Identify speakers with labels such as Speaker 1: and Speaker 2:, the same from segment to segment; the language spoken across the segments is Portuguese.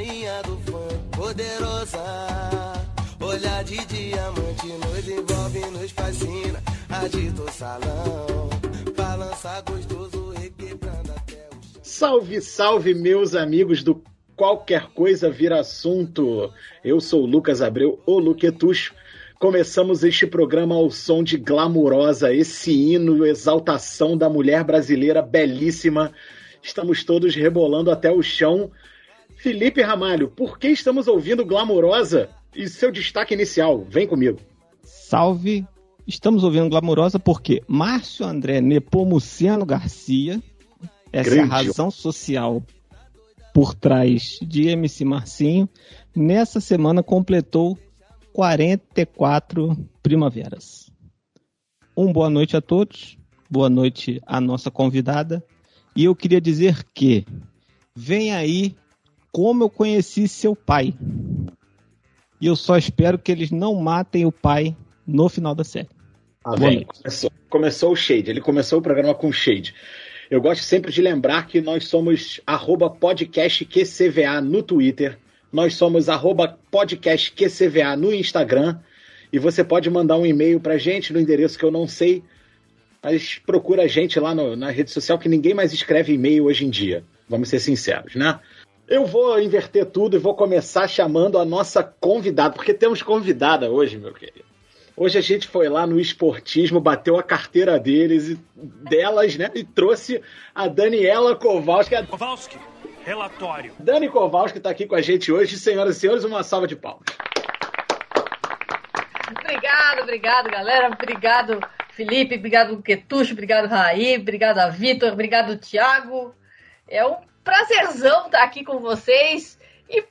Speaker 1: rainha do funk, poderosa. Olhar de diamante nos envolve, nos fascina. Agita o salão, balança gostoso, requebrando até o chão.
Speaker 2: Salve, salve, meus amigos do Qualquer Coisa Vira Assunto. Eu sou o Lucas Abreu, o Luquetucho. Começamos este programa ao som de Glamurosa, esse hino, exaltação da mulher brasileira belíssima. Estamos todos rebolando até o chão. Felipe Ramalho, por que estamos ouvindo Glamurosa e seu destaque inicial? Vem comigo.
Speaker 3: Salve! Estamos ouvindo Glamurosa porque Márcio André Nepomuceno Garcia, essa é a razão social por trás de MC Marcinho, nessa semana completou 44 primaveras. Um boa noite a todos, boa noite à nossa convidada. E eu queria dizer que vem aí como eu conheci seu pai. E eu só espero que eles não matem o pai no final da série.
Speaker 2: Ah, vem. Começou, começou o Shade, ele começou o programa com Shade. Eu gosto sempre de lembrar que nós somos podcastqcva no Twitter, nós somos podcastqcva no Instagram, e você pode mandar um e-mail pra gente no endereço que eu não sei, mas procura a gente lá no, na rede social que ninguém mais escreve e-mail hoje em dia. Vamos ser sinceros, né? Eu vou inverter tudo e vou começar chamando a nossa convidada, porque temos convidada hoje, meu querido. Hoje a gente foi lá no esportismo, bateu a carteira deles, delas, né? E trouxe a Daniela Kowalski.
Speaker 4: Kowalski, relatório.
Speaker 2: Dani Kowalski está aqui com a gente hoje. Senhoras e senhores, uma salva de palmas.
Speaker 5: Obrigado, obrigado, galera. Obrigado, Felipe. Obrigado, Quetucho. Obrigado, Raí. Obrigado a Vitor. Obrigado, Thiago. É um prazerzão estar aqui com vocês. E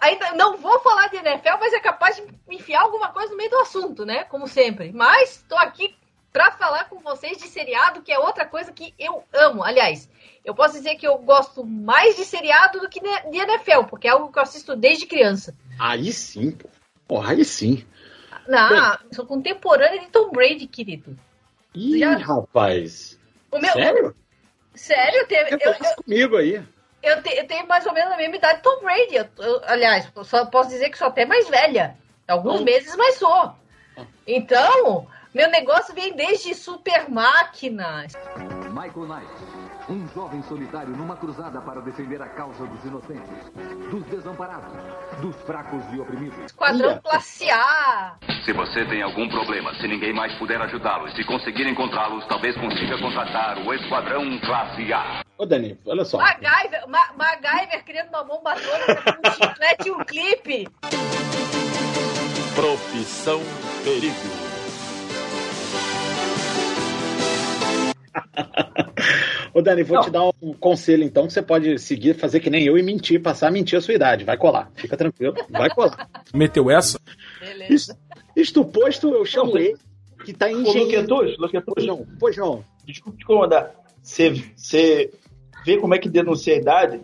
Speaker 5: ainda não vou falar de NFL, mas é capaz de enfiar alguma coisa no meio do assunto, né? Como sempre. Mas estou aqui para falar com vocês de seriado, que é outra coisa que eu amo. Aliás, eu posso dizer que eu gosto mais de seriado do que de NFL, porque é algo que eu assisto desde criança.
Speaker 2: Aí sim, pô. Porra, aí sim.
Speaker 5: Não, Bem, sou contemporânea de Tom Brady, querido.
Speaker 2: Ih, Já... rapaz.
Speaker 5: Meu,
Speaker 2: Sério?
Speaker 5: Sério, eu, tenho,
Speaker 2: eu, eu, comigo aí.
Speaker 5: Eu, te, eu, tenho mais ou menos a mesma idade de Tom Brady. Eu, aliás, só posso dizer que sou até mais velha. Alguns meses, mas sou. Então, meu negócio vem desde super máquinas.
Speaker 6: Michael Knight, um jovem solitário numa cruzada para defender a causa dos inocentes, dos desamparados, dos fracos e oprimidos.
Speaker 5: Esquadrão Classe A.
Speaker 7: Se você tem algum problema, se ninguém mais puder ajudá-lo, se conseguir encontrá-los, talvez consiga contratar o Esquadrão Classe A.
Speaker 2: Ô, Dani, olha só.
Speaker 5: MacGyver, Ma MacGyver criando uma bomba atômica com um chiclete e um clipe.
Speaker 4: Profissão Perigo.
Speaker 2: Ô Dani, vou Não. te dar um conselho então, que você pode seguir, fazer que nem eu e mentir, passar a mentir a sua idade. Vai colar. Fica tranquilo, vai colar.
Speaker 4: Meteu essa?
Speaker 5: Beleza.
Speaker 2: Isto, isto posto, eu chamo não, ele, que tá em engenheiro.
Speaker 8: Pois não, pois não. Desculpa te incomodar. Você, você vê como é que denuncia a idade,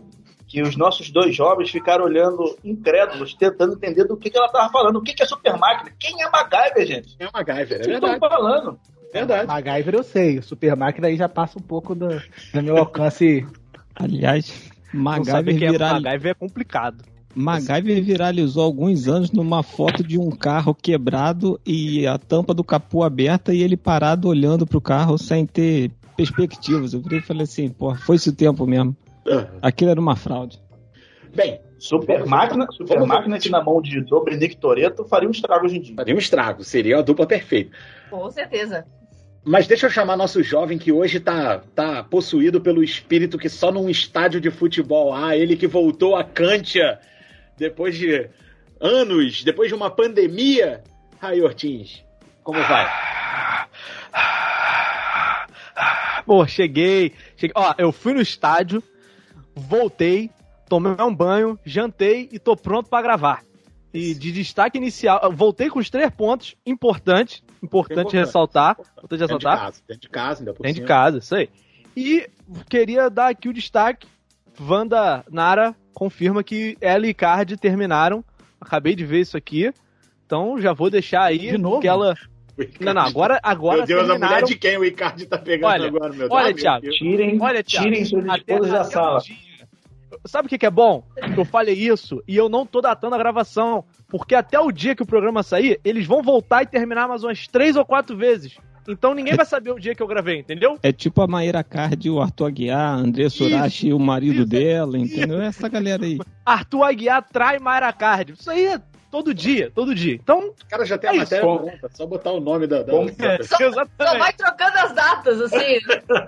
Speaker 8: que os nossos dois jovens ficaram olhando incrédulos, tentando entender do que, que ela tava falando. O que, que é super máquina? Quem é MacGyver, gente?
Speaker 2: Quem é MacGyver? É
Speaker 8: Vocês estão falando.
Speaker 2: Verdade.
Speaker 3: MacGyver eu sei, o Super Máquina aí já passa um pouco do, do meu alcance. Aliás, MacGyver,
Speaker 9: viral... é MacGyver é complicado.
Speaker 3: MacGyver viralizou alguns anos numa foto de um carro quebrado e a tampa do capô aberta e ele parado olhando pro carro sem ter perspectivas. Eu falei assim, pô, foi esse o tempo mesmo. Aquilo era uma fraude.
Speaker 8: Bem, Super máquina, super máquina que na mão de Dominic Toretto faria um estrago hoje em dia.
Speaker 2: Faria um estrago, seria a dupla perfeita.
Speaker 5: Com certeza.
Speaker 2: Mas deixa eu chamar nosso jovem que hoje tá, tá possuído pelo espírito que só num estádio de futebol há, ele que voltou a Cantia depois de anos, depois de uma pandemia. Rai Ortins, como vai?
Speaker 9: Pô, cheguei, cheguei. Ó, eu fui no estádio, voltei, tomei um banho, jantei e tô pronto para gravar. E de destaque inicial, voltei com os três pontos importantes, importante, importante. ressaltar. Importante ressaltar.
Speaker 2: Dentro de casa, dentro de casa, ainda por
Speaker 9: Dentro de casa, isso aí. E queria dar aqui o destaque. Wanda Nara confirma que ela e Card terminaram. Acabei de ver isso aqui. Então já vou deixar aí
Speaker 2: de novo?
Speaker 9: que ela. Não, não, agora, agora
Speaker 2: Meu Deus,
Speaker 9: terminaram...
Speaker 2: a mulher de quem o Icardi tá pegando
Speaker 9: olha,
Speaker 2: agora, meu Deus.
Speaker 9: Olha, Thiago.
Speaker 8: Tirem,
Speaker 9: olha, Thiago,
Speaker 8: tirem suas esposas da sala.
Speaker 9: Dia, sabe o que, que é bom? Eu falei isso e eu não tô datando a gravação. Porque até o dia que o programa sair, eles vão voltar e terminar mais umas três ou quatro vezes. Então ninguém vai saber o dia que eu gravei, entendeu?
Speaker 3: É tipo a Maíra Card, o Arthur Aguiar, André Sorachi e o marido
Speaker 9: isso,
Speaker 3: dela, entendeu? É Essa galera aí.
Speaker 9: Arthur Aguiar trai Maíra Card. Isso aí é todo dia, todo dia. Então.
Speaker 2: O cara já tem a
Speaker 9: É
Speaker 2: matéria
Speaker 8: isso.
Speaker 2: pronta, só botar o nome da. da,
Speaker 9: É.
Speaker 5: Só
Speaker 9: exatamente.
Speaker 5: vai trocando as datas, assim.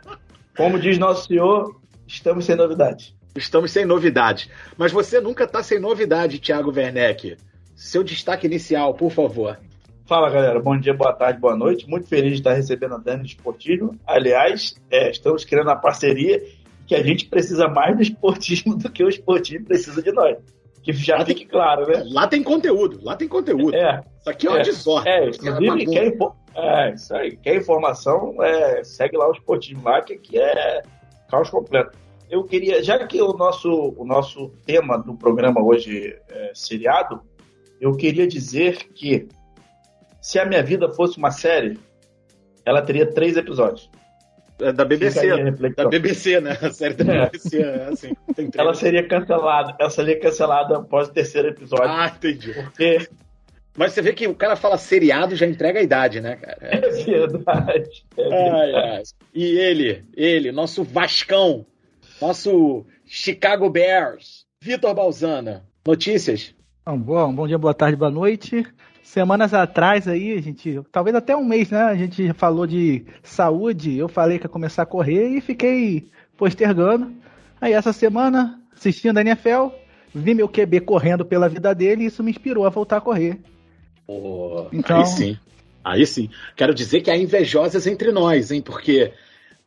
Speaker 8: Como diz nosso senhor, estamos sem novidade.
Speaker 2: Estamos sem novidade. Mas você nunca tá sem novidade, Thiago Werneck. Seu destaque inicial, por favor.
Speaker 8: Fala galera, bom dia, boa tarde, boa noite. Muito feliz de estar recebendo a Dani Esportivo. Aliás, é, estamos criando uma parceria que a gente precisa mais do esportismo do que o esportivo precisa de nós. Que já
Speaker 2: Lá tem-
Speaker 8: fique claro, né?
Speaker 2: Lá tem conteúdo, lá tem conteúdo.
Speaker 8: É,
Speaker 2: Isso aqui é uma
Speaker 8: É,
Speaker 2: desordem.
Speaker 8: é,
Speaker 2: é
Speaker 8: inclusive, quer, info- é, isso aí. Quer informação, é, segue lá o esportismo lá, que aqui é caos completo. Eu queria, já que o nosso, o nosso tema do programa hoje é seriado, eu queria dizer que se a minha vida fosse uma série, ela teria três episódios.
Speaker 2: É da BBC. Da BBC, né? A série da
Speaker 8: É.
Speaker 2: BBC é assim.
Speaker 8: Ela seria cancelada, ela seria cancelada após o terceiro episódio.
Speaker 2: Ah, entendi.
Speaker 8: Porque
Speaker 2: Mas você vê que o cara fala seriado já entrega a idade, né, cara? É.
Speaker 8: é verdade. É
Speaker 2: Ai,
Speaker 8: verdade.
Speaker 2: ai. E ele, ele, nosso Vascão, nosso Chicago Bears, Vitor Balzana. Notícias?
Speaker 10: Bom, bom, bom dia, boa tarde, boa noite. Semanas atrás aí, a gente, talvez até um mês, né? A gente falou de saúde, eu falei que ia começar a correr e fiquei postergando. Aí essa semana, assistindo a NFL, vi meu QB correndo pela vida dele e isso me inspirou a voltar a correr.
Speaker 2: Pô,
Speaker 10: Então-
Speaker 2: Aí sim. Aí sim. Quero dizer que há invejosas entre nós, hein? Porque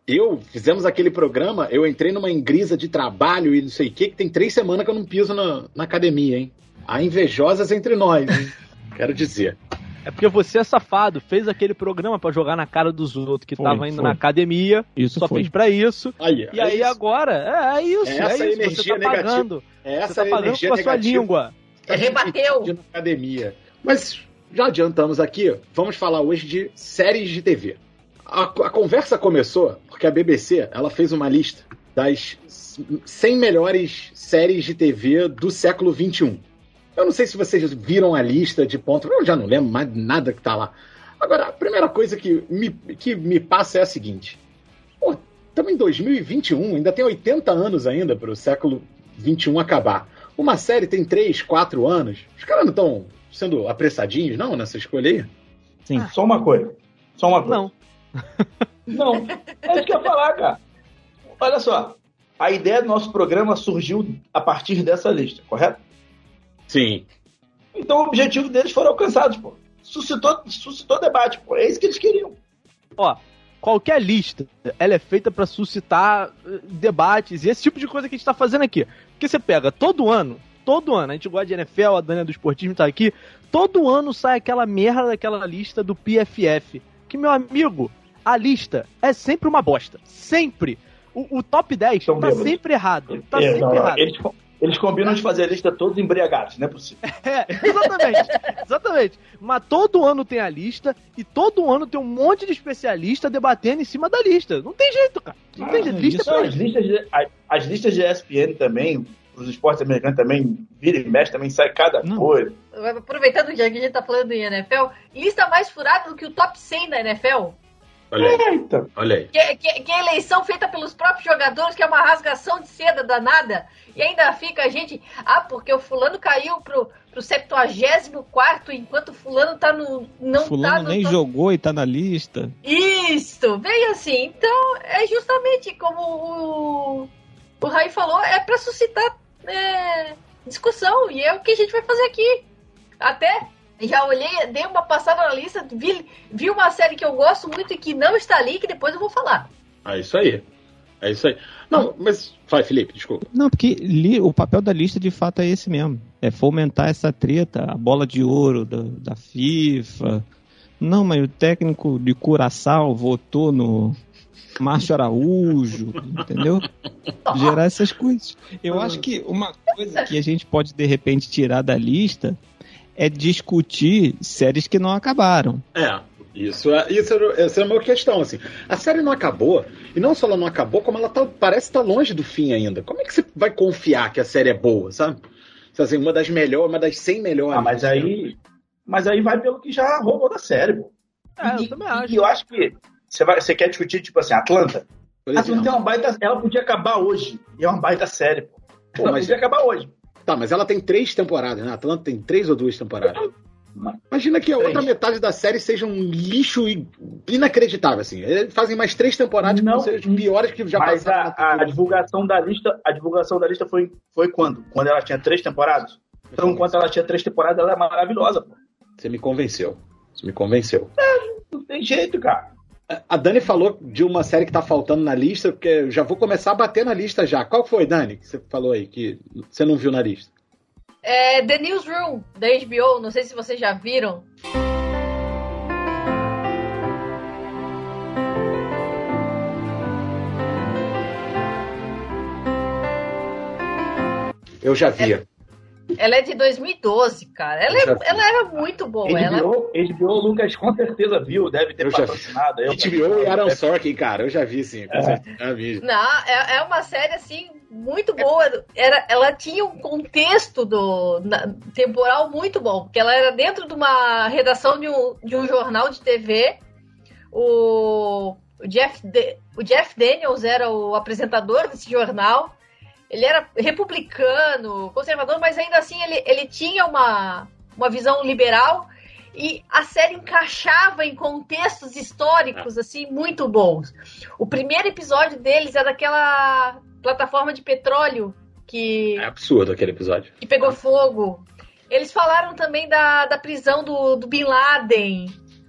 Speaker 2: eu fizemos aquele programa, eu entrei numa ingrisa de trabalho e não sei o que, que tem três semanas que eu não piso na, na academia, hein? Há invejosas entre nós, hein? Quero dizer.
Speaker 9: É porque você é safado, fez aquele programa pra jogar na cara dos outros que tava indo
Speaker 3: foi.
Speaker 9: na academia,
Speaker 3: Isso
Speaker 9: só
Speaker 3: foi.
Speaker 9: fez pra isso.
Speaker 2: Aí,
Speaker 9: E
Speaker 2: é
Speaker 9: aí
Speaker 2: isso.
Speaker 9: agora, é, é isso,
Speaker 2: É
Speaker 9: é,
Speaker 2: essa
Speaker 9: isso, você
Speaker 2: energia
Speaker 9: tá
Speaker 2: negativa.
Speaker 9: pagando.
Speaker 2: É essa
Speaker 9: Você tá pagando
Speaker 2: energia
Speaker 9: com a sua língua.
Speaker 5: Rebateu.
Speaker 2: de na academia. Mas já adiantamos aqui, vamos falar hoje de séries de TV. A, a conversa começou porque a BBC ela fez uma lista das 100 melhores séries de TV do século 21. Eu não sei se vocês viram a lista de pontos, eu já não lembro mais nada que tá lá. Agora, a primeira coisa que me, que me passa é a seguinte: pô, estamos em 2021, ainda tem 80 anos ainda para o século 21 acabar. Uma série tem 3, 4 anos. Os caras não estão sendo apressadinhos, não, nessa escolha aí?
Speaker 3: Sim.
Speaker 8: Só uma coisa. Só uma coisa.
Speaker 9: Não.
Speaker 8: Não, é isso que eu ia falar, cara. Olha só, a ideia do nosso programa surgiu a partir dessa lista, correto?
Speaker 2: Sim.
Speaker 8: Então o objetivo deles foram alcançados, pô. Suscitou, suscitou debate, pô. É isso que eles queriam.
Speaker 9: Ó, qualquer lista, ela é feita pra suscitar eh, debates e esse tipo de coisa que a gente tá fazendo aqui. Porque você pega todo ano, todo ano, a gente gosta de NFL, a Dani é do esportismo tá aqui, todo ano sai aquela merda daquela lista do PFF. Que, meu amigo, a lista é sempre uma bosta. Sempre. O, o top 10
Speaker 8: São
Speaker 9: tá
Speaker 8: bêbados.
Speaker 9: sempre errado. Tá
Speaker 8: É,
Speaker 9: sempre
Speaker 8: não, não,
Speaker 9: errado.
Speaker 8: Eles, eles combinam de fazer a lista todos embriagados, não é possível.
Speaker 9: É, exatamente. exatamente. Mas todo ano tem a lista e todo ano tem um monte de especialista debatendo em cima da lista. Não tem jeito, cara. Não tem jeito. Lista é
Speaker 8: Não,
Speaker 9: pra
Speaker 8: as
Speaker 9: isso.
Speaker 8: listas de, a- as listas de ESPN também, os esportes americanos também, vira e mexe, também sai cada
Speaker 3: Não.
Speaker 8: coisa.
Speaker 5: Aproveitando já que a gente tá falando em NFL, lista mais furada do que o top 100 da NFL.
Speaker 2: Olha aí,
Speaker 8: Eita,
Speaker 2: olha aí.
Speaker 5: Que, que, que é eleição feita pelos próprios jogadores, que é uma rasgação de seda danada. E ainda fica a gente. Ah, porque o fulano caiu pro, pro 74 enquanto o fulano tá no. Não tá
Speaker 3: Fulano
Speaker 5: no.
Speaker 3: nem
Speaker 5: top-
Speaker 3: jogou e tá na lista.
Speaker 5: Isso! Veio assim. Então, é justamente como o, o Raí falou, é pra suscitar é, discussão. E é o que a gente vai fazer aqui. Até já olhei, dei uma passada na lista, vi, vi uma série que eu gosto muito e que não está ali, que depois eu vou falar.
Speaker 2: É isso aí. É isso aí. Não, mas. Vai, Felipe, desculpa.
Speaker 3: Não, porque li- o papel da lista de fato é esse mesmo. É fomentar essa treta, a bola de ouro da, da FIFA. Não, mas o técnico de Curaçao votou no Márcio Araújo, entendeu? Gerar essas coisas. Eu acho que uma coisa que a gente pode de repente tirar da lista é discutir séries que não acabaram.
Speaker 2: É. Isso, é, isso é, essa é a minha questão, assim. A série não acabou, e não só ela não acabou, como ela tá, parece estar tá longe do fim ainda. Como é que você vai confiar que a série é boa, sabe? Assim, uma das melhores, uma das 100 melhores.
Speaker 8: Ah, mas aí, mas aí vai pelo que já rolou da série, pô.
Speaker 9: É,
Speaker 8: e,
Speaker 9: eu também acho.
Speaker 8: E eu acho que você, vai, você quer discutir, tipo assim, Atlanta. Atlanta é uma baita. Ela podia acabar hoje. E é uma baita série, pô.
Speaker 2: Pô,
Speaker 8: ela
Speaker 2: mas-
Speaker 8: podia acabar hoje.
Speaker 2: Tá, mas ela tem três temporadas, né? A Atlanta tem três ou duas temporadas. Imagina que a outra
Speaker 8: Três.
Speaker 2: metade da série seja um lixo inacreditável, assim. Eles fazem mais três temporadas que
Speaker 8: Não,
Speaker 2: vão ser as piores que já
Speaker 8: Mas
Speaker 2: passaram.
Speaker 8: a, a divulgação da lista, a divulgação da lista foi, foi quando? Quando ela tinha três temporadas? Então, enquanto ela tinha três temporadas, ela é maravilhosa, pô.
Speaker 2: Você me convenceu. Você me convenceu.
Speaker 8: Não tem jeito, cara.
Speaker 2: A Dani falou de uma série que tá faltando na lista, porque eu já vou começar a bater na lista já. Qual foi, Dani, que você falou aí, que você não viu na lista?
Speaker 5: É The Newsroom, da HBO, não sei se vocês já viram.
Speaker 2: Eu já vi.
Speaker 5: Ela é de 2012, cara. Ela, é, ela era muito boa. Ela,
Speaker 8: HBO, HBO, o Lucas com certeza viu, deve ter
Speaker 2: Eu já vi.
Speaker 8: patrocinado. Eu,
Speaker 2: HBO e Aaron Sorkin, cara, eu já vi sim. com certeza, Já vi.
Speaker 5: Não, é, é uma série assim muito boa. Era, ela tinha um contexto do na- temporal muito bom, porque ela era dentro de uma redação de um, de um jornal de TV. O, o Jeff, Da- o Jeff Daniels era o apresentador desse jornal. Ele era republicano, conservador, mas ainda assim ele, ele tinha uma, uma visão liberal e a série encaixava em contextos históricos assim muito bons. O primeiro episódio deles é daquela plataforma de petróleo que,
Speaker 2: É absurdo aquele episódio.
Speaker 5: que pegou fogo. Eles falaram também da, da prisão do, do Bin Laden.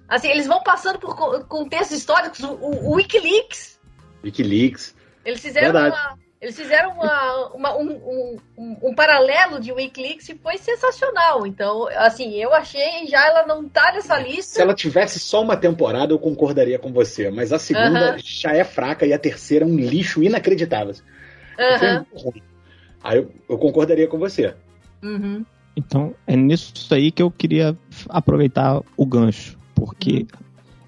Speaker 5: Assim, eles vão passando por co- contextos históricos. O, o- o Wikileaks,
Speaker 2: Wikileaks.
Speaker 5: eles fizeram
Speaker 2: Verdade.
Speaker 5: uma. Eles fizeram uma- uma- um, um- um- um paralelo de Wikileaks e foi sensacional. Então, assim, eu achei já ela não tá nessa lista.
Speaker 2: Se ela tivesse só uma temporada, eu concordaria com você. Mas a segunda
Speaker 5: Aham.
Speaker 2: já é fraca e a terceira é um lixo inacreditável. Muito ruim. Aí eu, eu concordaria com você.
Speaker 5: uhum.
Speaker 3: Então, é nisso aí que eu queria aproveitar o gancho. Porque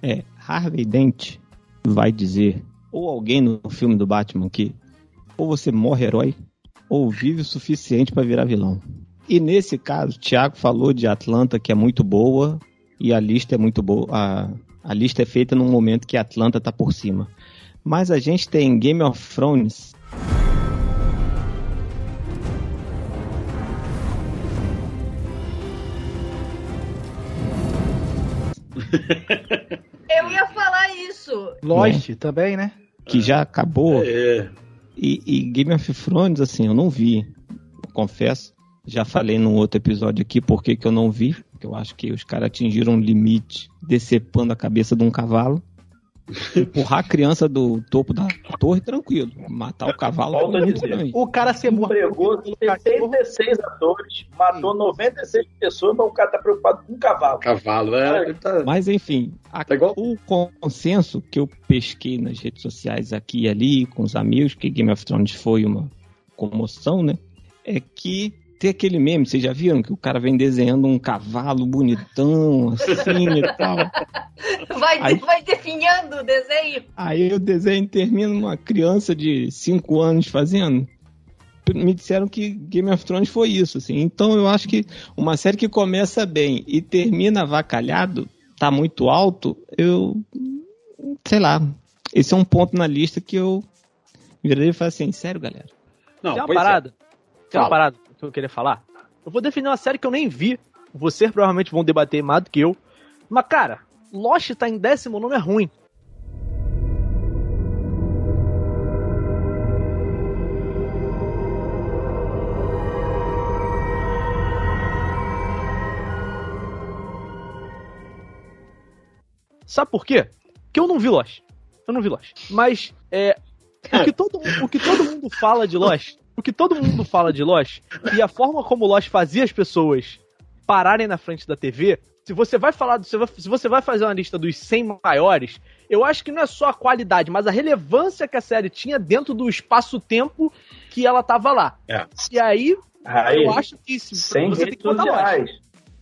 Speaker 3: é, Harvey Dent vai dizer, ou alguém no filme do Batman, que ou você morre herói, ou vive o suficiente para virar vilão. E nesse caso, o Thiago falou de Atlanta, que é muito boa, e a lista é muito boa. A, a lista é feita num momento que Atlanta tá por cima. Mas a gente tem Game of Thrones,
Speaker 5: Eu ia falar isso.
Speaker 10: Lost também, né?
Speaker 3: que já acabou.
Speaker 2: É,
Speaker 3: E, e Game of Thrones, assim, eu não vi, confesso. Já falei num outro episódio aqui por que que eu não vi. Porque eu acho que os caras atingiram um limite decepando a cabeça de um cavalo. Empurrar a criança do topo da torre, tranquilo. Matar o cavalo,
Speaker 8: Volto a dizer.
Speaker 10: O cara morto.
Speaker 8: Empregou 76 atores, matou 96 pessoas, mas o cara tá preocupado com um cavalo.
Speaker 2: cavalo. É, tá-
Speaker 3: Mas enfim, a-
Speaker 2: Tá igual-
Speaker 3: o consenso que eu pesquei nas redes sociais aqui e ali com os amigos, que Game of Thrones foi uma comoção, né? É que tem aquele meme, vocês já viram que o cara vem desenhando um cavalo bonitão, assim e tal.
Speaker 5: Vai,
Speaker 3: Aí-
Speaker 5: vai definhando o desenho.
Speaker 3: Aí o desenho termina uma criança de 5 anos fazendo. Me disseram que Game of Thrones foi isso, assim. Então eu acho que uma série que começa bem e termina avacalhado, tá muito alto, eu. Sei lá. Esse é um ponto na lista que eu virei e falei assim: sério, galera?
Speaker 2: Não,
Speaker 9: Tem uma
Speaker 2: pois é.
Speaker 9: parada. Tem uma parada que eu queria falar. Eu vou definir uma série que eu nem vi. Vocês provavelmente vão debater mais do que eu. Mas, cara, Lost tá em décimo nome é ruim. Sabe por quê? Porque eu não vi Lost. Eu não vi Lost. Mas, é. O que todo, o que todo mundo fala de Lost. O que todo mundo fala de Lost. E a forma como Lost fazia as pessoas pararem na frente da TV. Se você vai falar, do- se você vai- fazer uma lista dos 100 maiores, eu acho que não é só a qualidade, mas a relevância que a série tinha dentro do espaço-tempo que ela tava lá.
Speaker 2: É.
Speaker 9: E aí,
Speaker 8: Aí,
Speaker 9: eu acho que se,
Speaker 8: sem
Speaker 9: você tem que Lost.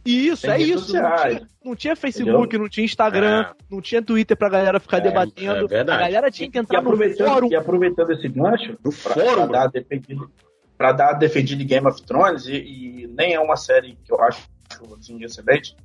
Speaker 9: Isso,
Speaker 8: Tem
Speaker 9: é isso. Não tinha, não tinha Facebook, não tinha Instagram,
Speaker 2: É.
Speaker 9: não tinha Twitter pra galera ficar
Speaker 2: É,
Speaker 9: debatendo.
Speaker 2: é verdade.
Speaker 9: a galera tinha que entrar no fórum.
Speaker 8: e aproveitando esse gancho,
Speaker 2: No
Speaker 8: pra,
Speaker 2: fórum,
Speaker 8: pra dar a defendida, pra dar em Game of Thrones, e, e nem é uma série que eu acho assim, excelente,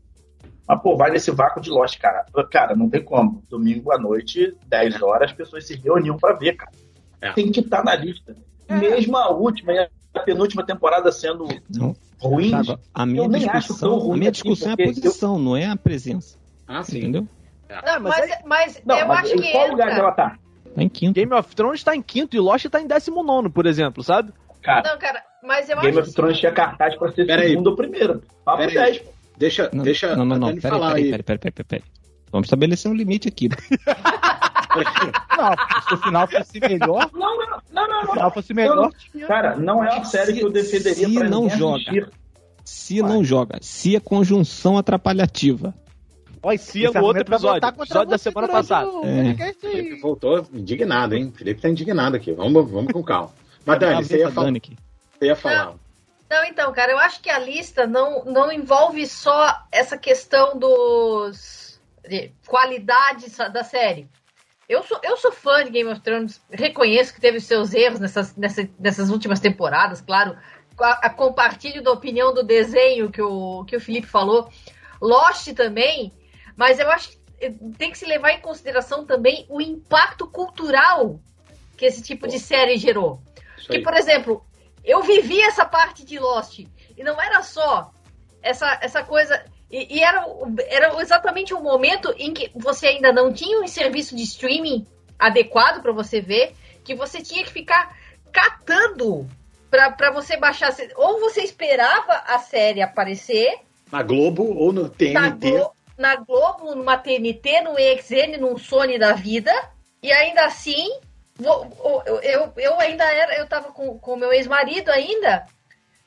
Speaker 8: mas pô, vai nesse vácuo de Lost, cara. Cara, não tem como. Domingo à noite, 10 horas, as pessoas se reuniam pra ver, cara.
Speaker 2: É.
Speaker 8: Tem que estar na lista. Mesmo a última e a penúltima temporada sendo
Speaker 3: Não.
Speaker 8: Ruins,
Speaker 3: Thiago, a minha
Speaker 8: eu nem acho tão
Speaker 3: discussão,
Speaker 8: ruim
Speaker 3: a minha
Speaker 8: assim,
Speaker 3: discussão é a
Speaker 8: porque eu-
Speaker 3: posição, não é a presença.
Speaker 2: Ah, sim.
Speaker 3: Entendeu?
Speaker 9: É, mas
Speaker 5: Mas, mas,
Speaker 8: Não,
Speaker 5: eu
Speaker 8: mas
Speaker 5: acho
Speaker 8: em
Speaker 5: que
Speaker 8: qual lugar que ela tá?
Speaker 3: Tá em quinto.
Speaker 9: Game of Thrones tá em quinto e Lost tá em décimo nono, por exemplo, sabe?
Speaker 8: Cara,
Speaker 5: Não, cara, mas eu
Speaker 8: Game
Speaker 5: acho
Speaker 8: of
Speaker 5: assim,
Speaker 8: Thrones tinha cartaz pra ser
Speaker 2: Pera aí.
Speaker 8: segundo ou primeiro. Papo
Speaker 2: Pera aí.
Speaker 8: 10, pô.
Speaker 2: Deixa,
Speaker 3: Não,
Speaker 2: deixa
Speaker 3: não, não, não. Peraí,
Speaker 2: aí.
Speaker 3: peraí, peraí, peraí, peraí. Vamos estabelecer um limite aqui.
Speaker 10: Não, se o final fosse melhor,
Speaker 8: Não, não, não, não.
Speaker 10: se o
Speaker 8: não.
Speaker 10: final fosse melhor, tinha.
Speaker 8: Cara, não é uma série que eu defenderia
Speaker 3: se
Speaker 8: pra
Speaker 3: não joga.
Speaker 8: assistir.
Speaker 3: Se não joga, se é conjunção atrapalhativa.
Speaker 9: Olha, se é no outro
Speaker 10: vai
Speaker 9: episódio,
Speaker 10: voltar contra
Speaker 9: episódio da semana passada.
Speaker 10: o
Speaker 3: É.
Speaker 2: voltou indignado, hein? Felipe tá indignado aqui. Vamos, vamos com calma. Mas, Dani, você ia,
Speaker 3: aqui.
Speaker 2: você ia falar.
Speaker 5: Não, então, cara, eu acho que a lista não, não envolve só essa questão dos de qualidades da série. Eu sou, eu sou fã de Game of Thrones, reconheço que teve seus erros nessas, nessa- nessas últimas temporadas, claro. A, a- compartilho da opinião do desenho que o, que o Felipe falou. Lost também, mas eu acho que eh, tem que se levar em consideração também o impacto cultural que esse tipo de série gerou. Que, por exemplo, eu vivi essa parte de Lost. E não era só essa, essa coisa. E, e era, era exatamente o momento em que você ainda não tinha um serviço de streaming adequado para você ver, que você tinha que ficar catando para você baixar. Ou você esperava a série aparecer
Speaker 2: Na Globo ou no
Speaker 5: na,
Speaker 2: TNT.
Speaker 5: Glo- na Globo, numa TNT, no EXN, num Sony da vida, e ainda assim, eu, eu, eu ainda era, eu tava com o meu ex-marido ainda,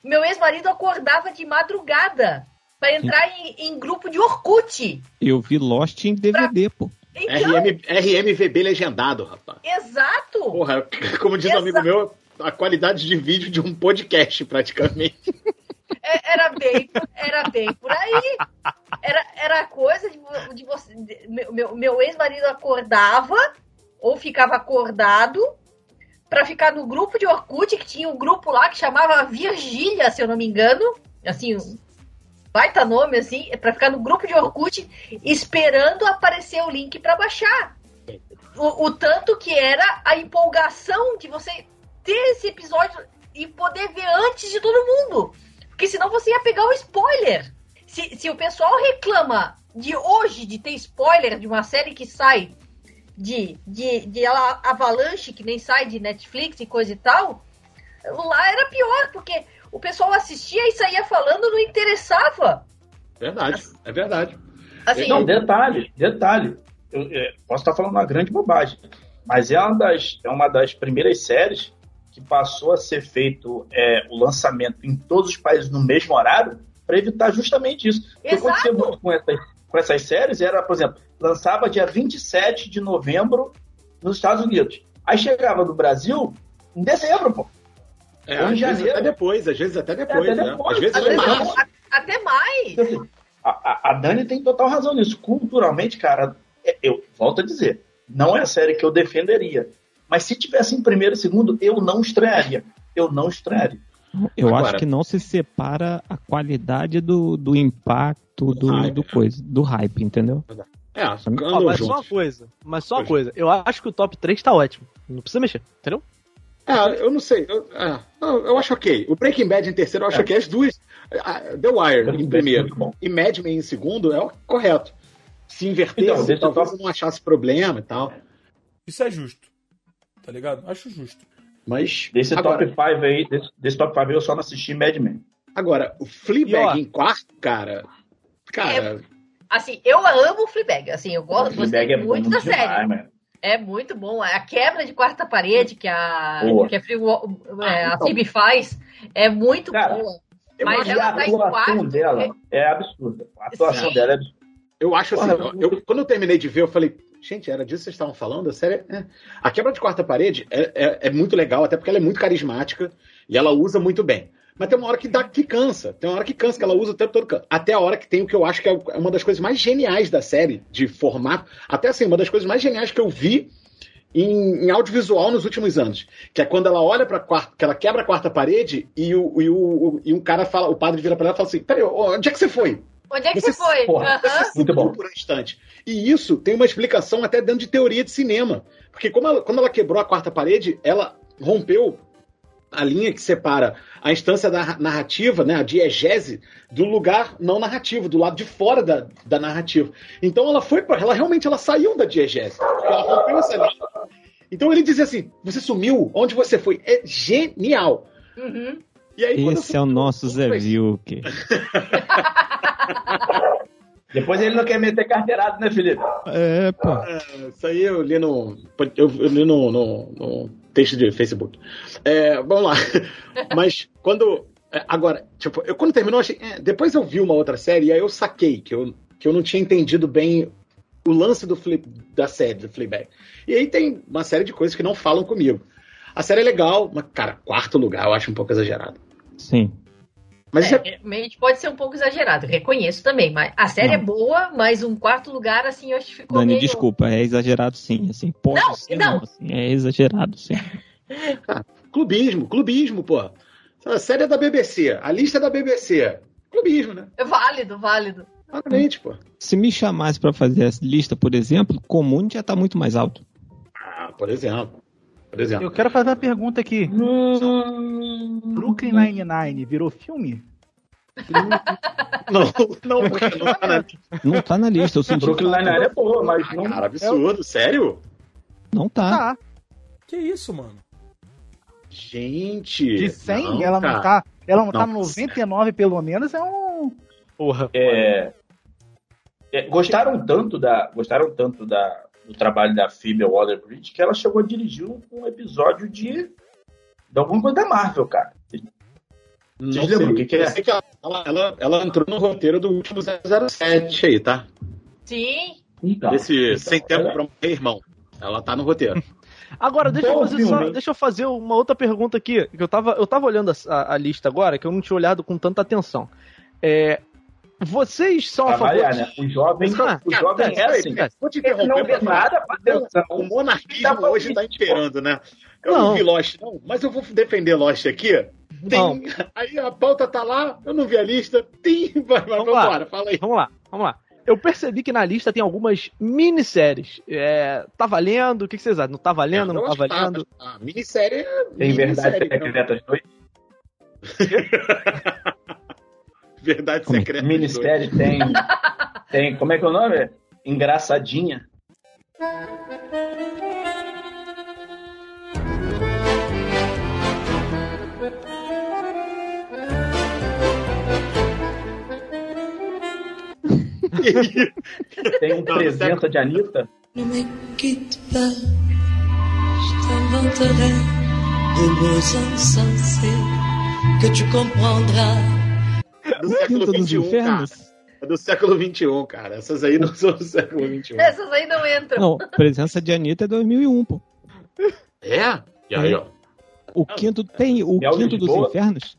Speaker 5: meu ex-marido acordava de madrugada para entrar em, em grupo de Orkut.
Speaker 3: Eu vi Lost em DVD, pô.
Speaker 5: Então,
Speaker 2: RM, RMVB legendado, rapaz.
Speaker 5: exato.
Speaker 2: Porra, como diz um amigo
Speaker 5: Exato.
Speaker 2: meu, a qualidade de vídeo de um podcast, praticamente.
Speaker 5: É- Era bem, era bem por aí. Era, era coisa de, de você. de- meu meu, ex-marido acordava ou ficava acordado pra ficar no grupo de Orkut, que tinha um grupo lá que chamava Virgília, se eu não me engano. Assim, baita nome, assim, pra ficar no grupo de Orkut esperando aparecer o link pra baixar. O, o tanto que era a empolgação de você ter esse episódio e poder ver antes de todo mundo. Porque senão você ia pegar o spoiler. Se, se o pessoal reclama de hoje de ter spoiler de uma série que sai de, de, de ala- Avalanche, que nem sai de Netflix e coisa e tal, lá era pior, porque o pessoal assistia e saía falando, não interessava.
Speaker 2: Verdade, é verdade.
Speaker 5: Assim,
Speaker 8: Não, detalhe, detalhe. Eu, é, posso estar falando uma grande bobagem, mas é uma das, é uma das primeiras séries que passou a ser feito é, o lançamento em todos os países no mesmo horário para evitar justamente isso. O que
Speaker 5: Exato.
Speaker 8: acontecia muito com essas, com essas séries era, por exemplo, lançava dia 27 de novembro nos Estados Unidos. Aí chegava no Brasil em dezembro, pô.
Speaker 2: É,
Speaker 8: Ou em
Speaker 2: às vezes
Speaker 8: janeiro.
Speaker 2: até depois, às vezes até depois,
Speaker 8: Até
Speaker 2: né?
Speaker 8: depois.
Speaker 2: Às vezes
Speaker 8: Às vezes
Speaker 5: até mais.
Speaker 8: Então, assim, a, a- a Dani tem total razão nisso. Culturalmente, cara, é- eu volto a dizer, não é a série que eu defenderia. Mas se tivesse em primeiro e segundo, eu não estranharia. Eu não estranharia.
Speaker 3: Eu
Speaker 2: Agora-
Speaker 3: acho que não se separa a qualidade do, do impacto do,
Speaker 2: hype.
Speaker 3: do coisa, do hype, entendeu?
Speaker 2: É,
Speaker 9: Ó, mas só uma
Speaker 2: juntos.
Speaker 9: coisa, mas só uma coisa. Eu acho que o top 3 tá ótimo. Não precisa mexer, entendeu?
Speaker 2: É, eu não sei. Eu, é, eu, acho ok. O Breaking Bad em terceiro, eu acho
Speaker 8: É.
Speaker 2: ok. As duas. a- The Wire em
Speaker 8: é
Speaker 2: primeiro
Speaker 8: muito
Speaker 2: e Mad Men em segundo é o correto. Se invertesse,
Speaker 8: Então,
Speaker 2: talvez eu não achasse problema e tal.
Speaker 4: Isso é justo. Tá ligado? Acho justo.
Speaker 2: Mas.
Speaker 8: Desse
Speaker 2: agora,
Speaker 8: top 5 aí, desse, desse top 5 aí, eu só não assisti Mad Men.
Speaker 2: agora, o Fleabag em quarto, cara. Cara,
Speaker 5: Assim, eu amo o Fleabag. Assim, eu gosto gostei
Speaker 8: Fleabag é
Speaker 5: muito
Speaker 8: bom
Speaker 5: da
Speaker 8: demais,
Speaker 5: série.
Speaker 8: mano.
Speaker 5: É muito bom. A quebra de quarta parede que a,
Speaker 8: Boa.
Speaker 5: que a, Free, é, a
Speaker 2: então.
Speaker 5: Phoebe faz é muito
Speaker 8: Cara,
Speaker 5: boa. Mas ela
Speaker 8: a
Speaker 5: tá em
Speaker 8: atuação
Speaker 5: quarto,
Speaker 8: dela é absurda. A atuação
Speaker 5: Sim.
Speaker 8: dela é absurda.
Speaker 2: eu acho assim.
Speaker 8: Porra,
Speaker 2: eu- eu- quando eu terminei de ver, eu falei. Gente, era disso que vocês estavam falando? A série. é- A quebra de quarta parede é, é, é muito legal, até porque ela é muito carismática e ela usa muito bem. Mas tem uma hora que, dá, que cansa. Tem uma hora que cansa, que ela usa o tempo todo. Até a hora que tem o que eu acho que é uma das coisas mais geniais da série, de formato. Até assim, uma das coisas mais geniais que eu vi em, em, audiovisual nos últimos anos. Que é quando ela olha para quarta, que ela quebra a quarta parede e, o, e, o, e um cara fala, o padre vira para ela e fala assim: Peraí, onde é que você foi?
Speaker 5: Onde é que você, você foi?
Speaker 2: Porra, uhum. Muito bom. Por um instante. E isso tem uma explicação até dentro de teoria de cinema. Porque como ela, quando ela quebrou a quarta parede, ela rompeu a linha que separa a instância da narrativa, né, a diegese, do lugar não narrativo, do lado de fora da, da narrativa. Então ela foi para ela realmente ela saiu da diegese. Ela rompeu essa linha. Então ele dizia assim: você sumiu, onde você foi? É genial.
Speaker 5: Uhum.
Speaker 3: Aí, Esse é o nosso Zé Vilke.
Speaker 8: Depois ele não quer meter carteirado, né, Felipe?
Speaker 3: É, pô.
Speaker 2: É, isso aí eu li no. Eu, eu li no, no, no, texto de Facebook. É, vamos lá. Mas quando. É, agora, tipo, eu quando terminou, achei. É, depois eu vi uma outra série e aí eu saquei que eu, que eu não tinha entendido bem o lance do flip, da série, do Fleabag. E aí tem uma série de coisas que não falam comigo. A série é legal, mas, cara, quarto lugar eu acho um pouco exagerado.
Speaker 3: Sim.
Speaker 5: Mas é, realmente pode ser um pouco exagerado, reconheço também. Mas a série não. é boa, mas um quarto lugar, assim, eu acho que ficou.
Speaker 3: Dani,
Speaker 5: meio...
Speaker 3: desculpa, é exagerado sim. Assim, pode
Speaker 5: não,
Speaker 3: ser,
Speaker 5: não.
Speaker 3: não assim, é exagerado, sim.
Speaker 2: ah, clubismo, clubismo, pô. A série é da BBC, a lista é da BBC. Clubismo, né?
Speaker 5: É válido, válido.
Speaker 2: Exatamente, pô.
Speaker 3: Se me chamasse para fazer essa lista, por exemplo, comum já tá muito mais alto.
Speaker 2: Ah, por exemplo. Por exemplo.
Speaker 10: Eu quero fazer uma pergunta aqui. Hum... Brooklyn Nine-Nine virou filme?
Speaker 2: não, não, não tá na,
Speaker 3: não tá na lista. Eu senti
Speaker 8: Brooklyn Nine-Nine é boa, mas não.
Speaker 2: Cara, absurdo, sério?
Speaker 3: Não tá.
Speaker 10: Tá.
Speaker 4: Que isso, mano?
Speaker 2: Gente.
Speaker 10: De 100, não, ela não tá. Ela não, não tá no 99, pelo menos, é um.
Speaker 8: Porra. É, é, gostaram tanto da. Gostaram tanto da, do trabalho da Phoebe Waller-Bridge que ela chegou a dirigir um, um episódio de, de alguma coisa da Marvel, cara.
Speaker 2: Vocês lembram o que, que é? Que ela, ela, ela, entrou no roteiro do último 007 aí, tá?
Speaker 5: Sim.
Speaker 2: Então, Esse então, Sem Tempo é. pra Morrer, Irmão. Ela tá no roteiro.
Speaker 9: Agora, deixa eu, fazer só, deixa eu fazer uma outra pergunta aqui. Que eu tava, eu tava olhando a, a, lista agora, que eu não tinha olhado com tanta atenção. É, vocês são a favor.
Speaker 8: Né? O jovem, ah, o jovem é assim.
Speaker 2: Vou te interromper. Não vê nada, o monarquismo hoje está imperando, né? Eu não. não vi Lost, não, mas eu vou defender Lost aqui. Tem, aí a pauta tá lá, eu não vi a lista. Tem, vai, vamos, vamos embora, fala aí.
Speaker 9: Vamos lá, vamos lá. Eu percebi que na lista tem algumas minisséries. É, tá valendo? O que, que vocês acham? Não tá valendo? Não, não tá valendo?
Speaker 2: Tá, ah, minissérie é.
Speaker 8: Tem verdade secretas 2?
Speaker 2: Verdade como secreta.
Speaker 8: Ministério tem. Tem. Como é que é o nome? Engraçadinha. tem um presença de Anitta. Não me quitte pas, je t'inventerai de mots insensés que tu comprendras
Speaker 2: do século XXI, cara. É do século XXI, cara. Essas aí não são do século XXI.
Speaker 5: Essas aí não entram.
Speaker 3: Não, presença de Anitta é 2001, pô.
Speaker 2: É? E aí, ó.
Speaker 3: O quinto tem o Mel quinto dos infernos?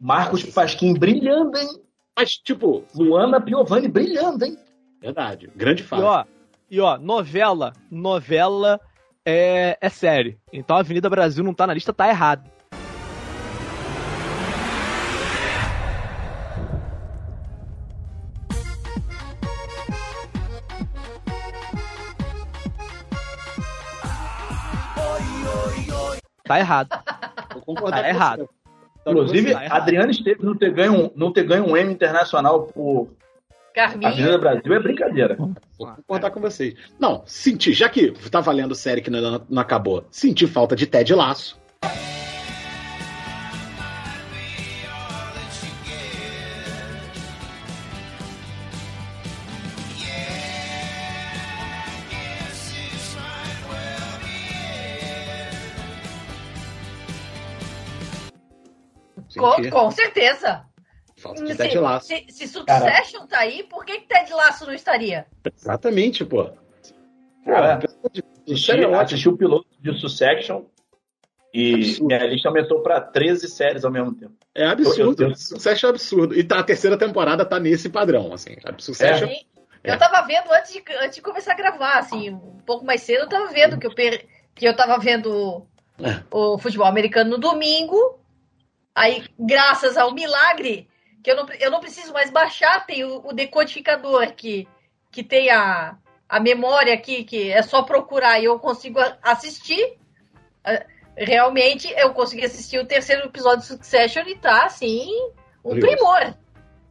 Speaker 8: Marcos Pasquim brilhando, hein?
Speaker 2: Mas, tipo.
Speaker 8: Luana Piovani brilhando, hein?
Speaker 2: Verdade. Grande fase.
Speaker 9: E ó, e ó, novela. Novela é, é série. Então a Avenida Brasil não tá na lista, tá errado. Tá errado. Tá errado.
Speaker 8: Inclusive, Adriano Esteves não ter ganho, não ter ganho um M internacional por
Speaker 5: Carminha.
Speaker 8: Avenida Brasil é brincadeira.
Speaker 2: Vou contar com vocês. Não, senti, já que tá valendo série que não, não acabou, senti falta de Ted Laço.
Speaker 5: Com, com certeza.
Speaker 2: Falta de Ted Lasso.
Speaker 5: Se, se Succession tá aí, por que, que Ted Lasso não estaria?
Speaker 2: Exatamente, pô.
Speaker 8: Cara,
Speaker 2: Pô,
Speaker 8: assisti, o piloto de Succession e
Speaker 2: Absurdo.
Speaker 8: minha lista aumentou pra 13 séries ao mesmo tempo.
Speaker 2: É absurdo.
Speaker 8: Eu- eu-
Speaker 2: Succession é absurdo. E tá, a terceira temporada tá nesse padrão, assim. A Succession. É.
Speaker 5: Eu tava vendo antes de, antes de começar a gravar, assim, um pouco mais cedo, eu tava vendo que eu, per- que eu tava vendo
Speaker 2: É.
Speaker 5: o futebol americano no domingo. Aí, graças ao milagre, que eu não, eu não preciso mais baixar, tem o, o decodificador que, que tem a, a memória aqui, que é só procurar e eu consigo assistir. Ah, Realmente, eu consegui assistir o terceiro episódio de Succession e tá, assim, um
Speaker 2: Curioso.
Speaker 5: primor.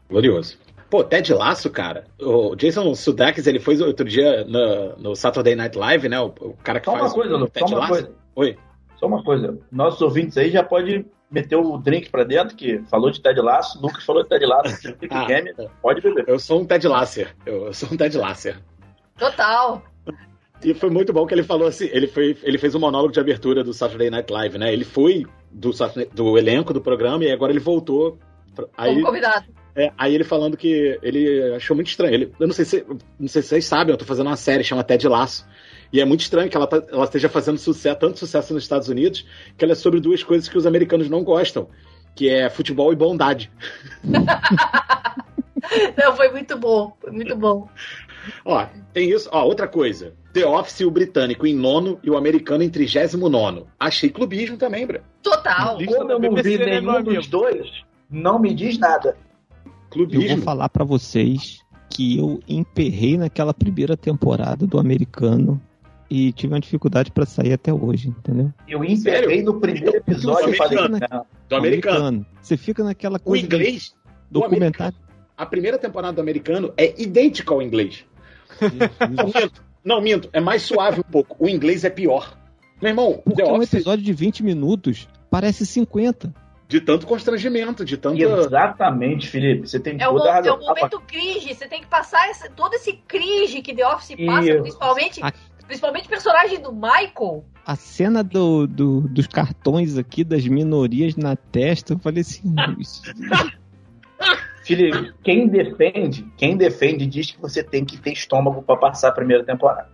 Speaker 2: Glorioso. Pô, Ted Lasso, cara. O Jason Sudeikis, ele foi outro dia no, no Saturday Night Live, né? O, o cara que
Speaker 8: Só
Speaker 2: faz
Speaker 8: uma coisa,
Speaker 2: o
Speaker 8: só
Speaker 2: Ted
Speaker 8: uma
Speaker 2: Lasso.
Speaker 8: coisa.
Speaker 2: Oi.
Speaker 8: Só uma coisa. Nossos ouvintes aí já pode meter o drink pra dentro, que falou de Ted Lasso, Lucas falou de Ted Lasso, Epic
Speaker 2: Ah.
Speaker 8: Game, pode beber.
Speaker 2: Eu sou um Ted Lasser. Eu, eu sou um Ted Lasser.
Speaker 5: Total.
Speaker 2: E foi muito bom que ele falou assim, ele, foi, ele fez um monólogo de abertura do Saturday Night Live, né? Ele foi do, do elenco do programa e agora ele voltou. pra- Aí,
Speaker 5: Como convidado.
Speaker 2: é, aí ele falando que ele achou muito estranho. Ele, eu não sei, se, não sei se vocês sabem, eu tô fazendo uma série, chama Ted Laço. E é muito estranho que ela, tá- ela esteja fazendo sucesso, tanto sucesso nos Estados Unidos, que ela é sobre duas coisas que os americanos não gostam, que é futebol e bondade.
Speaker 5: Não, foi muito bom. Foi muito bom.
Speaker 2: Ó, tem isso. Ó, outra coisa. The Office, o britânico em nono e o americano em trigésimo nono. Achei clubismo também, Bra.
Speaker 5: Total.
Speaker 8: Como eu não vi
Speaker 9: BBC, né,
Speaker 8: nenhum dos dois, não me diz nada.
Speaker 3: Eu vou
Speaker 2: Clubismo.
Speaker 3: falar pra vocês que eu emperrei naquela primeira temporada do americano e tive uma dificuldade pra sair até hoje, entendeu?
Speaker 8: Eu encerrei no primeiro episódio e falei,
Speaker 2: americano.
Speaker 8: não,
Speaker 2: Do americano.
Speaker 3: Você fica naquela
Speaker 2: O
Speaker 3: coisa de
Speaker 2: inglês, do
Speaker 3: documentário.
Speaker 2: a primeira temporada do americano é idêntica ao inglês. Não, minto. Não, minto. É mais suave um pouco. O inglês é pior. Meu irmão,
Speaker 3: Porque
Speaker 2: The
Speaker 3: um
Speaker 2: Office,
Speaker 3: episódio de 20 minutos parece 50.
Speaker 2: de tanto constrangimento, de tanto.
Speaker 8: Exatamente, Felipe. Você tem
Speaker 5: É o, mo-
Speaker 8: toda a
Speaker 5: é o momento cringe. Você tem que passar esse- todo esse cringe que The Office passa,
Speaker 8: Isso.
Speaker 5: principalmente,
Speaker 3: A-
Speaker 5: principalmente o personagem do Michael.
Speaker 3: A cena do, do- dos cartões aqui, das minorias na testa, eu falei assim. isso-
Speaker 8: Felipe, quem defende, quem defende diz que você tem que ter estômago pra passar a primeira temporada.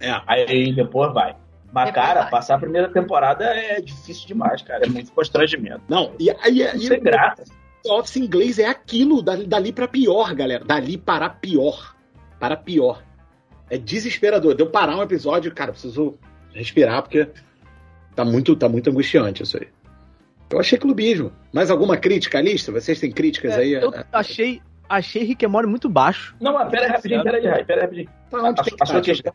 Speaker 2: É.
Speaker 8: Aí depois vai. Mas,
Speaker 5: Depois
Speaker 8: cara,
Speaker 5: vai.
Speaker 8: passar a primeira temporada é difícil demais, cara. É muito constrangimento.
Speaker 2: Não, e aí e,
Speaker 8: Isso é graça.
Speaker 2: The Office inglês é aquilo, dali, dali pra pior, galera. Dali para pior. Para pior. É desesperador. Deu parar um episódio, cara, preciso respirar, porque tá muito, tá muito angustiante isso aí. Eu achei clubismo. Mais alguma crítica à lista? Vocês têm críticas aí?
Speaker 9: É, eu achei, achei Rick and Morty muito baixo.
Speaker 8: Não, mas pera aí rapidinho, pera aí, pera aí rapidinho.
Speaker 2: Tá
Speaker 8: A,
Speaker 2: onde tem que
Speaker 8: a sua
Speaker 2: tá,
Speaker 8: questão,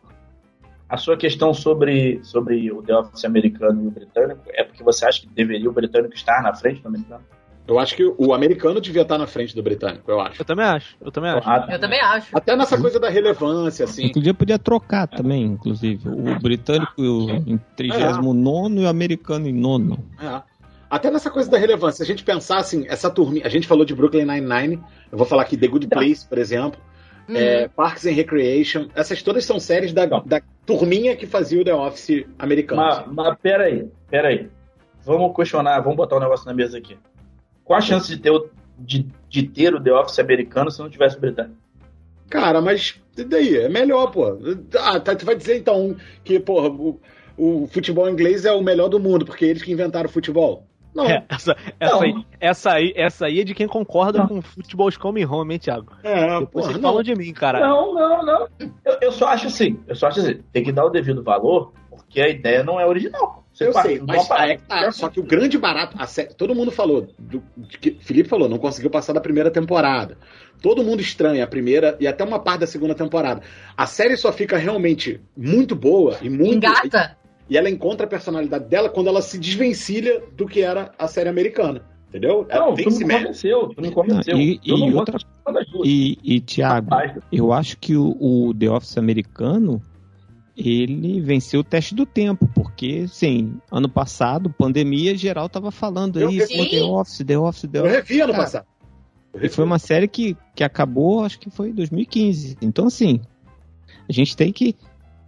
Speaker 8: a sua questão sobre, sobre o The Office americano e o britânico é porque você acha que deveria o britânico estar na frente do americano?
Speaker 2: Eu acho que o americano devia estar na frente do britânico, eu acho.
Speaker 9: Eu também acho, eu também acho.
Speaker 8: Ah, tá.
Speaker 5: Eu também acho.
Speaker 2: Até nessa coisa da relevância, assim.
Speaker 3: Inclusive podia trocar também, inclusive. O britânico em 39 e o americano em nono.
Speaker 2: É. Até nessa coisa da relevância, se a gente pensar assim, essa turminha, a gente falou de Brooklyn Nine-Nine, eu vou falar aqui The Good Place, por exemplo,
Speaker 5: Hum.
Speaker 2: é, Parks and Recreation, essas todas são séries da, da turminha que fazia o The Office americano.
Speaker 8: Mas, mas pera aí, pera aí. Vamos questionar, vamos botar um negócio na mesa aqui. Qual a chance de ter o, de, de ter o The Office americano se não tivesse o britânico?
Speaker 2: Cara, mas e daí? É melhor, pô. Ah, tá, tu vai dizer então que, porra, o, o futebol inglês é o melhor do mundo, porque eles que inventaram o futebol. Não,
Speaker 9: É, essa, essa,
Speaker 8: Não.
Speaker 9: aí, essa, aí, essa aí é de quem concorda com futebol come home, hein, Thiago?
Speaker 2: é,
Speaker 9: Depois
Speaker 2: porra, não.
Speaker 9: falam de mim, cara.
Speaker 8: Não, não, não. Eu, eu só acho assim, eu só acho assim, tem que dar o devido valor, porque a ideia não é original. Você
Speaker 2: Eu sei, mas é tá, só que o grande barato, a sé- todo mundo falou, do, que Felipe falou, não conseguiu passar da primeira temporada. Todo mundo estranha a primeira e até uma parte da segunda temporada. A série só fica realmente muito boa e muito
Speaker 5: Engata.
Speaker 2: e ela encontra a personalidade dela quando ela se desvencilha do que era a série americana, entendeu? Ela
Speaker 8: Não,
Speaker 2: tem
Speaker 8: tu
Speaker 2: que se
Speaker 8: me
Speaker 2: mexe.
Speaker 8: convenceu, tu me convenceu.
Speaker 3: E-
Speaker 8: eu
Speaker 3: e
Speaker 8: não
Speaker 3: outra-. E, e Thiago,
Speaker 8: Rapaz,
Speaker 3: eu acho que o, o The Office americano ele venceu o teste do tempo, porque, sim, ano passado, pandemia, geral tava falando
Speaker 2: Eu
Speaker 3: aí, pô, The Office, The Office, The
Speaker 2: Eu
Speaker 3: Office.
Speaker 2: revi ano
Speaker 3: Cara,
Speaker 2: passado. Eu
Speaker 3: E foi uma série que, que acabou, acho que foi em 2015. Então, assim, a gente tem que.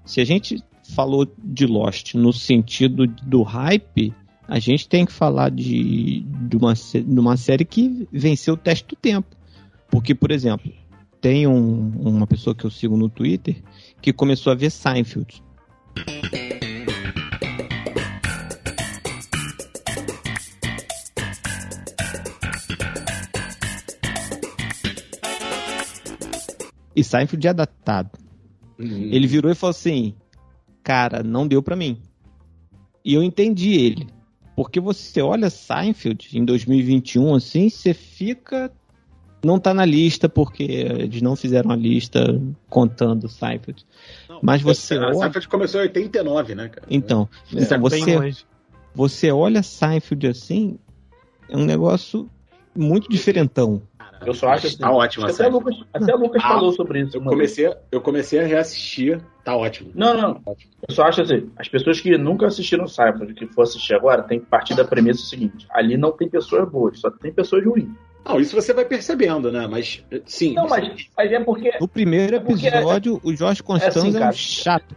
Speaker 3: Se a gente falou de Lost no sentido do hype, a gente tem que falar de, de, uma, de uma série que venceu o teste do tempo. Porque, por exemplo, tem um, uma pessoa que eu sigo no Twitter que começou a ver Seinfeld. E Seinfeld é datado. Uhum. Ele virou e falou assim: Cara, não deu para mim. E eu entendi ele. Porque você olha Seinfeld em 2021, assim, você fica. Não tá na lista porque eles não fizeram a lista contando Seinfeld. Não, Mas você.
Speaker 2: A olha... Seinfeld começou em 89, né, cara?
Speaker 3: Então, é, então você, você olha Seinfeld assim, é um negócio muito diferentão.
Speaker 8: Eu só acho assim.
Speaker 2: Tá ótimo,
Speaker 8: até, Lucas, até o Lucas ah, falou sobre isso.
Speaker 2: Eu comecei, eu comecei a reassistir, tá ótimo.
Speaker 8: Não, não. Eu só acho assim, as pessoas que nunca assistiram Seinfeld, que for assistir agora, tem que partir da premissa seguinte: ali não tem pessoas boas, só tem pessoas ruins.
Speaker 2: Não, isso você vai percebendo, né? Mas, sim.
Speaker 8: Não, mas, mas é porque.
Speaker 3: No primeiro é episódio, é, o Jorge Constância é, assim, é um chato.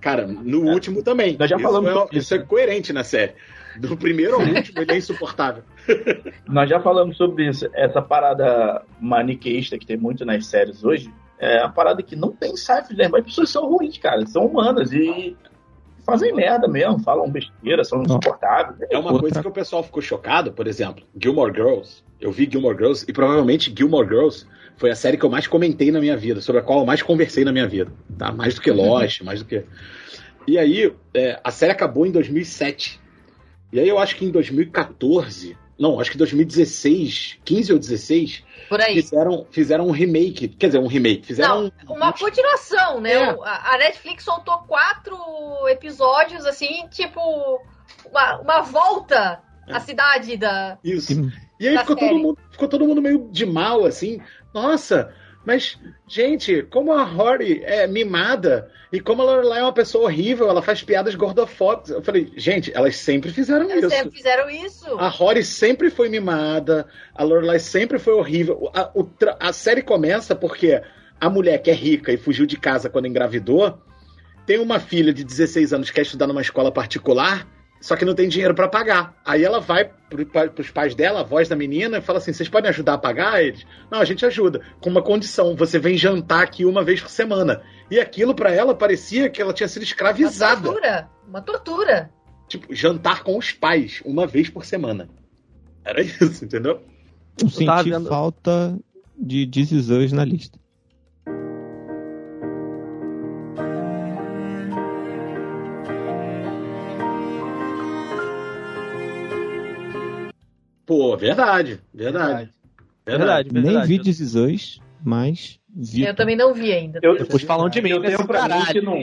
Speaker 2: Cara, no é. último também.
Speaker 8: Nós já falamos
Speaker 2: isso, é, isso é coerente na série. Do primeiro ao último, ele é insuportável.
Speaker 8: Nós já falamos sobre isso. Essa parada maniqueísta que tem muito nas séries hoje é uma parada que não tem site, né? Mas as pessoas são ruins, cara. São humanas e fazem merda mesmo, falam besteira, são insuportáveis.
Speaker 2: É uma Outra. coisa que o pessoal ficou chocado, por exemplo, Gilmore Girls. Eu vi Gilmore Girls e provavelmente Gilmore Girls foi a série que eu mais comentei na minha vida, sobre a qual eu mais conversei na minha vida. Tá? Mais do que Lost, mais do que. E aí, é, a série acabou em 2007. E aí eu acho que em 2014, não, acho que 2016, 15 ou 16, Fizeram, fizeram um remake, quer dizer, um remake, fizeram
Speaker 5: não, uma continuação, né? É. A Netflix soltou quatro episódios, assim, tipo, uma, uma volta é. à cidade da.
Speaker 2: Isso. E aí ficou todo, mundo, ficou todo mundo meio de mal, assim. Nossa, mas, gente, como a Rory é mimada e como a Lorelai é uma pessoa horrível, ela faz piadas gordofóbicas. Eu falei, gente, elas sempre fizeram elas
Speaker 5: isso. sempre fizeram isso.
Speaker 2: A Rory sempre foi mimada, a Lorelai sempre foi horrível. A, o, a série começa porque a mulher que é rica e fugiu de casa quando engravidou tem uma filha de 16 anos que quer estudar numa escola particular só que não tem dinheiro para pagar. Aí ela vai para os pais dela, a voz da menina, e fala assim: vocês podem ajudar a pagar? Eles, não, a gente ajuda, com uma condição: você vem jantar aqui uma vez por semana. E aquilo para ela parecia que ela tinha sido escravizada.
Speaker 5: Uma tortura, uma tortura.
Speaker 2: Tipo, jantar com os pais uma vez por semana. Era isso, entendeu?
Speaker 3: Eu senti vendo... falta de This na lista.
Speaker 2: Pô, verdade, verdade.
Speaker 3: Verdade, verdade. Nem vi This mas vi.
Speaker 5: Eu também não vi ainda.
Speaker 8: Eu, Depois falam de mim. Eu tenho pra mim que não...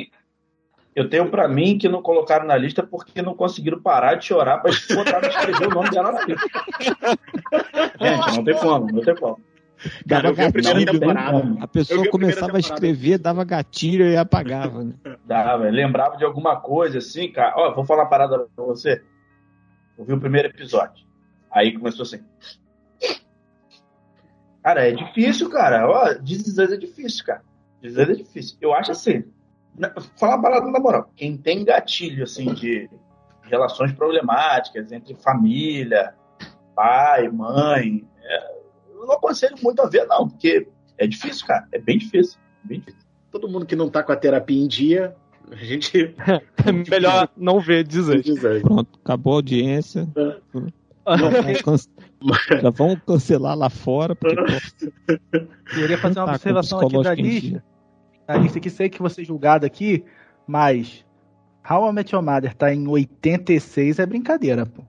Speaker 8: Eu tenho pra mim que não colocaram na lista porque não conseguiram parar de chorar pra botar pra escrever o nome dela na lista. Gente, não tem como, não tem como.
Speaker 3: Cara, a, primeira temporada. a pessoa começava a, a escrever, dava gatilho e apagava. Né?
Speaker 8: Dava, lembrava de alguma coisa assim, cara. Ó, vou falar uma parada pra você. Eu vi o primeiro episódio. Aí começou assim. Cara, é difícil, cara. Ó, dizer é difícil, cara. Dizer é difícil. Eu acho assim. Falar uma parada na moral. Quem tem gatilho, assim, de relações problemáticas entre família, pai, mãe, é, eu não aconselho muito a ver, não, porque é difícil, cara. É bem difícil. Bem difícil.
Speaker 2: Todo mundo que não tá com a terapia em dia, a gente.
Speaker 9: é melhor não ver dizer.
Speaker 3: Pronto, acabou a audiência. É. Já vão cancelar lá fora. Porque,
Speaker 10: Eu queria fazer uma tá observação aqui da lista. A lista que sei que você julgado aqui, mas How I Met Your Mother tá em 86 é brincadeira, pô.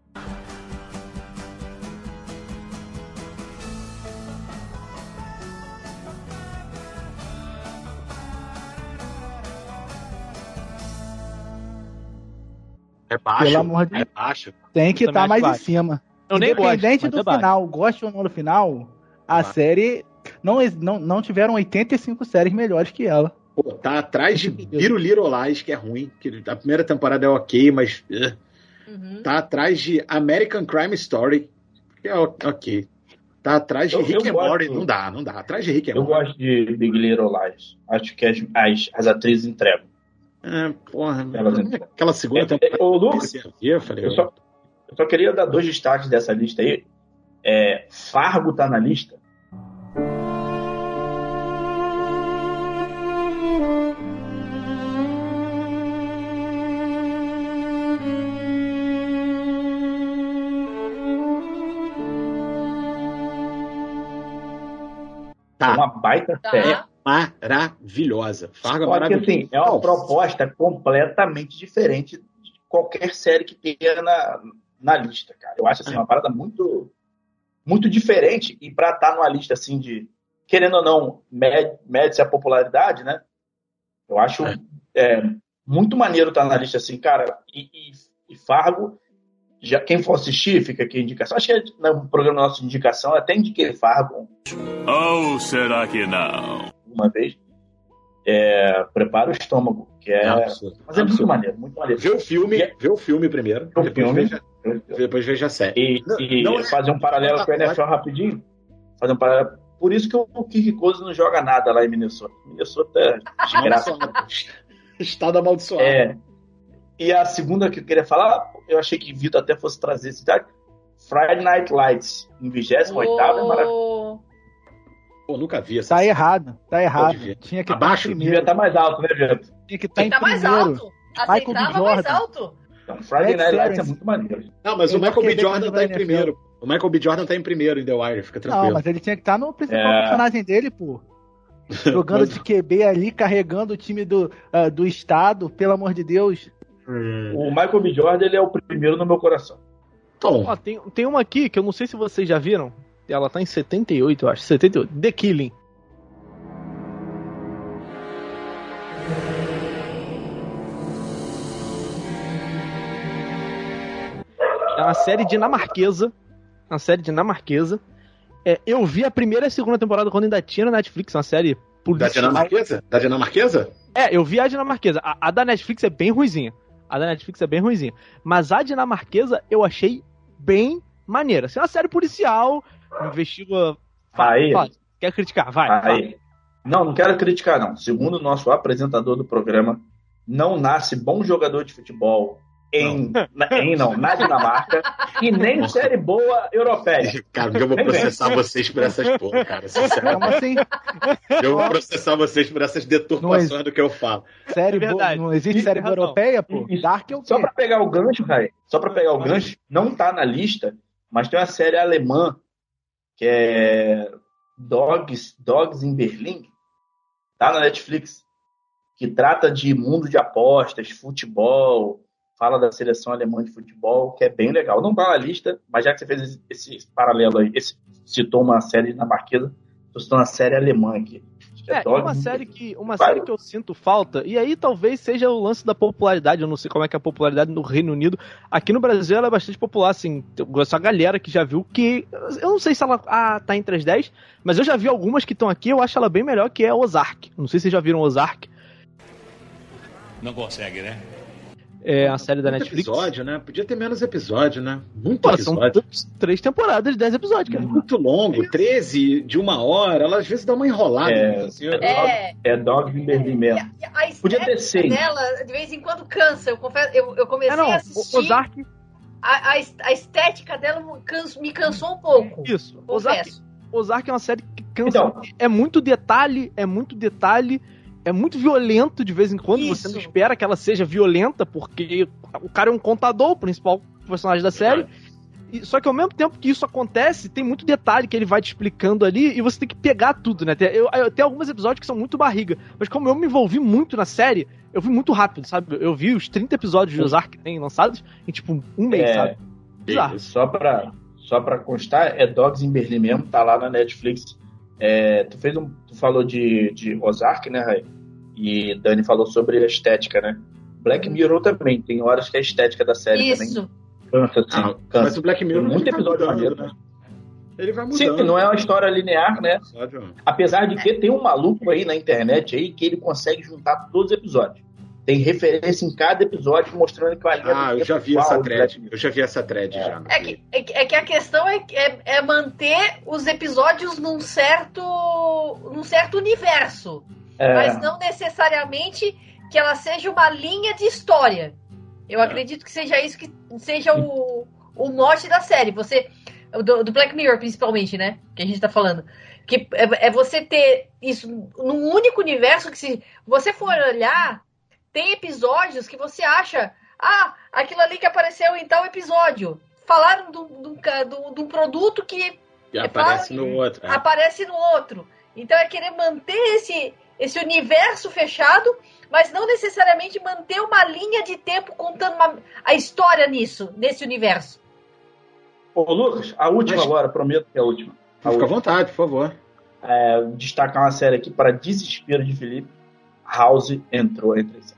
Speaker 2: É baixo. Pelo amor de... É baixo.
Speaker 10: Tem que estar tá mais baixo. em cima. Eu Independente gosto, do final, goste ou não do final, a ah. série. Não, não, não tiveram 85 séries melhores que ela.
Speaker 2: Pô, tá atrás de Biruliro Lies, que é ruim. Que a primeira temporada é ok, mas. Uh, uhum. Tá atrás de American Crime Story, que é ok. Tá atrás de eu, Rick eu and Morty, não dá, não dá. Atrás de Rick and
Speaker 8: Eu gosto de Big Little Lies. Acho que as, as, as atrizes entregam.
Speaker 2: É, porra,
Speaker 8: Ela-
Speaker 2: aquela segunda
Speaker 8: É,
Speaker 2: temporada.
Speaker 8: é, ô, Lucas,
Speaker 2: eu falei,
Speaker 8: Eu só, eu só queria dar dois destaques dessa lista aí. É, Fargo tá na lista.
Speaker 2: Tá.
Speaker 8: Uma baita
Speaker 5: Tá.
Speaker 8: série.
Speaker 2: maravilhosa. Fargo é
Speaker 8: que
Speaker 2: maravilhosa.
Speaker 8: assim, é uma proposta completamente diferente de qualquer série que tenha na, na lista, cara. Eu acho assim, uma parada muito, muito diferente. E pra estar numa lista assim de, querendo ou não, med- mede-se a popularidade, né? Eu acho é, muito maneiro estar na lista assim, cara. E, e- e Fargo, já, quem for assistir, fica aqui a indicação. Acho que no programa nosso de indicação, até indiquei Fargo
Speaker 11: Ou será que não?
Speaker 8: uma vez. É, prepara o estômago, que é.
Speaker 2: Absurdo,
Speaker 8: Mas é muito
Speaker 2: absurdo.
Speaker 8: maneiro, muito maneiro.
Speaker 2: Vê o filme, vê o filme primeiro,
Speaker 8: o
Speaker 2: depois,
Speaker 8: filme.
Speaker 2: Veja, depois veja a série.
Speaker 8: E,
Speaker 2: Não-
Speaker 8: e
Speaker 2: não é-
Speaker 8: fazer um paralelo com o NFL rapidinho. Fazer um paralelo. Por isso que o Kirk Cousins não joga nada lá em Minnesota. Minnesota é desgraça.
Speaker 2: Estado amaldiçoado.
Speaker 8: É. E a segunda que eu queria falar, eu achei que Vitor até fosse trazer esse. Friday Night Lights, em 28 é maravilhoso.
Speaker 2: Pô, nunca vi essa
Speaker 10: Tá errado, tá errado.
Speaker 2: ver.
Speaker 10: Tinha que
Speaker 2: Abaixo?
Speaker 10: em
Speaker 8: Devia estar mais alto, né, Vitor?
Speaker 10: Tinha que estar em
Speaker 5: tá mais
Speaker 10: primeiro.
Speaker 5: alto.
Speaker 10: Michael
Speaker 5: Aceitava
Speaker 10: B.
Speaker 5: mais
Speaker 10: Jordan.
Speaker 5: alto.
Speaker 8: Então, Friday Night Lights é muito maneiro.
Speaker 2: Não, mas o
Speaker 10: Eu
Speaker 2: Michael B. Jordan tá em primeiro. O Michael B. Jordan tá em primeiro em The Wire, fica
Speaker 10: Não,
Speaker 2: tranquilo.
Speaker 10: mas ele tinha que estar no principal
Speaker 8: É.
Speaker 10: personagem dele, pô. Jogando
Speaker 2: Mas-
Speaker 10: de QB ali, carregando o time do, ah, do estado, pelo amor de Deus.
Speaker 8: O Michael B. Jordan, ele é o primeiro no meu coração.
Speaker 2: Tom,
Speaker 9: Ó, tem, tem uma aqui que eu não sei se vocês já viram. Ela tá em 78, eu acho. 78. The Killing. É uma série dinamarquesa. Uma série dinamarquesa. É, eu vi a primeira e a segunda temporada quando ainda tinha na Netflix, uma série
Speaker 2: da
Speaker 9: policial.
Speaker 2: dinamarquesa? Da dinamarquesa?
Speaker 9: É, eu vi a dinamarquesa. A, a da Netflix é bem ruizinha. A da Netflix é bem ruizinha. Mas a dinamarquesa eu achei bem maneira. Assim, é uma série policial, investiga. Fala,
Speaker 8: Aí.
Speaker 9: fala. Quer criticar? Vai. fala.
Speaker 8: Aí. Não, não quero criticar, não. Segundo o nosso apresentador do programa, não nasce bom jogador de futebol em, na, em não, na Dinamarca e nem série boa europeia.
Speaker 2: Cara, eu vou processar vocês por essas porra, cara.
Speaker 10: Como
Speaker 2: Sinceramente.
Speaker 10: assim?
Speaker 2: Eu vou processar vocês por essas deturpações do que eu falo.
Speaker 10: Série
Speaker 9: É
Speaker 10: boa,
Speaker 9: verdade.
Speaker 10: não existe
Speaker 8: Isso
Speaker 10: série boa europeia, pô?
Speaker 8: Isso.
Speaker 10: Dark é o quê?
Speaker 8: Só pra pegar o gancho, Rai, só pra pegar o gancho, não tá na lista, mas tem uma série alemã que é Dogs, Dogs in Berlim, tá na Netflix, que trata de mundo de apostas, futebol, fala da seleção alemã de futebol, que é bem legal. Não tá na lista, mas já que você fez esse, esse paralelo aí, esse, citou uma série dinamarquesa, tô citando uma série alemã aqui.
Speaker 9: É, e
Speaker 8: Dogs
Speaker 9: uma série que uma
Speaker 8: Vai.
Speaker 9: série que eu sinto falta, e aí talvez seja o lance da popularidade, eu não sei como é que é a popularidade no Reino Unido. Aqui no Brasil ela é bastante popular, assim, eu gosto da galera que já viu que. Eu não sei se ela ah, tá entre as 10, mas eu já vi algumas que estão aqui, eu acho ela bem melhor que é Ozark. Não sei se vocês já viram Ozark,
Speaker 11: Não consegue, né?
Speaker 9: É a série da
Speaker 2: Muito
Speaker 9: Netflix.
Speaker 2: episódio, né? Podia ter menos episódio, né? Muito
Speaker 9: Pô, são
Speaker 2: episódio.
Speaker 9: t- três temporadas de 10 episódios, cara.
Speaker 2: Muito longo, 13 de uma hora, ela às vezes dá uma enrolada.
Speaker 8: É.
Speaker 2: né? Assim,
Speaker 5: É.
Speaker 8: É Dogs in Berlim mesmo.
Speaker 5: A
Speaker 8: Podia ter
Speaker 5: estética
Speaker 8: seis.
Speaker 5: dela, de vez em quando, cansa. Eu confesso, eu, eu comecei
Speaker 9: É, não,
Speaker 5: a
Speaker 9: o
Speaker 5: assistir.
Speaker 9: Ozark,
Speaker 5: A, a, a estética dela me canso- me cansou um pouco.
Speaker 9: isso. Ozark,
Speaker 5: Confesso.
Speaker 9: Ozark é uma série que cansa.
Speaker 8: Então,
Speaker 9: é muito detalhe, é muito detalhe, é muito violento de vez em quando. Você
Speaker 5: Isso.
Speaker 9: não espera que ela seja violenta, porque o cara é um contador, o principal personagem da série. E- só que ao mesmo tempo que isso acontece, tem muito detalhe que ele vai te explicando ali e você tem que pegar tudo, né? Tem, eu, eu- tem alguns episódios que são muito barriga, mas como eu me envolvi muito na série, eu vi muito rápido, sabe? Eu vi os 30 episódios de Ozark que tem lançados em tipo um mês,
Speaker 8: É.
Speaker 9: sabe? Bizarro.
Speaker 8: Só pra, só pra constar, é Dogs in Berlim mesmo, tá lá na Netflix. É, tu, fez um, tu falou de, de Ozark, né, Ray? E Dani falou sobre a estética, né? Black Mirror também, tem horas que a estética da série também
Speaker 5: Isso.
Speaker 8: cansa, assim,
Speaker 2: Ah,
Speaker 8: cansa.
Speaker 2: mas o Black Mirror
Speaker 8: Tem muito
Speaker 2: ele vai
Speaker 8: episódio
Speaker 2: mudando,
Speaker 8: maneiro,
Speaker 2: né?
Speaker 8: né?
Speaker 2: Ele vai mudando.
Speaker 8: Sim, não é uma história linear, né? Apesar de que tem um maluco aí na internet aí que ele consegue juntar todos os episódios. Tem referência em cada episódio mostrando que o linha
Speaker 2: Ah, eu já vi essa thread. Eu já vi essa thread já.
Speaker 5: É que, é, que- é que a questão é, é, é manter os episódios num certo, num certo universo.
Speaker 8: É,
Speaker 5: Mas não necessariamente que ela seja uma linha de história. Eu acredito que seja isso que seja o, o mote da série. Você. Do, do Black Mirror, principalmente, né? Que a gente tá falando. Que é, é você ter isso num único universo que, se você for olhar, tem episódios que você acha. Ah, aquilo ali que apareceu em tal episódio. Falaram de um produto que.
Speaker 2: E aparece no outro. é.
Speaker 5: Aparece no outro. Então é querer manter esse, esse universo fechado, mas não necessariamente manter uma linha de tempo contando uma- a história nisso, nesse universo.
Speaker 8: Ô, Lucas, a última
Speaker 2: Mas-
Speaker 8: agora, prometo que é a última. A
Speaker 2: Fica à vontade, por favor.
Speaker 8: É, destacar uma série aqui para desespero de Felipe. House entrou entre as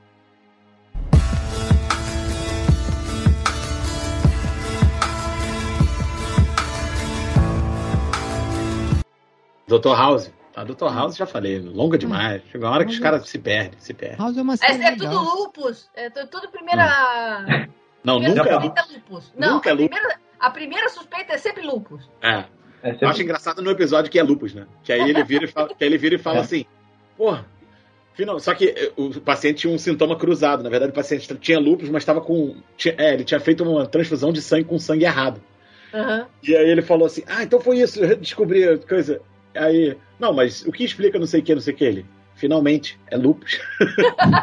Speaker 2: Dr. House. A Dr. House já falei, longa demais. Chega uma hora que os caras se perdem, se perdem.
Speaker 3: House é uma
Speaker 5: É,
Speaker 3: série
Speaker 5: é tudo
Speaker 3: legal.
Speaker 5: lupus. É tu- tudo primeira.
Speaker 2: Não,
Speaker 5: primeira
Speaker 2: nunca é
Speaker 5: suspeita
Speaker 2: lupus.
Speaker 5: lupus. Não,
Speaker 2: Nunca é
Speaker 5: a, primeira, a primeira suspeita é sempre lupus.
Speaker 2: É.
Speaker 8: É,
Speaker 2: Eu acho engraçado no episódio que é lupus, né? Que aí ele vira e fala, que aí ele vira e fala
Speaker 8: É.
Speaker 2: assim, porra, final, só que eh, o paciente tinha um sintoma cruzado. Na verdade, o paciente tinha lupus, mas estava com. tinha- é, ele tinha feito uma transfusão de sangue com sangue errado.
Speaker 5: Aham.
Speaker 2: E aí ele falou assim: Ah, então foi isso, eu descobri a coisa. Aí, não, mas o que explica não sei o que, não sei o que ele? Finalmente, é lupus.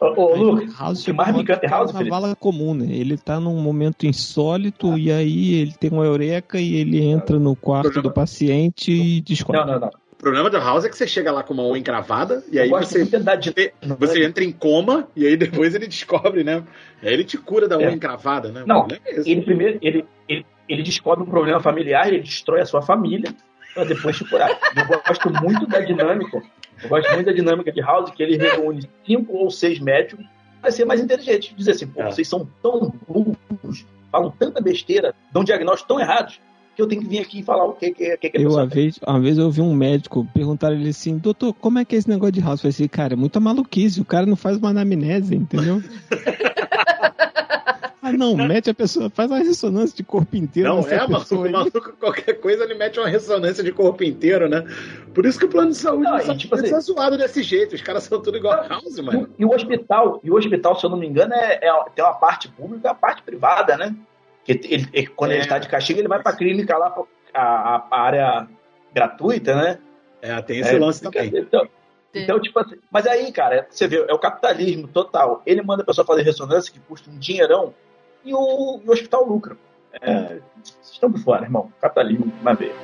Speaker 8: Ô, ô, Lucas,
Speaker 3: House
Speaker 8: o que mais me encanta é House,
Speaker 3: na
Speaker 8: Felipe?
Speaker 3: vala comum, né? Ele tá num momento insólito e aí ele tem uma eureka e ele entra no quarto do paciente e descobre.
Speaker 8: Não, não, não.
Speaker 2: O problema da House é que você chega lá com uma unha encravada e aí você,
Speaker 8: dinâmica.
Speaker 2: você entra em coma e aí depois ele descobre, né? Aí ele te cura da unha
Speaker 8: É.
Speaker 2: encravada, né?
Speaker 8: Não,
Speaker 2: problema é.
Speaker 8: Ele primeiro, ele, ele, descobre um problema familiar, ele destrói a sua família para depois te curar. Eu gosto muito da dinâmica. Eu gosto muito da dinâmica de House, que ele reúne cinco ou seis médicos para ser mais inteligente. Dizer assim, pô,
Speaker 2: É.
Speaker 8: vocês são tão burros, falam tanta besteira, dão diagnósticos tão errados, que eu tenho que vir aqui e falar o que, que, que, que a
Speaker 3: Eu,
Speaker 8: pessoa
Speaker 3: uma vez, uma vez eu ouvi um médico perguntar ele assim, doutor, como é que é esse negócio de House? Eu falei assim, cara, é muita maluquice, o cara não faz uma anamnese, entendeu? ah, não, mete a pessoa, faz uma ressonância de corpo inteiro
Speaker 2: Não, é,
Speaker 3: pessoa
Speaker 2: O
Speaker 3: aí.
Speaker 2: maluco, qualquer coisa, ele mete uma ressonância de corpo inteiro, né? Por isso que o plano de saúde
Speaker 8: Não,
Speaker 2: não,
Speaker 8: e
Speaker 2: sabe
Speaker 8: tipo
Speaker 2: é
Speaker 8: assim-
Speaker 2: zoado desse jeito. Os caras são tudo igual a House,
Speaker 8: E
Speaker 2: mano.
Speaker 8: o- E o hospital, e o hospital, se eu não me engano, é, é- tem uma parte pública e uma parte privada, né? Que ele, ele- quando
Speaker 2: É.
Speaker 8: ele está de castigo, ele vai para a clínica lá, pra- a, a- área gratuita, né?
Speaker 2: É, tem esse
Speaker 8: É,
Speaker 2: lance
Speaker 8: fica-
Speaker 2: também.
Speaker 8: Então, então, tipo assim, mas aí, cara, você vê, é o capitalismo total. Ele manda a pessoa fazer ressonância que custa um dinheirão e o, e o hospital lucra. É, vocês estão por fora, irmão. Capitalismo na veia.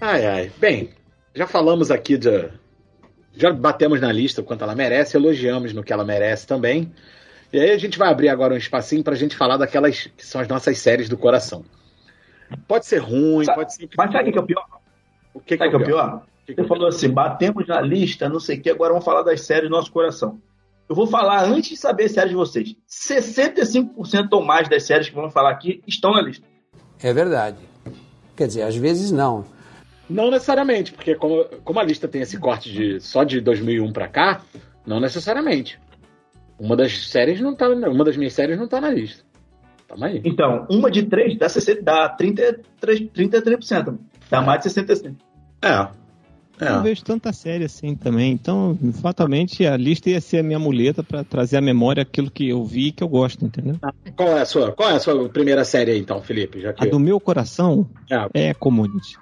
Speaker 2: Ai, ai. Bem, já falamos aqui de. Já batemos na lista o quanto ela merece, elogiamos no que ela merece também. E aí a gente vai abrir agora um espacinho pra gente falar daquelas que são as nossas séries do coração. Pode ser ruim,
Speaker 8: Sabe-
Speaker 2: pode ser.
Speaker 8: Mas sabe o que é o pior?
Speaker 2: O que, que
Speaker 8: Sabe
Speaker 2: é
Speaker 8: o que é o pior?
Speaker 2: O que que é
Speaker 8: Você
Speaker 2: o
Speaker 8: falou assim, batemos na lista, não sei o que, agora vamos falar das séries do nosso coração. Eu vou falar antes de saber as séries de vocês. 65% ou mais das séries que vamos falar aqui estão na lista.
Speaker 12: É verdade. Quer dizer, às vezes não.
Speaker 2: Não necessariamente, porque como, como a lista tem esse corte de só de 2001 pra cá, não necessariamente. Uma das séries não tá, uma das minhas séries não tá na lista. Tamo aí.
Speaker 8: Então, uma de três dá, 60, dá 33%, 33%. Dá mais de 65%.
Speaker 2: É.
Speaker 3: Eu não vejo tanta série assim também, então fatalmente a lista ia ser a minha muleta pra trazer à memória aquilo que eu vi e que eu gosto, entendeu?
Speaker 2: Qual é a sua, qual é a sua primeira série aí, então, Felipe? Já que...
Speaker 3: A do meu coração
Speaker 2: É.
Speaker 3: é Community.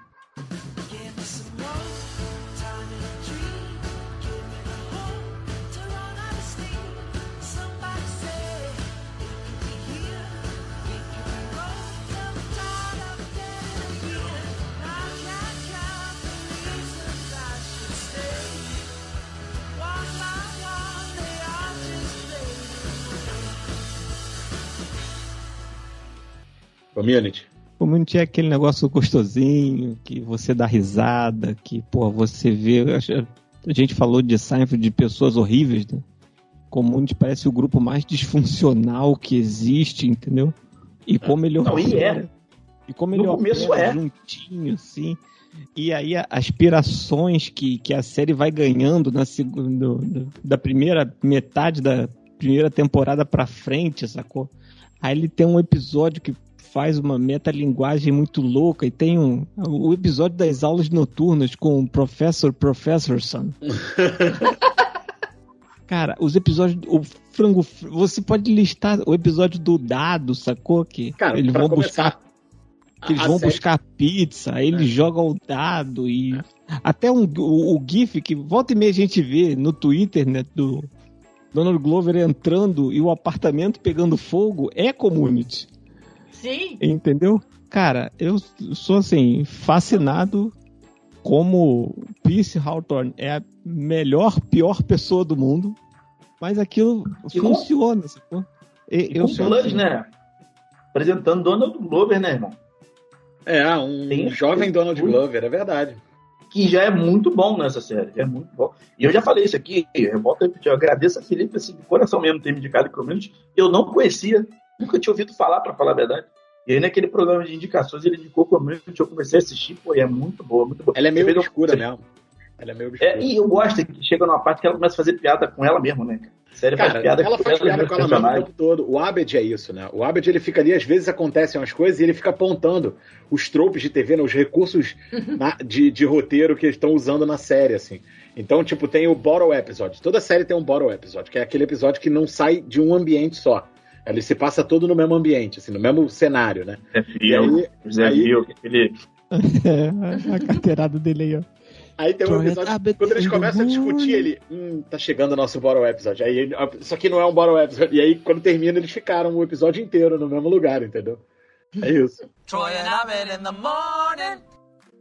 Speaker 2: Community.
Speaker 3: Community é aquele negócio gostosinho, que você dá risada, que, pô, você vê. A gente falou de Seinfeld de pessoas horríveis, né? Community parece o grupo mais disfuncional que existe, entendeu? E como ele
Speaker 8: Não, e é.
Speaker 3: E como
Speaker 8: No
Speaker 3: ele
Speaker 8: começo
Speaker 3: opera
Speaker 8: é.
Speaker 3: juntinho, assim. E aí aspirações que, que a série vai ganhando na segunda, da primeira metade da primeira temporada pra frente, sacou? Aí ele tem um episódio que faz uma metalinguagem muito louca e tem um o episódio das aulas noturnas com o Professor Professorson. Cara, os episódios. O frango. Você pode listar o episódio do dado, sacou? Que
Speaker 2: Cara,
Speaker 3: eles vão
Speaker 2: começar,
Speaker 3: buscar. Eles vão
Speaker 2: série-
Speaker 3: buscar pizza, aí eles jogam o dado e. Até um, o, o GIF que volta e meia a gente vê no Twitter, né? Do Donald Glover entrando e o apartamento pegando fogo é community.
Speaker 5: Sim.
Speaker 3: Entendeu? Cara, eu sou assim, fascinado como Pierce Hawthorne é a melhor, pior pessoa do mundo, mas aquilo
Speaker 8: E com-
Speaker 3: funciona, sacou? E-
Speaker 8: E
Speaker 3: eu
Speaker 8: com
Speaker 3: sou
Speaker 8: Blood,
Speaker 3: assim.
Speaker 8: né? Apresentando Donald Glover, né, irmão?
Speaker 2: É, um
Speaker 8: Tem-
Speaker 2: jovem Donald Glover, é verdade.
Speaker 8: Que já é muito bom nessa série. É muito bom. E eu já falei isso aqui, eu volto a repetir. Eu agradeço a Felipe, assim, de coração mesmo, ter me indicado Community. Eu não conhecia, nunca tinha ouvido falar, pra falar a verdade. E aí, naquele programa de indicações, ele indicou Community, eu comecei a assistir, pô, e é muito boa, muito boa.
Speaker 2: Ela é meio obscura mesmo. Ela é meio obscura.
Speaker 8: É, e eu gosto que chega numa parte que ela começa a fazer piada com ela mesma, né? cara? A série
Speaker 2: Cara,
Speaker 8: faz piada
Speaker 2: ela faz piada
Speaker 8: com
Speaker 2: ela mesmo o tempo todo. O Abed é isso, né? O Abed ele fica ali, às vezes acontecem umas coisas e ele fica apontando os tropes de TV, né? os recursos na- de, de roteiro que eles estão usando na série, assim. Então, tipo, tem o Bottle Episode. Toda série tem um Bottle Episode, que é aquele episódio que não sai de um ambiente só. Ele se passa todo no mesmo ambiente, assim, no mesmo cenário, né?
Speaker 8: É Zé
Speaker 2: aí-
Speaker 8: Mil, Felipe.
Speaker 3: É, a- carteirada dele aí, ó.
Speaker 2: Aí tem um episódio,
Speaker 3: Abed
Speaker 2: quando eles
Speaker 3: in the
Speaker 2: começam a discutir, ele, hum, tá chegando o nosso Bottle Episode. Aí, ele- isso aqui não é um Bottle Episode. E aí, quando termina, eles ficaram o episódio inteiro no mesmo lugar, entendeu? É isso.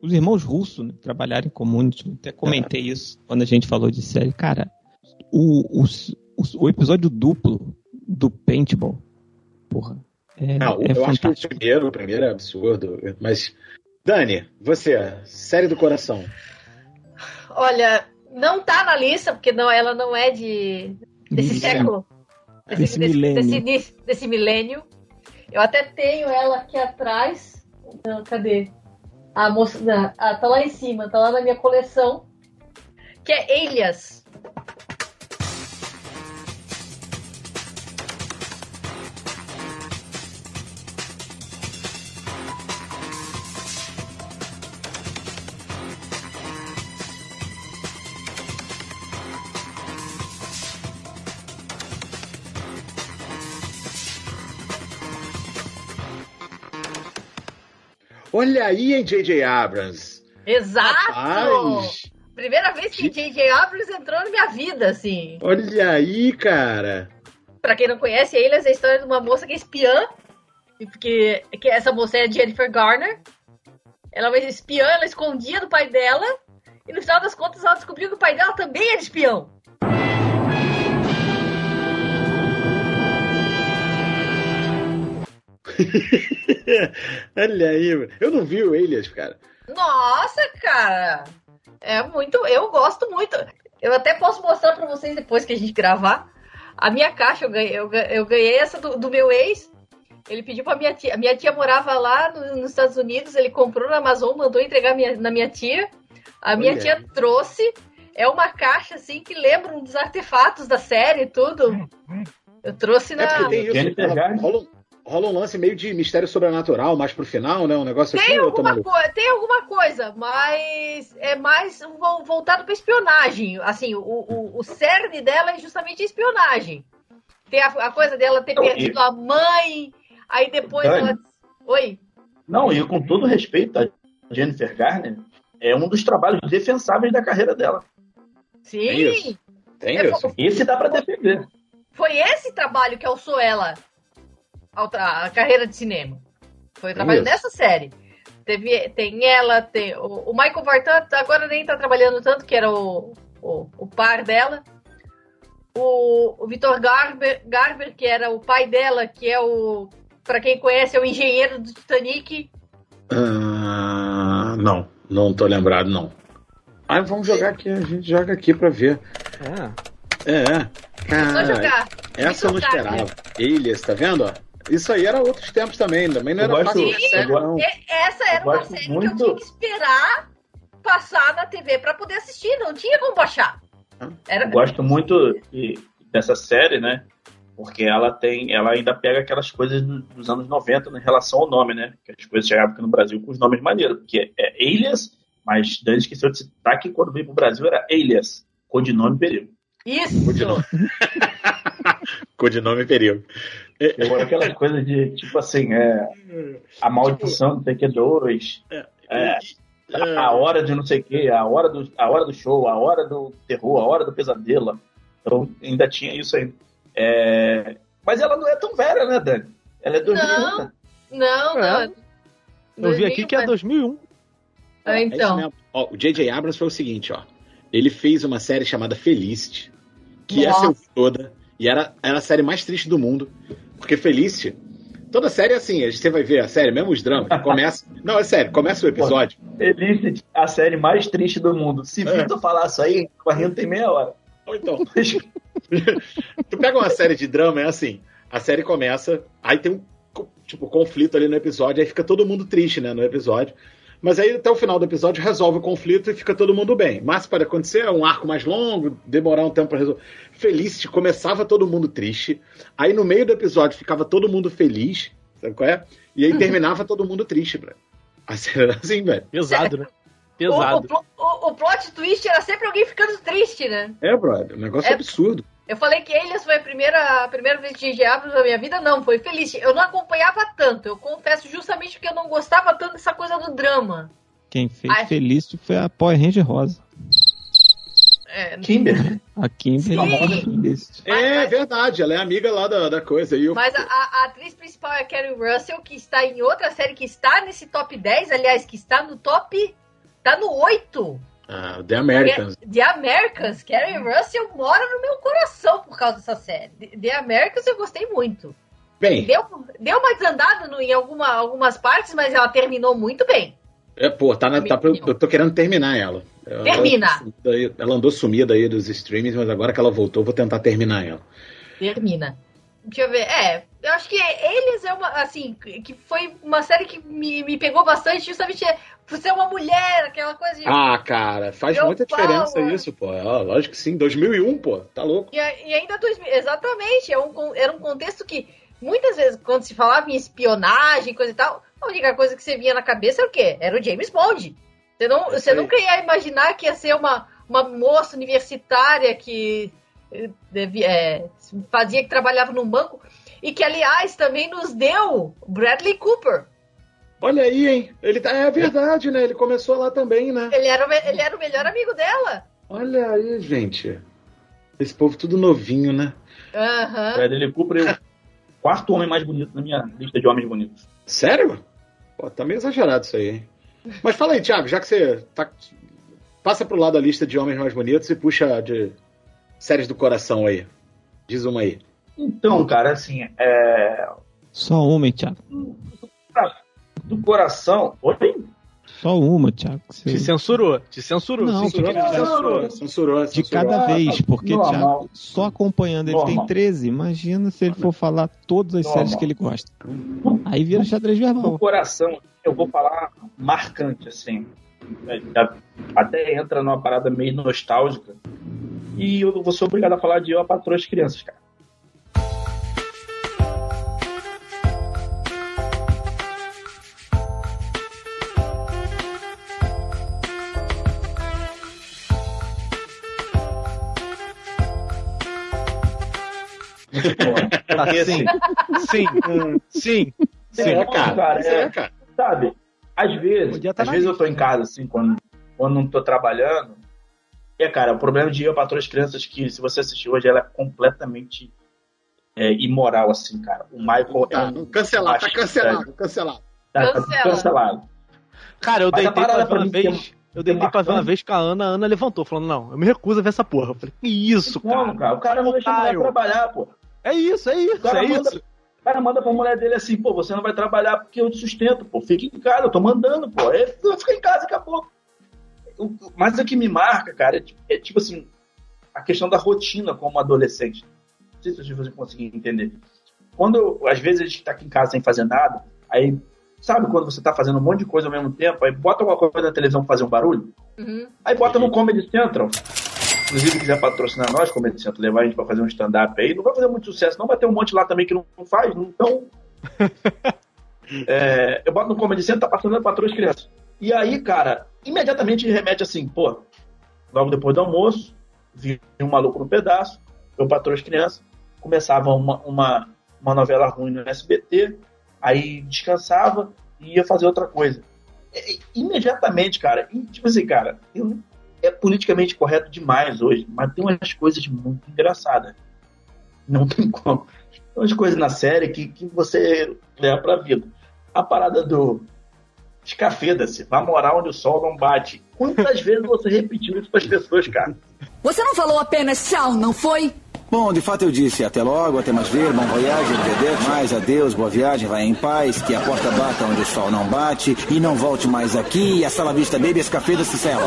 Speaker 3: Os irmãos russos né, trabalharam em community. Até comentei isso quando a gente falou de série. Cara, o, o, o, o episódio duplo do Paintball, porra, é,
Speaker 2: Não,
Speaker 3: é
Speaker 2: eu acho que o
Speaker 3: fantástico.
Speaker 2: primeiro, o primeiro é absurdo. Mas, Dani, você, série do coração.
Speaker 5: Olha, não tá na lista, porque não, ela não é de desse
Speaker 3: Desse-
Speaker 5: século.
Speaker 3: desse milênio.
Speaker 5: Desse, desse, desse milênio. Eu até tenho ela aqui atrás. Não, cadê? A moça. não, ah, tá lá em cima, tá lá na minha coleção. Que é Elias.
Speaker 2: Olha aí, hein, J.J. Abrams.
Speaker 5: Exato!
Speaker 2: Rapaz,
Speaker 5: Primeira vez que J.J. Abrams entrou na minha vida, assim.
Speaker 2: olha aí, cara.
Speaker 5: Pra quem não conhece, Elias é a história de uma moça que é espiã. Porque que essa moça é Jennifer Garner. Ela é uma espiã, ela escondia do pai dela. E no final das contas, ela descobriu que o pai dela também era espião.
Speaker 2: olha aí, mano. eu não vi o Elias, cara.
Speaker 5: Nossa, cara! É muito. Eu gosto muito. Eu até posso mostrar pra vocês depois que a gente gravar. A minha caixa, eu ganhei, eu eu ganhei essa do, do meu ex. Ele pediu pra minha tia. A minha tia morava lá no- nos Estados Unidos. Ele comprou na Amazon, mandou entregar minha- na minha tia. A minha
Speaker 2: Olha
Speaker 5: tia
Speaker 2: aí.
Speaker 5: trouxe. É uma caixa, assim, que lembra um dos artefatos da série e tudo. Eu trouxe na.
Speaker 2: É porque tem isso. Rola, rola rola um lance meio de mistério sobrenatural mais pro final, né? Um negócio assim,
Speaker 5: Tem
Speaker 2: tô
Speaker 5: alguma,
Speaker 2: maluco?
Speaker 5: coi- tem alguma coisa, mas é mais vo- voltado para espionagem. Assim, o, o, o cerne dela é justamente a espionagem. Tem a, a coisa dela ter
Speaker 8: Não, e-
Speaker 5: perdido a mãe, aí depois
Speaker 8: Dani.
Speaker 5: ela. Oi?
Speaker 8: Não, e com todo respeito a Jennifer Garner, é um dos trabalhos defensáveis da carreira dela.
Speaker 5: Sim!
Speaker 2: Tem isso. Tem
Speaker 5: É,
Speaker 2: isso.
Speaker 8: Esse dá pra defender.
Speaker 5: Foi esse trabalho que alçou ela a carreira de cinema. Foi o trabalho
Speaker 2: Isso.
Speaker 5: dessa série. Teve, tem ela, tem o, o Michael Vartan agora nem tá trabalhando tanto, que era o, o, o par dela. O, o Vitor Garber, Garber, que era o pai dela, que é o. Pra quem conhece, é o engenheiro do Titanic.
Speaker 2: Ah, não, não tô lembrado, não. Ah, vamos jogar aqui, a gente joga aqui pra ver.
Speaker 9: É.
Speaker 2: É,
Speaker 5: É só
Speaker 2: cara,
Speaker 5: jogar.
Speaker 2: essa eu não esperava. Elias, tá vendo? Isso aí era outros tempos também, também não
Speaker 8: Eu
Speaker 2: era
Speaker 8: gosto-
Speaker 2: fácil série, não.
Speaker 5: E- Essa era
Speaker 8: Eu
Speaker 5: uma série
Speaker 8: muito-
Speaker 5: que eu tinha que esperar passar na TV pra poder assistir, não tinha como baixar. Era...
Speaker 8: Eu gosto muito de- dessa série, né? Porque ela tem, ela ainda pega aquelas coisas do- dos anos 90 em relação ao nome, né? Que as coisas chegavam aqui no Brasil com os nomes maneiros, porque é Alias, mas Dan esqueceu de citar que quando veio pro Brasil era Alias, codinome perigo.
Speaker 5: Isso!
Speaker 2: Codinome perigo.
Speaker 8: Agora aquela coisa de, tipo assim, é, a maldição do TQ2, é, a, a hora de não sei o que, a hora, do, a hora do show, a hora do terror, a hora do pesadelo. Então ainda tinha isso aí. É, mas ela não é tão velha, né, Dani? Ela é 2001.
Speaker 5: Não,
Speaker 8: né?
Speaker 5: não,
Speaker 9: É.
Speaker 5: não.
Speaker 9: Eu vi aqui que é 2001.
Speaker 5: Ah,
Speaker 2: É isso
Speaker 5: então.
Speaker 2: Ó, o J.J. Abrams foi o seguinte, ó. Ele fez uma série chamada Felicity, que
Speaker 5: Nossa.
Speaker 2: ser toda, e era, era a série mais triste do mundo. Porque Felicity, toda série é assim, você vai ver a série, mesmo os dramas, começa. Não, é sério, começa o episódio.
Speaker 8: Felicity, a série mais triste do mundo. Se
Speaker 2: É.
Speaker 8: Vitor falar isso aí, correndo tem meia hora.
Speaker 2: Ou então. tu pega uma série de drama, é assim, a série começa, aí tem um tipo, conflito ali no episódio, aí fica todo mundo triste, né, no episódio. Mas aí até o final do episódio resolve o conflito e fica todo mundo bem. Mas pode acontecer é um arco mais longo, demorar um tempo pra resolver. Felicity começava todo mundo triste, aí no meio do episódio ficava todo mundo feliz, sabe qual é? E aí terminava todo mundo triste, velho. A série era assim, velho.
Speaker 9: Pesado, né?
Speaker 5: O,
Speaker 9: Pesado.
Speaker 5: o, o, o plot twist era sempre alguém ficando triste, né?
Speaker 2: É, brother, um negócio
Speaker 5: É.
Speaker 2: absurdo.
Speaker 5: Eu falei que Alias foi a primeira, a primeira vez de. Abrams na minha vida, não, foi feliz. Eu não acompanhava tanto, eu confesso justamente porque eu não gostava tanto dessa coisa do drama.
Speaker 3: Quem fez
Speaker 5: Ai.
Speaker 3: Felício foi a Power Ranger Rosa.
Speaker 5: É,
Speaker 8: Kimber.
Speaker 3: A Kimberly
Speaker 5: Sim.
Speaker 3: Felicity.
Speaker 2: É verdade, ela é amiga lá da, da coisa. E eu,
Speaker 5: Mas a, a- atriz principal é a Carrie Russell, que está em outra série que está nesse top 10, aliás, que está no top. Tá no 8.
Speaker 2: Ah, The Americans.
Speaker 5: The Americans. Carrie Russell mora no meu coração por causa dessa série. The- The Americans eu gostei muito.
Speaker 2: Bem,
Speaker 5: Deu, deu uma desandada no- em alguma, algumas partes, mas ela terminou muito bem.
Speaker 2: é, pô, tá na, tá, eu tô querendo terminar ela.
Speaker 5: Termina.
Speaker 2: Ela, ela andou sumida aí dos streamings, mas agora que ela voltou, eu vou tentar terminar ela.
Speaker 5: Termina. Deixa eu ver. É, eu acho que eles é uma, assim, que foi uma série que me, me pegou bastante, justamente é, por ser uma mulher, aquela coisa de.
Speaker 2: Ah, cara, faz muita diferença isso, pô. Ah, lógico que sim, 2001, pô, tá louco.
Speaker 5: E, e ainda 2000, exatamente, é um, era um contexto que muitas vezes quando se falava em espionagem, coisa e tal, a única coisa que você via na cabeça era o quê? Era o James Bond. Você, não,
Speaker 2: É
Speaker 5: você nunca ia imaginar que ia ser uma, uma moça universitária que eh, devia- é, fazia que trabalhava num banco e que, aliás, também nos deu Bradley Cooper.
Speaker 2: Olha aí, hein? Ele tá, é verdade, né? Ele começou lá também, né?
Speaker 5: Ele era, o me- ele era o melhor amigo dela.
Speaker 2: Olha aí, gente. Esse povo tudo novinho, né?
Speaker 5: Aham.
Speaker 8: Bradley Cooper é o quarto homem mais bonito na minha lista de homens bonitos.
Speaker 2: Sério? Pô, tá meio exagerado isso aí, hein? Mas fala aí, Thiago, já que você tá. Passa pro lado da lista de homens mais bonitos e puxa de séries do coração aí. Diz uma aí.
Speaker 8: Então, cara, assim, é,
Speaker 3: Só hein, Thiago.
Speaker 8: Do coração. Oi?
Speaker 3: Só uma, Thiago. Você-
Speaker 9: Te censurou, te censurou.
Speaker 3: Não,
Speaker 9: censurou,
Speaker 3: porque-
Speaker 2: Censurou, censurou.
Speaker 3: De
Speaker 2: censurou.
Speaker 3: cada vez, porque
Speaker 8: normal.
Speaker 3: Thiago, só acompanhando ele tem
Speaker 8: Normal.
Speaker 3: 13. Imagina se ele for falar todas as
Speaker 8: Normal.
Speaker 3: séries que ele gosta. Aí vira xadrez
Speaker 8: Do
Speaker 3: verbal.
Speaker 8: coração, eu vou falar marcante, assim. É, Até entra numa parada meio nostálgica. E eu vou ser obrigado a falar de Eu, a Patroa as Crianças, cara.
Speaker 9: Tá, sim, sim, sim, sim.
Speaker 2: É, cara.
Speaker 8: Isso
Speaker 2: É,
Speaker 8: é,
Speaker 2: cara.
Speaker 8: sabe? Às vezes,
Speaker 9: tá
Speaker 8: às vezes eu tô em casa, assim, quando, quando não tô trabalhando. É, cara, o problema de Eu, Patroa as Crianças, que se você assistir hoje, ela é completamente é, imoral, assim, cara. O Michael
Speaker 2: Tá,
Speaker 8: é um
Speaker 2: cancelado, tá cancelado, cancelado.
Speaker 8: Tá, tá
Speaker 5: Cancela.
Speaker 8: cancelado.
Speaker 9: Cara, eu
Speaker 8: Mas
Speaker 9: deitei pra ver uma
Speaker 8: que é-
Speaker 9: vez. Eu deitei pra ver uma vez com a Ana, a Ana levantou, falando, não, eu me recuso a ver essa porra. Eu falei, que isso,
Speaker 8: Como,
Speaker 9: cara?
Speaker 8: cara? O cara não deixa a mulher trabalhar, pô.
Speaker 9: É isso, é isso,
Speaker 8: O cara,
Speaker 9: é
Speaker 8: manda,
Speaker 9: isso.
Speaker 8: o cara manda pra mulher dele assim, pô, você não vai trabalhar porque eu te sustento, pô. Fica em casa, eu tô mandando, pô. Aí fica em casa, acabou. Mas o que me marca, cara, é, tipo- é tipo assim, a questão da rotina como adolescente. Não sei se vocês conseguem entender. quando às vezes a gente tá aqui em casa sem fazer nada, aí sabe quando você tá fazendo um monte de coisa ao mesmo tempo, aí bota alguma coisa na televisão pra fazer um barulho,
Speaker 5: Uhum.
Speaker 8: aí bota no Comedy Central. Inclusive, quiser patrocinar nós, Central, levar a gente pra fazer um stand-up aí, não vai fazer muito sucesso, não vai ter um monte lá também que não faz, então. É, eu boto no Comedy Central, tá passando patroa as crianças. E aí, cara, imediatamente remete assim, pô, logo depois do almoço, vi um maluco no pedaço, eu patroa as crianças, começava uma, uma, uma novela ruim no SBT, aí descansava e ia fazer outra coisa. É, é, imediatamente, cara, e, tipo assim, cara, eu- é politicamente correto demais hoje, mas tem umas coisas muito engraçadas. Não tem como. Tem umas coisas na série que, que você leva pra vida. A parada do escafeda-se, vai morar onde o sol não bate. Quantas vezes você repetiu isso pras pessoas, cara?
Speaker 13: Você não falou apenas tchau, não foi?
Speaker 14: Bom, de fato eu disse até logo, até mais ver, bom voyage, arrivederci, mais adeus, boa viagem, vai em paz, que a porta bata onde o sol não bate, e não volte mais aqui, e a sala vista baby, escafeda se sela.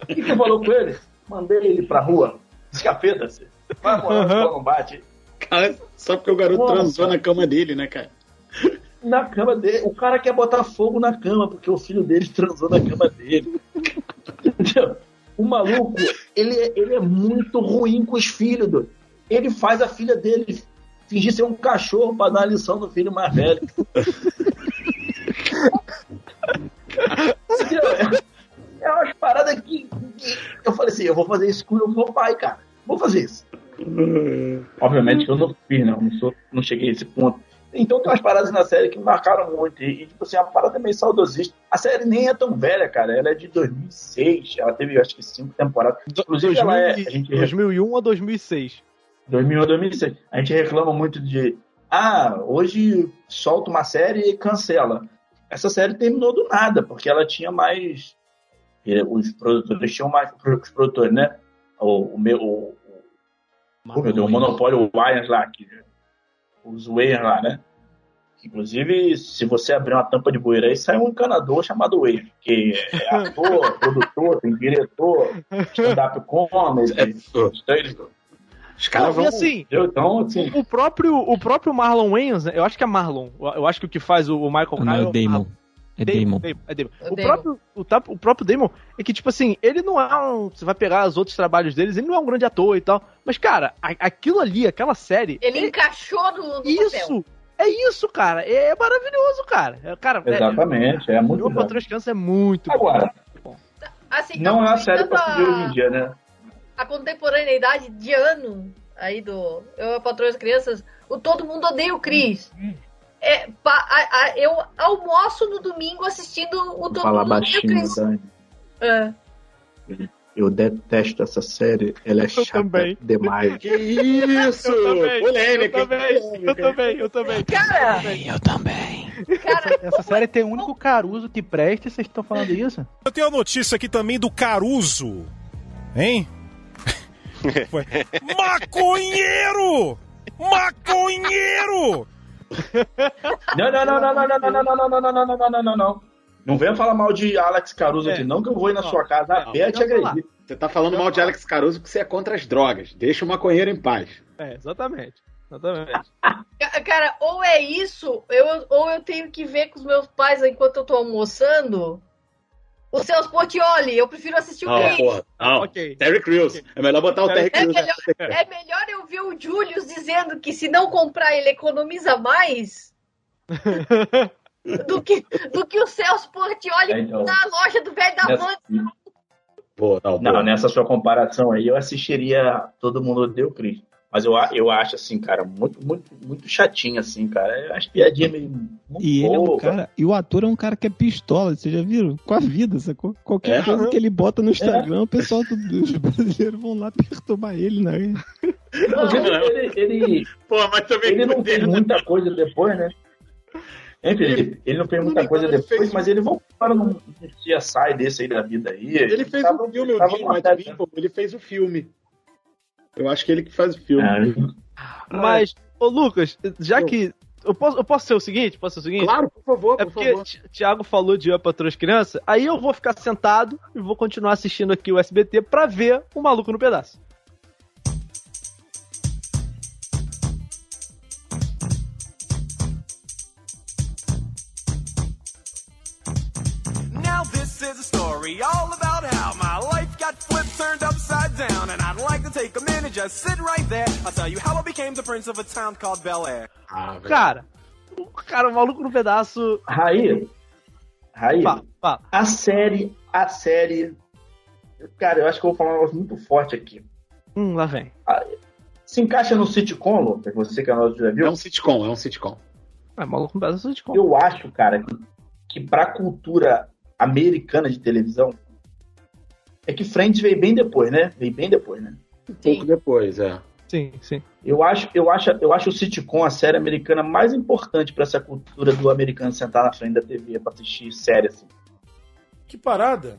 Speaker 8: O que você falou com ele? Mandei ele pra rua, escafeda-se, vai morar sol não bate.
Speaker 2: Cara, só porque o garoto
Speaker 8: Nossa.
Speaker 2: transou na cama dele, né, cara?
Speaker 8: Na cama dele. O cara quer botar fogo na cama, porque o filho dele transou na cama dele. Entendeu? O maluco, ele, é- ele é muito ruim com os filhos. do- Ele faz a filha dele fingir ser um cachorro pra dar uma lição no filho mais velho. É, umas paradas que, que eu falei assim, eu vou fazer isso com o meu pai, cara. Vou fazer isso. Obviamente que eu não fiz, não. Não, sou, não cheguei a esse ponto. Então tem umas paradas na série que me marcaram muito. E, tipo assim, a parada é meio saudosista. A série nem é tão velha, cara. Ela é de 2006. Ela teve, acho que, cinco temporadas. Inclusive, ela é. A gente
Speaker 9: 2001 ou 2006?
Speaker 8: 2000 ou 2006. A gente reclama muito de. Ah, hoje solta uma série e cancela. Essa série terminou do nada, porque ela tinha mais. eh, Os produtores tinham mais. Os produtores, né? O, o meu. O, o, meu Deus, o Monopólio Wayans lá, que, os Wayans lá, né? Inclusive, se você abrir uma tampa de bueira aí, sai um encanador chamado Wayans, que é ator, produtor, tem diretor, stand-up comedy. ele-
Speaker 2: Os
Speaker 9: Não, e assim,
Speaker 8: Entendeu? Então, assim.
Speaker 9: o próprio, o próprio Marlon Wayans, né, eu acho que é Marlon, eu acho que o que faz o, Michael
Speaker 3: Não, é
Speaker 9: Kyle
Speaker 3: o Damon. É Damon.
Speaker 9: é Damon.
Speaker 5: É
Speaker 9: O,
Speaker 5: Damon.
Speaker 9: próprio, o, tap- o próprio Damon é que, tipo assim, ele não é um. Você vai pegar os outros trabalhos deles, ele não é um grande ator e tal. Mas, cara, a- aquilo ali, aquela série.
Speaker 5: Ele
Speaker 9: é-
Speaker 5: encaixou no, no
Speaker 9: Isso!
Speaker 5: papel.
Speaker 9: É isso, cara. É maravilhoso, cara. É, cara
Speaker 8: Exatamente, é muito
Speaker 9: Meu
Speaker 8: bom.
Speaker 9: Patrão de Criança é muito
Speaker 8: Agora,
Speaker 5: Assim,
Speaker 8: não é uma série pra se ver hoje em dia, né?
Speaker 5: a contemporaneidade de ano aí do Eu, das Crianças, o Todo Mundo Odeia o Cris. É, pa- a- a- eu almoço no domingo assistindo o Todo
Speaker 8: Falar baixinho. Dani.
Speaker 5: É.
Speaker 8: Eu detesto essa série, ela é chata demais.
Speaker 2: Que isso!
Speaker 9: Eu também,
Speaker 2: Polêmica.
Speaker 9: Eu também, eu também, eu também.
Speaker 5: Cara,
Speaker 3: Eu também.
Speaker 5: cara,
Speaker 10: Essa série tem o único Caruso que presta e vocês estão falando isso?
Speaker 15: Eu tenho a notícia aqui também do Caruso. Hein? Foi. Maconheiro! Maconheiro!
Speaker 8: Não, não, não, não, não, não, não, não, não, não, não, não, não, não, não, não. Não venha falar mal de Alex Caruso aqui, não, que eu vou ir na sua casa a pé e te agredir.
Speaker 2: Você tá falando mal de Alex Caruso porque você é contra as drogas. Deixa o maconheiro em paz.
Speaker 9: É, exatamente. Exatamente.
Speaker 5: Ca- Cara, ou é isso, eu, ou eu tenho que ver com os meus pais enquanto eu tô almoçando. O Celso Portioli, eu prefiro assistir o
Speaker 2: Não,
Speaker 5: Cris.
Speaker 2: porra. Não.
Speaker 9: Ok.
Speaker 2: Terry Crews. É melhor botar o Terry
Speaker 5: É
Speaker 2: Crews.
Speaker 5: melhor, é melhor eu ver o Julius dizendo que se não comprar ele economiza mais do que, do que o Celso Portioli
Speaker 8: É, então.
Speaker 5: na loja do velho da
Speaker 8: Nessa-.
Speaker 2: Pô, não,
Speaker 8: Não, nessa sua comparação aí, eu assistiria Todo Mundo Odeia o Chris. Mas eu, eu acho, assim, cara, muito, muito, muito chatinho, assim, cara. As piadinhas meio. Muito
Speaker 3: E ele é um cara. E o ator é um cara que é pistola, vocês já viram? Com a vida, sacou? Qualquer
Speaker 2: É?
Speaker 3: coisa que ele bota no Instagram, o pessoal do- dos brasileiros vão lá perturbar ele, né?
Speaker 8: Inclusive, ele, ele,
Speaker 2: Pô, mas também
Speaker 8: ele não fez
Speaker 2: fudeu, né?
Speaker 8: muita coisa depois, né? Hein, Felipe? Ele não fez muita coisa depois, mas ele voltou para um CSI desse aí da vida aí.
Speaker 2: Ele fez
Speaker 8: tava-
Speaker 2: um filme, o
Speaker 8: tava
Speaker 2: Jim ele fez o filme. Eu acho que é ele que faz o filme.
Speaker 8: É,
Speaker 9: Mas, ô Lucas, já que. Eu posso, eu posso ser o seguinte? Posso ser o seguinte?
Speaker 2: Claro, por favor,
Speaker 9: é porque
Speaker 2: favor.
Speaker 9: Thiago falou de Up Patrulha Criança, aí eu vou ficar sentado e vou continuar assistindo aqui o SBT pra ver o Maluco no Pedaço.
Speaker 16: Now this is a story all about how my life got flipped, turned upside down. And I'd like to take a minute, just sit right there. I'll tell you how I became the prince of a town called Bel Air.
Speaker 9: Cara, o cara, o maluco no pedaço.
Speaker 8: Raí, Raí,
Speaker 9: Fala, fala.
Speaker 8: a série, a série. Cara, eu acho que eu vou falar um negócio muito forte aqui.
Speaker 9: Hum, lá vem.
Speaker 8: Se encaixa no sitcom, Lucas, você que é nosso já viu?
Speaker 2: É um sitcom, é um sitcom.
Speaker 9: É, maluco no pedaço é sitcom.
Speaker 8: Eu acho, cara, que, que pra cultura americana de televisão, é que Friends veio bem depois, né? Veio bem depois, né?
Speaker 2: Um pouco depois, é.
Speaker 9: Sim, sim.
Speaker 8: Eu acho, eu acho, eu acho o sitcom a série americana mais importante pra essa cultura do americano sentar na frente da TV pra assistir série assim.
Speaker 4: Que parada.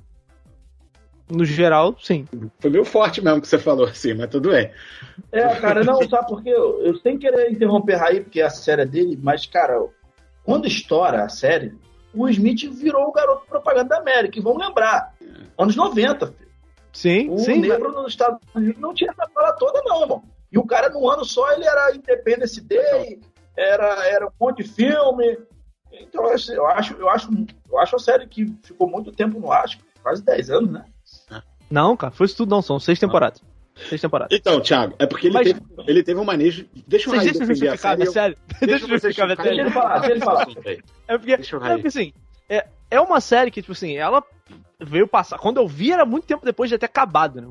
Speaker 9: No geral, sim.
Speaker 2: Foi meio forte mesmo que você falou, assim, mas tudo bem.
Speaker 8: É, cara, não, sabe porque eu, eu sem querer interromper Raí, porque a série é dele, mas, cara, quando estoura a série, o Smith virou o garoto propaganda da América. E vamos lembrar, anos 90, filho.
Speaker 9: Sim,
Speaker 8: O
Speaker 9: sim.
Speaker 8: negro nos Estados Unidos não tinha essa fala toda, não, irmão. E o cara, num ano só, ele era Independence Day, era, era um monte de filme. Então, eu acho, eu acho, eu acho a série que ficou muito tempo no ar, quase 10 anos, né?
Speaker 9: Não, cara, foi isso tudo não, são seis temporadas. Seis temporadas.
Speaker 2: Então, Thiago, é porque ele,
Speaker 9: Mas-
Speaker 2: teve, ele teve um manejo. Deixa o Raí defender a
Speaker 9: série?
Speaker 2: eu-
Speaker 9: Deixa eu justificar minha série.
Speaker 8: Deixa ele falar, deixa ele falar.
Speaker 9: É porque,
Speaker 2: Deixa eu
Speaker 9: é
Speaker 2: rair.
Speaker 9: porque assim, é, é uma série que, tipo assim, ela veio passar. Quando eu vi, era muito tempo depois de ter acabado, né?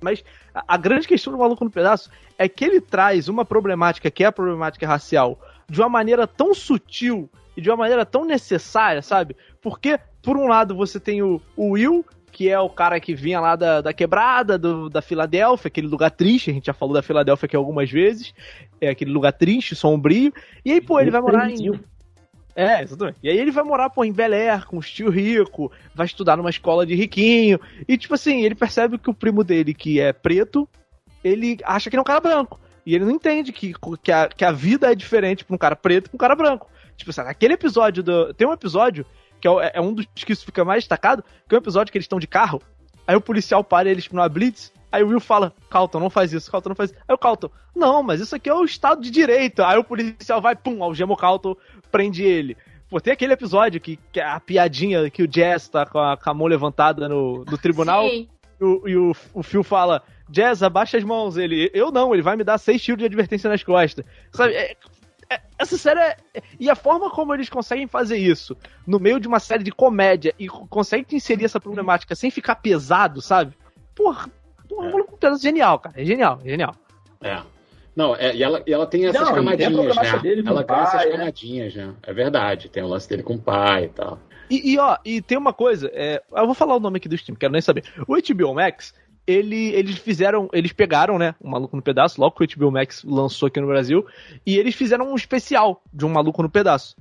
Speaker 9: Mas a, grande questão do Maluco no Pedaço é que ele traz uma problemática que é a problemática racial de uma maneira tão sutil e de uma maneira tão necessária, sabe? Porque, por um lado, você tem o, o Will, que é o cara que vinha lá da, da quebrada, do, da Filadélfia, aquele lugar triste, a gente já falou da Filadélfia aqui algumas vezes, é aquele lugar triste, sombrio, e aí, pô, ele vai morar em... É, exatamente. E aí ele vai morar, pô, em Bel Air, com os tio rico, vai estudar numa escola de riquinho. E, tipo assim, ele percebe que o primo dele, que é preto, ele acha que ele é um cara branco. E ele não entende que, que, a, que a vida é diferente pra um cara preto e pra um cara branco. Tipo assim, naquele episódio do. Tem um episódio, que é, é um dos que isso fica mais destacado, que é um episódio que eles estão de carro, aí o policial para eles numa blitz, aí o Will fala, Calton, não faz isso, Calton, não faz isso. Aí o Calton, não, mas isso aqui é o Estado de Direito. Aí o policial vai, pum, algema o Calton, prende ele. Pô, tem aquele episódio que, que é a piadinha que o Jazz tá com a, com a mão levantada no, no tribunal
Speaker 5: Sim.
Speaker 9: e o, e o, o Phil fala, Jazz, abaixa as mãos. Ele, eu não, ele vai me dar seis tiros de advertência nas costas. Sabe, é- é- essa série é... E a forma como eles conseguem fazer isso, no meio de uma série de comédia, e co- conseguem inserir essa problemática sem ficar pesado, sabe? Porra, é. um pedaço genial, cara. É genial, é genial.
Speaker 2: É. Não, é, e, ela, e ela tem essas
Speaker 8: Não, tem
Speaker 2: camadinhas, né?
Speaker 8: dele
Speaker 2: Ela
Speaker 8: o
Speaker 2: tem essas
Speaker 8: pai, né?
Speaker 2: camadinhas, né? É verdade. Tem o lance dele com o pai e tal.
Speaker 9: E, e, ó, e tem uma coisa, é, eu vou falar o nome aqui do stream, quero nem saber. O HBO Max, ele, eles fizeram, eles pegaram, né, um Maluco no Pedaço, logo que o HBO Max lançou aqui no Brasil, e eles fizeram um especial de um Maluco no Pedaço.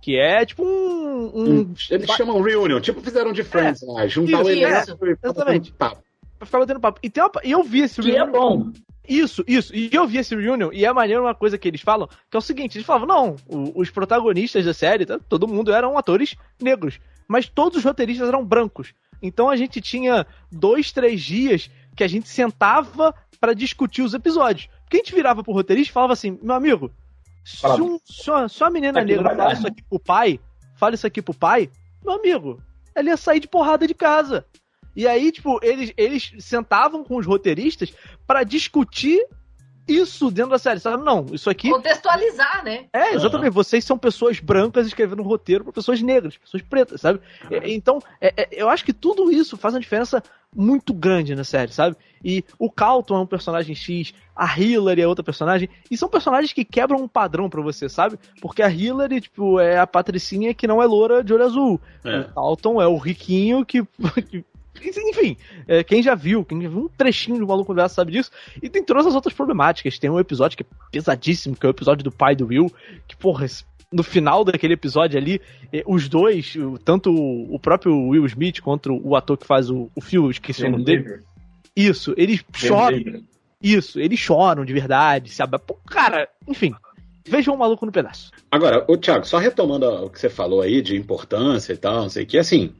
Speaker 9: Que é tipo um. um-
Speaker 2: Eles chamam reunion, tipo fizeram de Friends lá. Juntar o
Speaker 9: Isso,
Speaker 2: elenco e
Speaker 9: exatamente.
Speaker 2: papo.
Speaker 9: Pra ficar batendo papo. E, tem uma- e eu vi esse
Speaker 8: Que é bom.
Speaker 9: Isso, isso. E eu vi esse reunion, e é maneiro uma coisa que eles falam, que é o seguinte, eles falavam, não, os protagonistas da série, tá, todo mundo eram atores negros, mas todos os roteiristas eram brancos. Então a gente tinha dois, três dias que a gente sentava pra discutir os episódios. Porque a gente virava pro roteirista e falava assim, meu amigo, se, um, se, uma, se uma menina
Speaker 8: Aqui não
Speaker 9: negra fala isso aqui pro pai, fala isso aqui pro pai, meu amigo, ela ia sair de porrada de casa. E aí, tipo, eles, eles sentavam com os roteiristas pra discutir isso dentro da série, sabe? Não, isso aqui.
Speaker 5: Contextualizar, né?
Speaker 9: É, exatamente. Vocês são pessoas brancas escrevendo um roteiro pra pessoas negras, pessoas pretas, sabe? É, Então, é- é- eu acho que tudo isso faz uma diferença muito grande na série, sabe? E o Calton é um personagem X, a Hillary é outra personagem, e são personagens que quebram um padrão pra você, sabe? Porque a Hillary, tipo, é a patricinha que não é loura de olho azul.
Speaker 2: É.
Speaker 9: O Calton é o riquinho que. que- enfim, é, quem já viu, quem já viu um trechinho do Maluco Pedaço sabe disso. E tem todas as outras problemáticas. Tem um episódio que é pesadíssimo, que é o episódio do pai do Will, que, porra, no final daquele episódio ali, eh, os dois, tanto o próprio Will Smith quanto o ator que faz o, o Phil, esqueci o nome dele. Isso, eles choram. Isso, eles choram de verdade, se abra... Pô, Cara, enfim, vejam o Maluco no Pedaço.
Speaker 2: Agora, o Thiago, só retomando o que você falou aí de importância e tal, não sei o que, assim.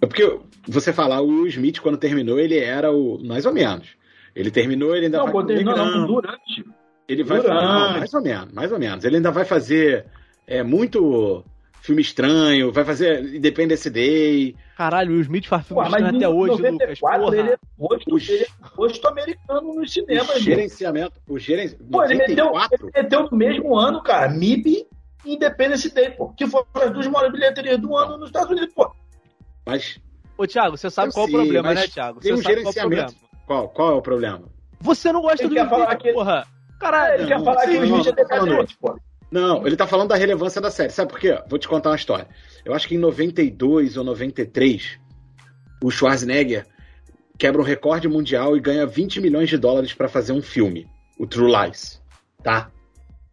Speaker 2: É porque você falar o Will Smith, quando terminou, ele era o. Mais ou menos. Ele terminou, ele ainda
Speaker 8: Não,
Speaker 2: vai.
Speaker 8: pô, terminou não, durante.
Speaker 2: Ele vai
Speaker 8: Durante.
Speaker 2: fazer. mais ou menos, mais ou menos. Ele ainda vai fazer é, muito filme estranho, vai fazer Independence Day.
Speaker 9: Caralho, o Will Smith faz filme
Speaker 8: Pô,
Speaker 9: estranho até hoje,
Speaker 8: 94
Speaker 9: Lucas.
Speaker 8: ele é rosto, ele é rosto americano nos
Speaker 2: O
Speaker 8: cinemas, gente.
Speaker 2: gerenciamento. O geren...
Speaker 8: Pô, ele meteu,
Speaker 2: 94?
Speaker 8: ele meteu no mesmo ano, cara, MIB e Independence Day, pô. Que foram as duas maiores bilheterias do ano nos Estados Unidos, pô.
Speaker 2: Mas
Speaker 9: Ô, Thiago, você sabe
Speaker 2: Eu
Speaker 9: qual
Speaker 2: sei,
Speaker 9: é o problema,
Speaker 2: mas
Speaker 9: né, Thiago?
Speaker 2: tem
Speaker 9: Você
Speaker 2: um
Speaker 9: qual é
Speaker 2: gerenciamento.
Speaker 9: problema.
Speaker 2: Qual, qual é o problema?
Speaker 9: Você não gosta
Speaker 8: Ele
Speaker 9: do
Speaker 8: falar que-
Speaker 9: porra. Caralho.
Speaker 8: Ele quer
Speaker 2: não,
Speaker 8: falar que
Speaker 2: não,
Speaker 8: o Smith
Speaker 2: não,
Speaker 8: é decadente, pô.
Speaker 2: Não, ele tá falando da relevância da série. Sabe por quê? Vou te contar uma história. Eu acho que em 92 ou 93, o Schwarzenegger quebra um recorde mundial e ganha 20 milhões de dólares pra fazer um filme, o True Lies, tá?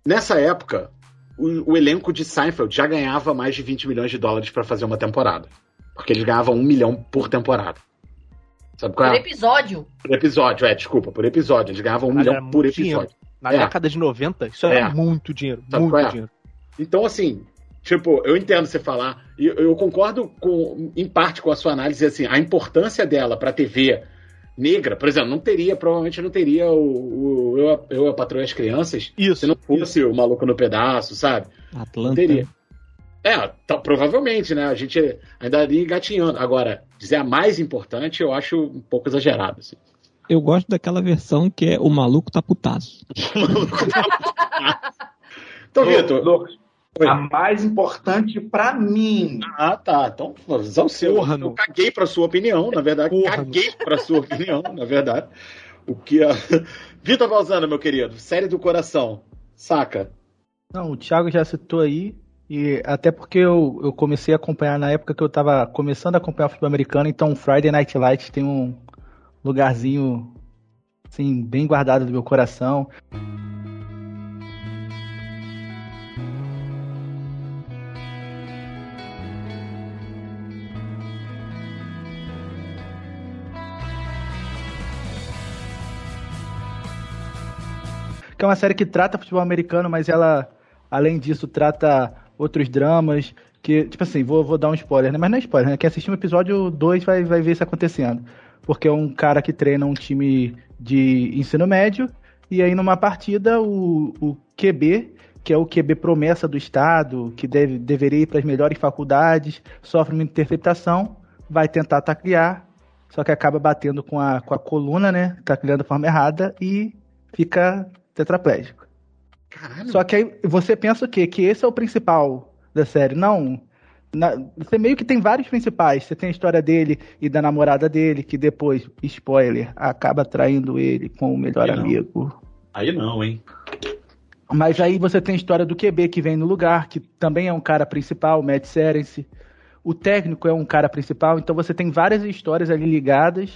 Speaker 2: Nessa época, o, o elenco de Seinfeld já ganhava mais de 20 milhões de dólares pra fazer uma temporada. Porque eles ganhavam um milhão por temporada. Sabe qual
Speaker 5: Por
Speaker 2: é?
Speaker 5: episódio.
Speaker 2: Por episódio, é, desculpa, por episódio. Eles ganhavam um
Speaker 9: Caralho,
Speaker 2: milhão por
Speaker 9: muito dinheiro.
Speaker 2: episódio.
Speaker 9: Na
Speaker 2: É.
Speaker 9: década de 90, isso era
Speaker 2: É.
Speaker 9: muito dinheiro.
Speaker 2: Sabe
Speaker 9: muito
Speaker 2: qual é?
Speaker 9: dinheiro.
Speaker 2: Então, assim, tipo, eu entendo você falar, e eu, eu concordo com, em parte com a sua análise, assim, a importância dela pra TV negra, por exemplo, não teria, provavelmente não teria o, o eu, eu, a Patroa e as Crianças
Speaker 9: Isso.
Speaker 2: se não fosse o Maluco no Pedaço, sabe? Não
Speaker 3: Atlanta.
Speaker 2: teria. É, tá- provavelmente, né? A gente ainda ali engatinhando. Agora, dizer a mais importante, eu acho um pouco exagerado. Assim.
Speaker 3: Eu gosto daquela versão que é o maluco tá putaço.
Speaker 2: Então,
Speaker 8: Lu-
Speaker 2: Vitor.
Speaker 8: Lucas,
Speaker 2: Oi.
Speaker 8: a mais importante pra mim.
Speaker 2: Ah, tá. Então, visão seu.
Speaker 9: Porra,
Speaker 2: eu
Speaker 9: não.
Speaker 2: caguei pra sua opinião, na verdade.
Speaker 9: Porra,
Speaker 2: caguei pra sua opinião, na verdade. O que a. Vitor Balzano, meu querido, série do coração. Saca?
Speaker 10: Não, o Thiago já citou aí, e até porque eu, eu comecei a acompanhar na época que eu tava começando a acompanhar o futebol americano, então Friday Night Lights tem um lugarzinho, assim, bem guardado do meu coração. que é uma série que trata futebol americano, mas ela, além disso, trata outros dramas. Que, tipo assim, vou, vou dar um spoiler, né? Mas não é spoiler, né? Quem assistir o episódio 2 vai, vai ver isso acontecendo. Porque é um cara que treina um time de ensino médio, e aí numa partida o, o QB, que é o QB promessa do Estado, que deve, deveria ir para as melhores faculdades, sofre uma interceptação, vai tentar taclear, só que acaba batendo com a, com a coluna, né? Tacleando da forma errada e fica tetraplégico.
Speaker 2: Caralho.
Speaker 10: Só que aí você pensa o quê? Que esse é o principal da série. Não. Na- você meio que tem vários principais. Você tem a história dele e da namorada dele, que depois, spoiler, acaba traindo ele com o melhor
Speaker 2: Aí não.
Speaker 10: amigo.
Speaker 2: Aí não, hein?
Speaker 10: Mas aí você tem a história do QB que vem no lugar, que também é um cara principal, o Matt Serence. O técnico é um cara principal, então você tem várias histórias ali ligadas.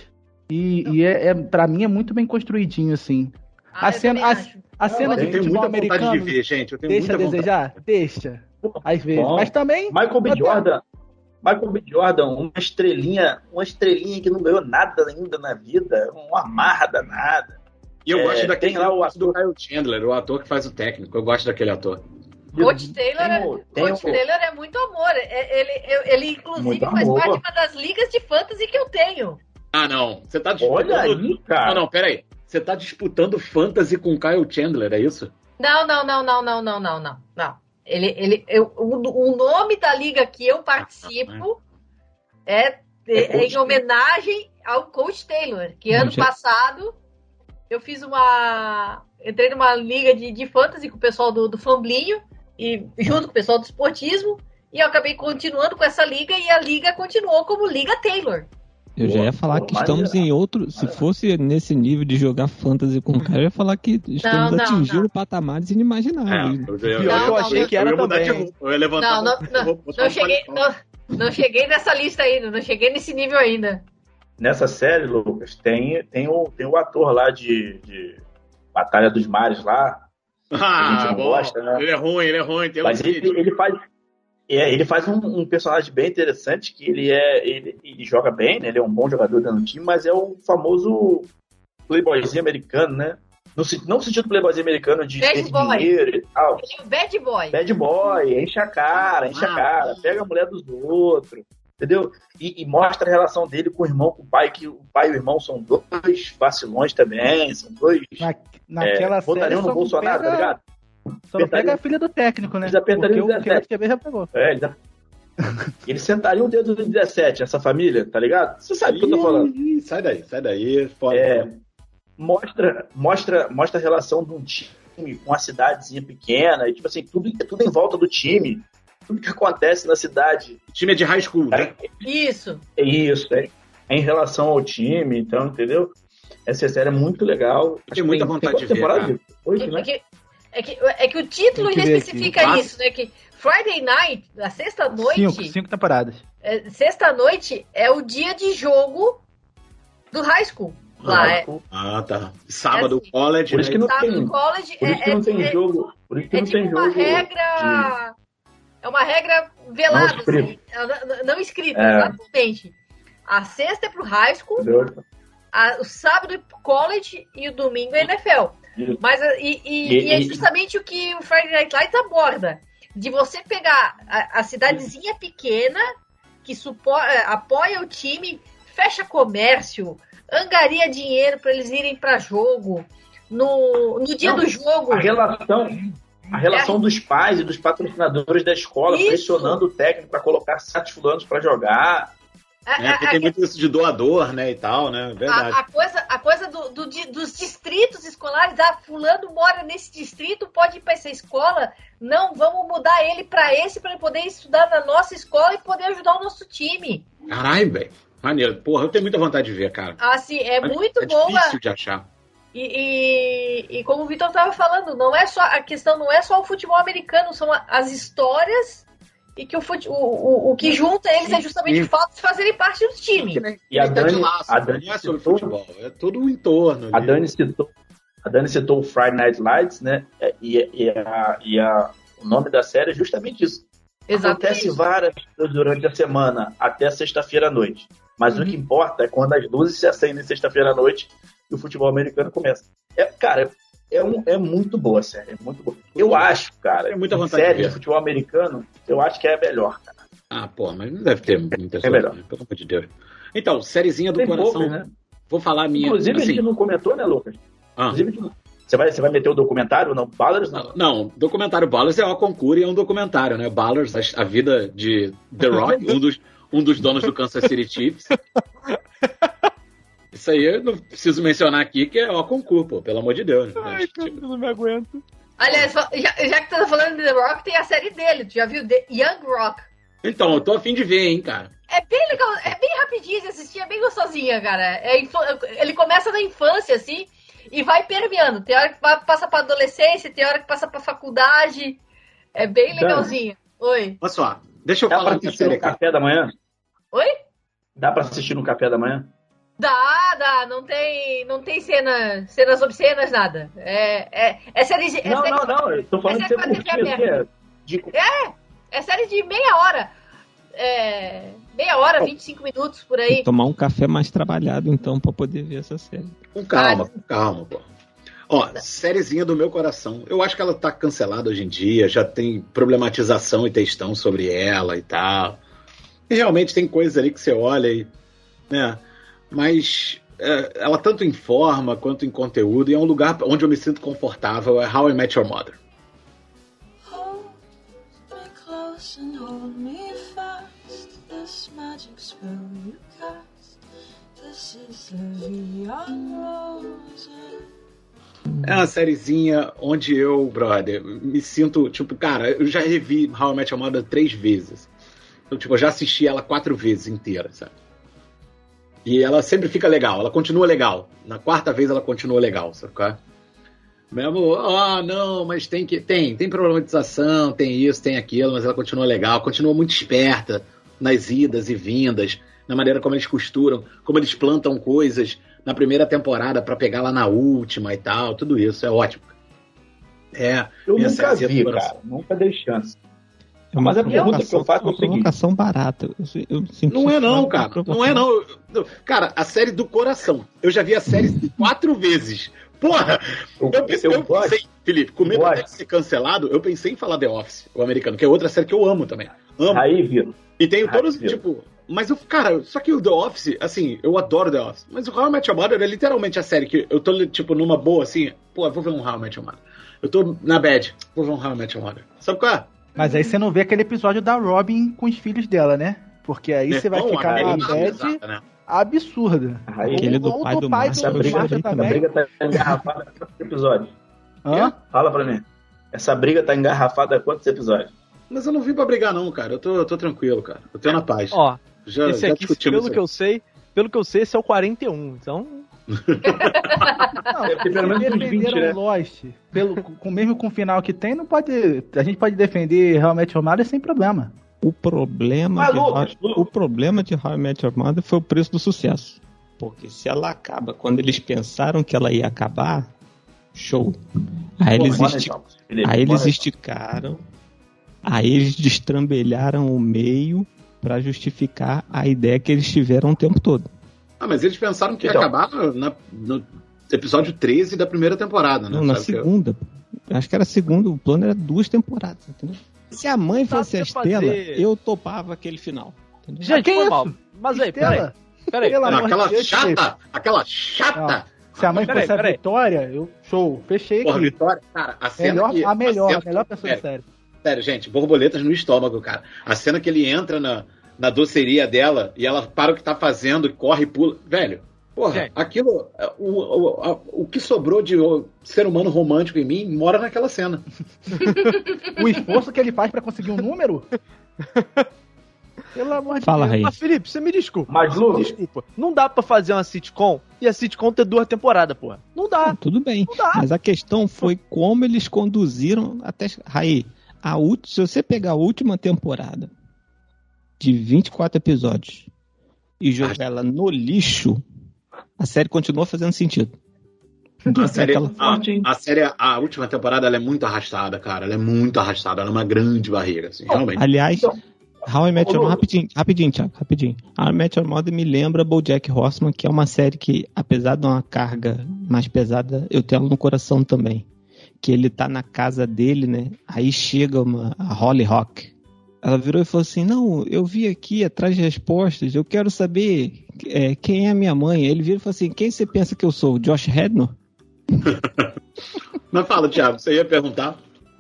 Speaker 10: E, e é, é, para mim é muito bem construidinho, assim.
Speaker 5: Ah,
Speaker 10: a cena, a, a cena
Speaker 2: eu
Speaker 10: de
Speaker 2: tenho
Speaker 10: futebol
Speaker 2: muita vontade
Speaker 10: americano
Speaker 2: de ver, gente. Eu tenho
Speaker 10: deixa a
Speaker 2: muita vontade.
Speaker 10: desejar? Deixa. Às vezes.
Speaker 8: Bom.
Speaker 10: Mas também.
Speaker 8: Michael B. Jordan. Michael B. Jordan, uma estrelinha, uma estrelinha que não ganhou nada ainda na vida, uma marra danada.
Speaker 2: E eu
Speaker 8: É,
Speaker 2: gosto daquele
Speaker 8: lá o
Speaker 2: do Kyle Chandler, o ator que faz o técnico. Eu gosto daquele ator.
Speaker 5: Coach Taylor,
Speaker 8: Tem
Speaker 5: é,
Speaker 8: tem
Speaker 5: Coach Taylor é muito amor. É- Ele, eu- ele inclusive,
Speaker 8: Muito
Speaker 5: faz
Speaker 8: amor.
Speaker 5: parte de uma das ligas de fantasy que eu tenho.
Speaker 2: Ah, não. Você tá disputando.
Speaker 8: Olha aí, cara.
Speaker 2: Não, não, peraí. Você tá disputando fantasy com Kyle Chandler, é isso?
Speaker 5: Não, não, não, não, não, não, não, não. não. Ele, ele, eu, o, o nome da liga que eu participo é, é- é em homenagem ao Coach Taylor, que ano passado eu fiz uma. Entrei numa liga de, de fantasy com o pessoal do, do Famblinho, e junto com o pessoal do esportismo, e eu acabei continuando com essa liga e a liga continuou como Liga Taylor.
Speaker 3: Eu já ia falar que estamos em outro. Se fosse nesse nível de jogar fantasy com o cara, eu ia falar que estamos
Speaker 5: não,
Speaker 3: atingindo
Speaker 5: não.
Speaker 3: patamares inimagináveis.
Speaker 2: eu,
Speaker 9: Pior
Speaker 5: que eu
Speaker 9: achei que era
Speaker 2: eu ia mudar de
Speaker 9: também.
Speaker 2: roupa. Eu ia levantar.
Speaker 5: Não, não,
Speaker 2: eu
Speaker 5: não, não cheguei, não, não cheguei nessa lista ainda, não cheguei nesse nível ainda.
Speaker 8: Nessa série, Lucas, tem, tem, o, tem o ator lá de, de Batalha dos Mares lá. a
Speaker 2: Ah,
Speaker 8: gente não
Speaker 2: bom.
Speaker 8: gosta, né?
Speaker 2: Ele é ruim, ele é ruim. Tem um
Speaker 8: Mas ele, ele faz. É, ele faz um, um personagem bem interessante, que ele é. Ele, ele joga bem, né? Ele é um bom jogador dentro do time, mas é o famoso playboyzinho americano, né? No, se- não no sentido playboyzinho americano de
Speaker 5: Bad
Speaker 8: ter de
Speaker 5: boy.
Speaker 8: dinheiro e tal.
Speaker 5: Ele é o bad boy.
Speaker 8: Bad boy, enche a cara, enche a
Speaker 2: Ah.
Speaker 8: cara, pega a mulher dos outros, entendeu? E, e mostra a relação dele com o irmão, com o pai, que o pai e o irmão são dois vacilões também, são dois.
Speaker 10: Na, naquela
Speaker 8: é,
Speaker 10: série.
Speaker 8: no Bolsonaro,
Speaker 10: pega-
Speaker 8: tá ligado?
Speaker 10: Só não pega a filha do técnico, né?
Speaker 8: Eles apertariam
Speaker 10: Porque o
Speaker 8: 17.
Speaker 10: QB já pegou.
Speaker 8: É, eles, eles sentariam o dedo no 17, essa família, tá ligado? Você sabe o que eu tô falando.
Speaker 2: Ih, sai daí, sai daí. Foda.
Speaker 8: É, mostra, mostra, mostra a relação de um time com uma cidadezinha pequena, e tipo assim, tudo, tudo em volta do time. Tudo que acontece na cidade.
Speaker 2: O time é de high school, né?
Speaker 5: Isso.
Speaker 8: É isso, é, é em relação ao time, então, entendeu? Essa série é muito legal. Que
Speaker 2: muita
Speaker 8: tem-
Speaker 2: vontade
Speaker 8: tem
Speaker 2: de ver,
Speaker 8: temporada? Oito,
Speaker 5: É
Speaker 8: né?
Speaker 5: Que, é, que, é que o título
Speaker 10: que ver
Speaker 5: especifica
Speaker 10: aqui.
Speaker 5: isso, né? Que Friday Night, a sexta-noite,
Speaker 10: Cinco, cinco temporadas.
Speaker 5: é, sexta-noite é o dia de jogo do high school. Lá, é,
Speaker 2: Ah, tá. Sábado,
Speaker 5: É assim.
Speaker 2: college.
Speaker 8: Por isso que
Speaker 2: né?
Speaker 8: não
Speaker 5: sábado
Speaker 8: tem-
Speaker 5: college
Speaker 8: Por isso que
Speaker 5: é,
Speaker 8: não tem
Speaker 5: é,
Speaker 8: jogo. Por isso que
Speaker 5: é
Speaker 8: não
Speaker 5: tipo
Speaker 8: tem
Speaker 5: uma
Speaker 8: jogo.
Speaker 5: regra. É uma regra velada,
Speaker 8: Não escrita.
Speaker 5: assim, é, não, não escrita,
Speaker 8: É.
Speaker 5: exatamente. A sexta é pro high school, a- o sábado é pro college e o domingo é NFL. Mas e, e-
Speaker 8: E-
Speaker 5: e é justamente o que o Friday Night Lights aborda. De você pegar a, a cidadezinha pequena que supo- eh, apoia o time, fecha comércio, angaria dinheiro para eles irem para jogo. No, no dia
Speaker 8: Não,
Speaker 5: do jogo.
Speaker 8: A relação, a relação dos pais e dos patrocinadores da escola
Speaker 5: Isso.
Speaker 8: pressionando o técnico para colocar certos fulanos para jogar.
Speaker 5: A-
Speaker 2: É,
Speaker 5: a-
Speaker 2: porque
Speaker 5: a-
Speaker 2: tem muito isso de doador, né, e tal, né? Verdade.
Speaker 5: A, a coisa, a coisa do, do dos distritos escolares, ah, fulano mora nesse distrito, pode ir para essa escola, não, vamos mudar ele para esse para ele poder estudar na nossa escola e poder ajudar o nosso time.
Speaker 2: Caralho, velho. Maneiro. Porra, eu tenho muita vontade de ver, cara.
Speaker 5: Assim, é
Speaker 2: Mas
Speaker 5: muito
Speaker 2: é
Speaker 5: boa.
Speaker 2: difícil de achar.
Speaker 5: E, e, e como o Vitor estava falando, não é só a questão não é só o futebol americano, são as histórias e que o, fute, o, o, o que junta eles é justamente
Speaker 2: Sim.
Speaker 5: o fato de fazerem parte do time.
Speaker 8: E a
Speaker 2: Tá
Speaker 8: Dani,
Speaker 2: laço,
Speaker 8: a Dani
Speaker 2: não é sobre
Speaker 8: citou-
Speaker 2: futebol, é tudo o entorno.
Speaker 8: A. Dani citou, a Dani citou o Friday Night Lights, né? E, e, a, e a, o nome da série é justamente isso. Acontece várias coisas durante a semana, até sexta-feira à noite. Mas o que importa é quando as luzes se acendem sexta-feira à noite e o futebol americano começa. É, cara, é, um, é muito boa a série, é muito boa. Eu acho, cara,
Speaker 2: Tem muita vontade de
Speaker 8: série de futebol americano, eu acho que é a melhor, cara.
Speaker 2: Ah, pô, mas não deve ter muita
Speaker 8: É melhor.
Speaker 2: né? Pelo amor de Deus. Então, sériezinha do
Speaker 8: Tem
Speaker 2: coração.
Speaker 8: poucas, né?
Speaker 2: Vou falar a minha.
Speaker 8: Inclusive, a
Speaker 2: assim,
Speaker 8: gente não comentou, né, Lucas?
Speaker 2: Ah.
Speaker 8: Inclusive, a gente não- você, vai, você vai meter o documentário, não? Ballers, não?
Speaker 2: Não, documentário Ballers é o concurso e é um documentário, né? Ballers, a, a vida de The Rock, um dos, um dos donos do Kansas City Chiefs. Isso aí eu não preciso mencionar aqui que é o concurso, pô, pelo amor de Deus.
Speaker 9: Ai, cara, eu não me aguento.
Speaker 5: Aliás, já, já que tu tá falando de The Rock, tem a série dele. Tu já viu The Young Rock?
Speaker 2: Então, eu tô afim de ver, hein, cara.
Speaker 5: É bem legal, é bem rapidinho de assistir, é bem gostosinha, cara. É ele começa na infância, assim, e vai permeando. Tem hora que passa pra adolescência, tem hora que passa pra faculdade. É bem legalzinho. Oi.
Speaker 2: Olha só, deixa eu
Speaker 8: Dá
Speaker 2: falar
Speaker 8: pra assistir
Speaker 2: série
Speaker 8: no café da manhã?
Speaker 5: Oi?
Speaker 8: Dá pra assistir no café da manhã?
Speaker 5: Dá, dá, não tem, não tem cena, cenas obscenas, nada. É, é, é série de. é
Speaker 8: Não,
Speaker 5: série-
Speaker 8: não, não, eu tô falando
Speaker 5: é
Speaker 8: de
Speaker 5: série
Speaker 8: curtir,
Speaker 5: TV
Speaker 8: assim, é, de-
Speaker 5: É, é série de meia hora. É, meia hora, 25 minutos por aí.
Speaker 3: Tomar um café mais trabalhado, então, pra poder ver essa série.
Speaker 2: Com calma, com calma, pô. Ó, sériezinha do meu coração. Eu acho que ela tá cancelada hoje em dia, já tem problematização e textão sobre ela e tal. E realmente tem coisas ali que você olha e. né? Mas é, ela tanto informa quanto em conteúdo, e é um lugar onde eu me sinto confortável, é How I Met Your Mother. É uma sériezinha onde eu, brother, me sinto, tipo, cara, eu já revi How I Met Your Mother três vezes. Então, tipo, eu já assisti ela quatro vezes inteira, sabe? E ela sempre fica legal, ela continua legal. Na quarta vez ela continua legal, sabe é? Mesmo, ah, não, mas tem que. Tem, tem problematização, tem isso, tem aquilo, mas ela continua legal, continua muito esperta nas idas e vindas, na maneira como eles costuram, como eles plantam coisas na primeira temporada pra pegar lá na última e tal, tudo isso, é ótimo. É,
Speaker 8: Eu
Speaker 2: minha
Speaker 8: nunca vi, cara. Nunca dei chance.
Speaker 3: É uma
Speaker 8: Mas a pergunta que eu faço é o
Speaker 3: uma provocação barata. Eu, eu sinto
Speaker 2: Não é não, cara. Não é não. Cara, a série do coração. Eu já vi a série quatro vezes. Porra! Eu, pensei, eu pensei, Felipe, com medo de ser cancelado, eu pensei em falar The Office, o americano, que é outra série que eu amo também. Amo.
Speaker 8: Aí, Vitor.
Speaker 2: E tenho
Speaker 8: Aí,
Speaker 2: todos,
Speaker 8: Vitor.
Speaker 2: tipo, Mas eu, cara, só que o The Office, assim, eu adoro The Office. Mas o How I Met Your Mother é literalmente a série que eu tô, tipo, numa boa, assim, pô, eu vou ver um How I Met Your Mother. Eu tô na bad, vou ver um How I Met Your Mother. Sabe qual é?
Speaker 10: Mas aí você não vê aquele episódio da Robin com os filhos dela, né? Porque aí você vai
Speaker 2: Bom,
Speaker 10: ficar
Speaker 2: aí não,
Speaker 10: bad
Speaker 2: exato, né?
Speaker 10: absurda.
Speaker 9: Aquele do pai do
Speaker 10: pai
Speaker 9: Márcio,
Speaker 10: do
Speaker 9: a briga
Speaker 10: também.
Speaker 8: briga tá engarrafada há quantos episódios?
Speaker 10: Hã?
Speaker 8: Fala pra mim. Essa briga tá engarrafada há quantos episódios?
Speaker 2: Mas eu não vim pra brigar, não, cara. Eu tô, eu tô tranquilo, cara. Eu tô na paz.
Speaker 9: Ó,
Speaker 2: já,
Speaker 9: esse
Speaker 2: já
Speaker 9: aqui, pelo
Speaker 2: isso
Speaker 9: que eu sei, pelo que eu sei, esse é o 41. Então,
Speaker 10: Não,
Speaker 8: ter pelo menos uns 20,
Speaker 10: defenderam
Speaker 8: né?
Speaker 10: Lost, pelo, com, mesmo com o final que tem, não pode. A gente pode defender realmente Mother sem problema.
Speaker 3: O problema,
Speaker 8: Mas,
Speaker 3: de
Speaker 8: Lucas,
Speaker 3: o problema de How I Met Your Mother foi o preço do sucesso. Porque se ela acaba quando eles pensaram que ela ia acabar, show. Aí
Speaker 8: Pô,
Speaker 3: eles, esti-
Speaker 8: então, Felipe,
Speaker 3: aí eles esticaram, aí eles destrambelharam o meio pra justificar a ideia que eles tiveram o tempo todo.
Speaker 2: Ah, mas eles pensaram que ia
Speaker 8: Então.
Speaker 2: acabar na- no episódio 13 da primeira temporada, né?
Speaker 3: Não, na
Speaker 2: Sabe que eu-
Speaker 3: segunda. Acho que era a segunda, o plano era duas temporadas, entendeu? Se a mãe fosse a Estela,
Speaker 9: fazer-
Speaker 3: eu topava aquele final. entendeu?
Speaker 9: gente,
Speaker 10: que
Speaker 9: foi
Speaker 10: isso?
Speaker 9: mal. Mas aí, peraí.
Speaker 10: Estela,
Speaker 9: Peraí,
Speaker 10: Pelo
Speaker 9: peraí.
Speaker 2: Aquela
Speaker 10: Deus,
Speaker 2: chata, aquela chata.
Speaker 10: se a mãe
Speaker 9: Peraí,
Speaker 10: fosse a
Speaker 9: peraí.
Speaker 10: Vitória, eu show, fechei
Speaker 2: Porra,
Speaker 10: aqui.
Speaker 2: Vitória, cara, a cena
Speaker 10: Melhor,
Speaker 2: que,
Speaker 10: a melhor,
Speaker 2: cena-
Speaker 10: a melhor pessoa da
Speaker 2: Sério,
Speaker 10: série.
Speaker 2: Sério, gente, borboletas no estômago, cara. A cena que ele entra na, na doceria dela e ela para o que tá fazendo e corre e pula. Velho, porra,
Speaker 9: Gente.
Speaker 2: aquilo. O, o, a- o que sobrou de ser humano romântico em mim mora naquela cena.
Speaker 10: O esforço que ele faz pra conseguir um número. Pelo amor de
Speaker 3: Fala,
Speaker 10: Deus.
Speaker 3: Raí.
Speaker 9: Mas, Felipe, você me desculpa.
Speaker 8: Mas, Lucas,
Speaker 9: Desculpa. Não dá pra fazer uma sitcom e a sitcom ter duas temporadas, porra. Não dá.
Speaker 3: Tudo bem.
Speaker 9: Não dá.
Speaker 3: Mas a questão foi como eles conduziram até. Raí, a ult... se você pegar a última temporada de 24 episódios e jogar ela no lixo, a série continua fazendo sentido.
Speaker 2: A série,
Speaker 3: Aquela-
Speaker 2: a, a série, a última temporada, ela é muito arrastada, cara. Ela é muito arrastada. Ela é uma grande barriga, assim, realmente.
Speaker 3: Aliás,
Speaker 8: Então,
Speaker 3: How I Met Your
Speaker 8: Lu-
Speaker 3: rapidinho, rapidinho, Thiago, rapidinho. How I Met Your Mother me lembra BoJack Horseman, que é uma série que, apesar de uma carga mais pesada, eu tenho ela no coração também. Que ele tá na casa dele, né? Aí chega uma a Holly Rock. Ela virou e falou assim: Não, eu vi aqui atrás de respostas, eu quero saber é, quem é a minha mãe. Ele vira e falou assim: Quem você pensa que eu sou? Josh Rednor?
Speaker 2: Mas fala, Thiago, você ia perguntar?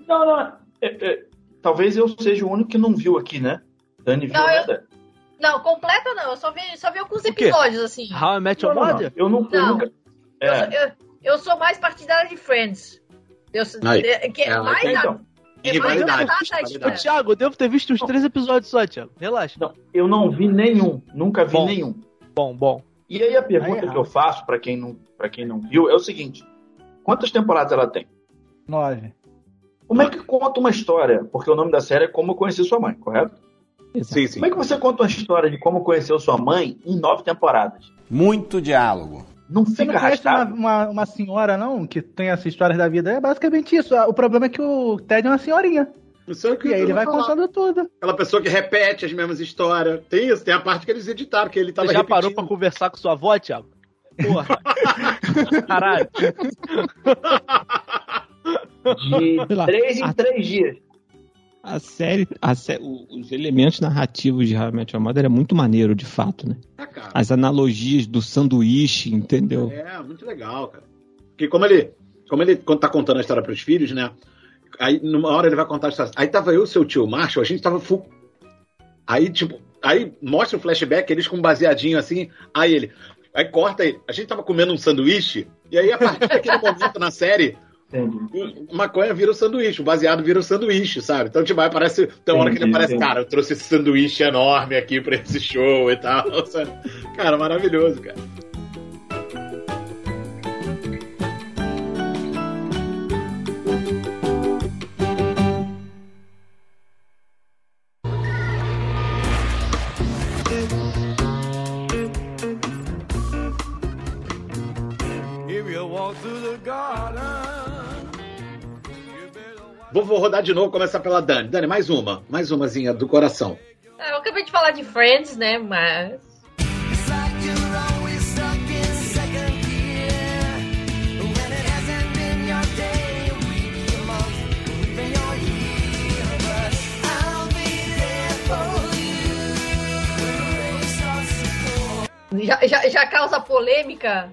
Speaker 8: não, não. é, é, talvez eu seja o único que não viu aqui, né? Dani viu,
Speaker 5: Não,
Speaker 8: né,
Speaker 5: eu-
Speaker 8: Dani?
Speaker 5: Não, completa não. Eu só vi, só vi alguns episódios, assim.
Speaker 9: How I Met Your. Mother?
Speaker 8: Eu, não, eu nunca.
Speaker 5: Eu,
Speaker 8: É,
Speaker 5: eu, eu sou mais partidária de Friends. Eu,
Speaker 2: Aí.
Speaker 5: é, que é
Speaker 2: É,
Speaker 5: mais
Speaker 8: então.
Speaker 5: A
Speaker 2: Rivalidade.
Speaker 9: Ô. Thiago, eu devo ter visto uns três episódios só, Thiago. Relaxa.
Speaker 8: não, eu não vi nenhum. Nunca vi
Speaker 9: Bom.
Speaker 8: nenhum.
Speaker 9: Bom, bom.
Speaker 8: E aí a pergunta
Speaker 10: Aí é
Speaker 8: que eu faço pra quem não para quem não viu é o seguinte: quantas temporadas ela tem?
Speaker 10: Nove.
Speaker 8: Como é que conta uma história? Porque o nome da série é Como Eu Conheci Sua Mãe, correto?
Speaker 2: Sim, sim.
Speaker 8: Como é que você conta uma história de como conheceu sua mãe em nove temporadas?
Speaker 11: Muito diálogo.
Speaker 8: Não
Speaker 10: Você
Speaker 8: fica
Speaker 10: não conhece uma,
Speaker 8: arrastado?
Speaker 10: uma, uma senhora, não, que tem essas histórias da vida? É basicamente isso. O problema é que o Ted é uma senhorinha.
Speaker 2: Isso é o que
Speaker 10: E aí ele vai
Speaker 2: falar.
Speaker 10: contando tudo.
Speaker 2: Aquela pessoa que repete as mesmas histórias. Tem isso, tem a parte que eles editaram, que ele tava
Speaker 9: Você já parou
Speaker 2: repetindo.
Speaker 9: pra conversar com sua avó, Thiago? Porra. Caralho.
Speaker 8: De três em três dias.
Speaker 3: A série, a o- os elementos narrativos de How I Met Your Mother é muito maneiro, de fato, né?
Speaker 2: Ah.
Speaker 3: As analogias do sanduíche, entendeu?
Speaker 2: É, muito legal, cara. Porque como ele, como ele quando tá contando a história pros filhos, né? Aí numa hora ele vai contar a história. Aí tava eu e o seu tio Marshall, a gente tava full. Aí, tipo, aí mostra o flashback, eles com um baseadinho assim, aí ele. Aí corta ele. A gente tava comendo um sanduíche, e aí a partir daquele momento na série,
Speaker 8: Entendi.
Speaker 2: o maconha vira o sanduíche, o baseado vira o sanduíche, sabe? Então, tipo, aí parece. Tem uma hora que ele aparece,
Speaker 8: entendi.
Speaker 2: cara, eu trouxe esse sanduíche enorme aqui pra esse show e tal. sabe? Cara, maravilhoso, cara. Rodar de novo, começar pela Dani. Dani, mais uma. Mais umazinha do coração.
Speaker 5: É, Eu acabei de falar de Friends, né? Mas. Já, já, já causa polêmica?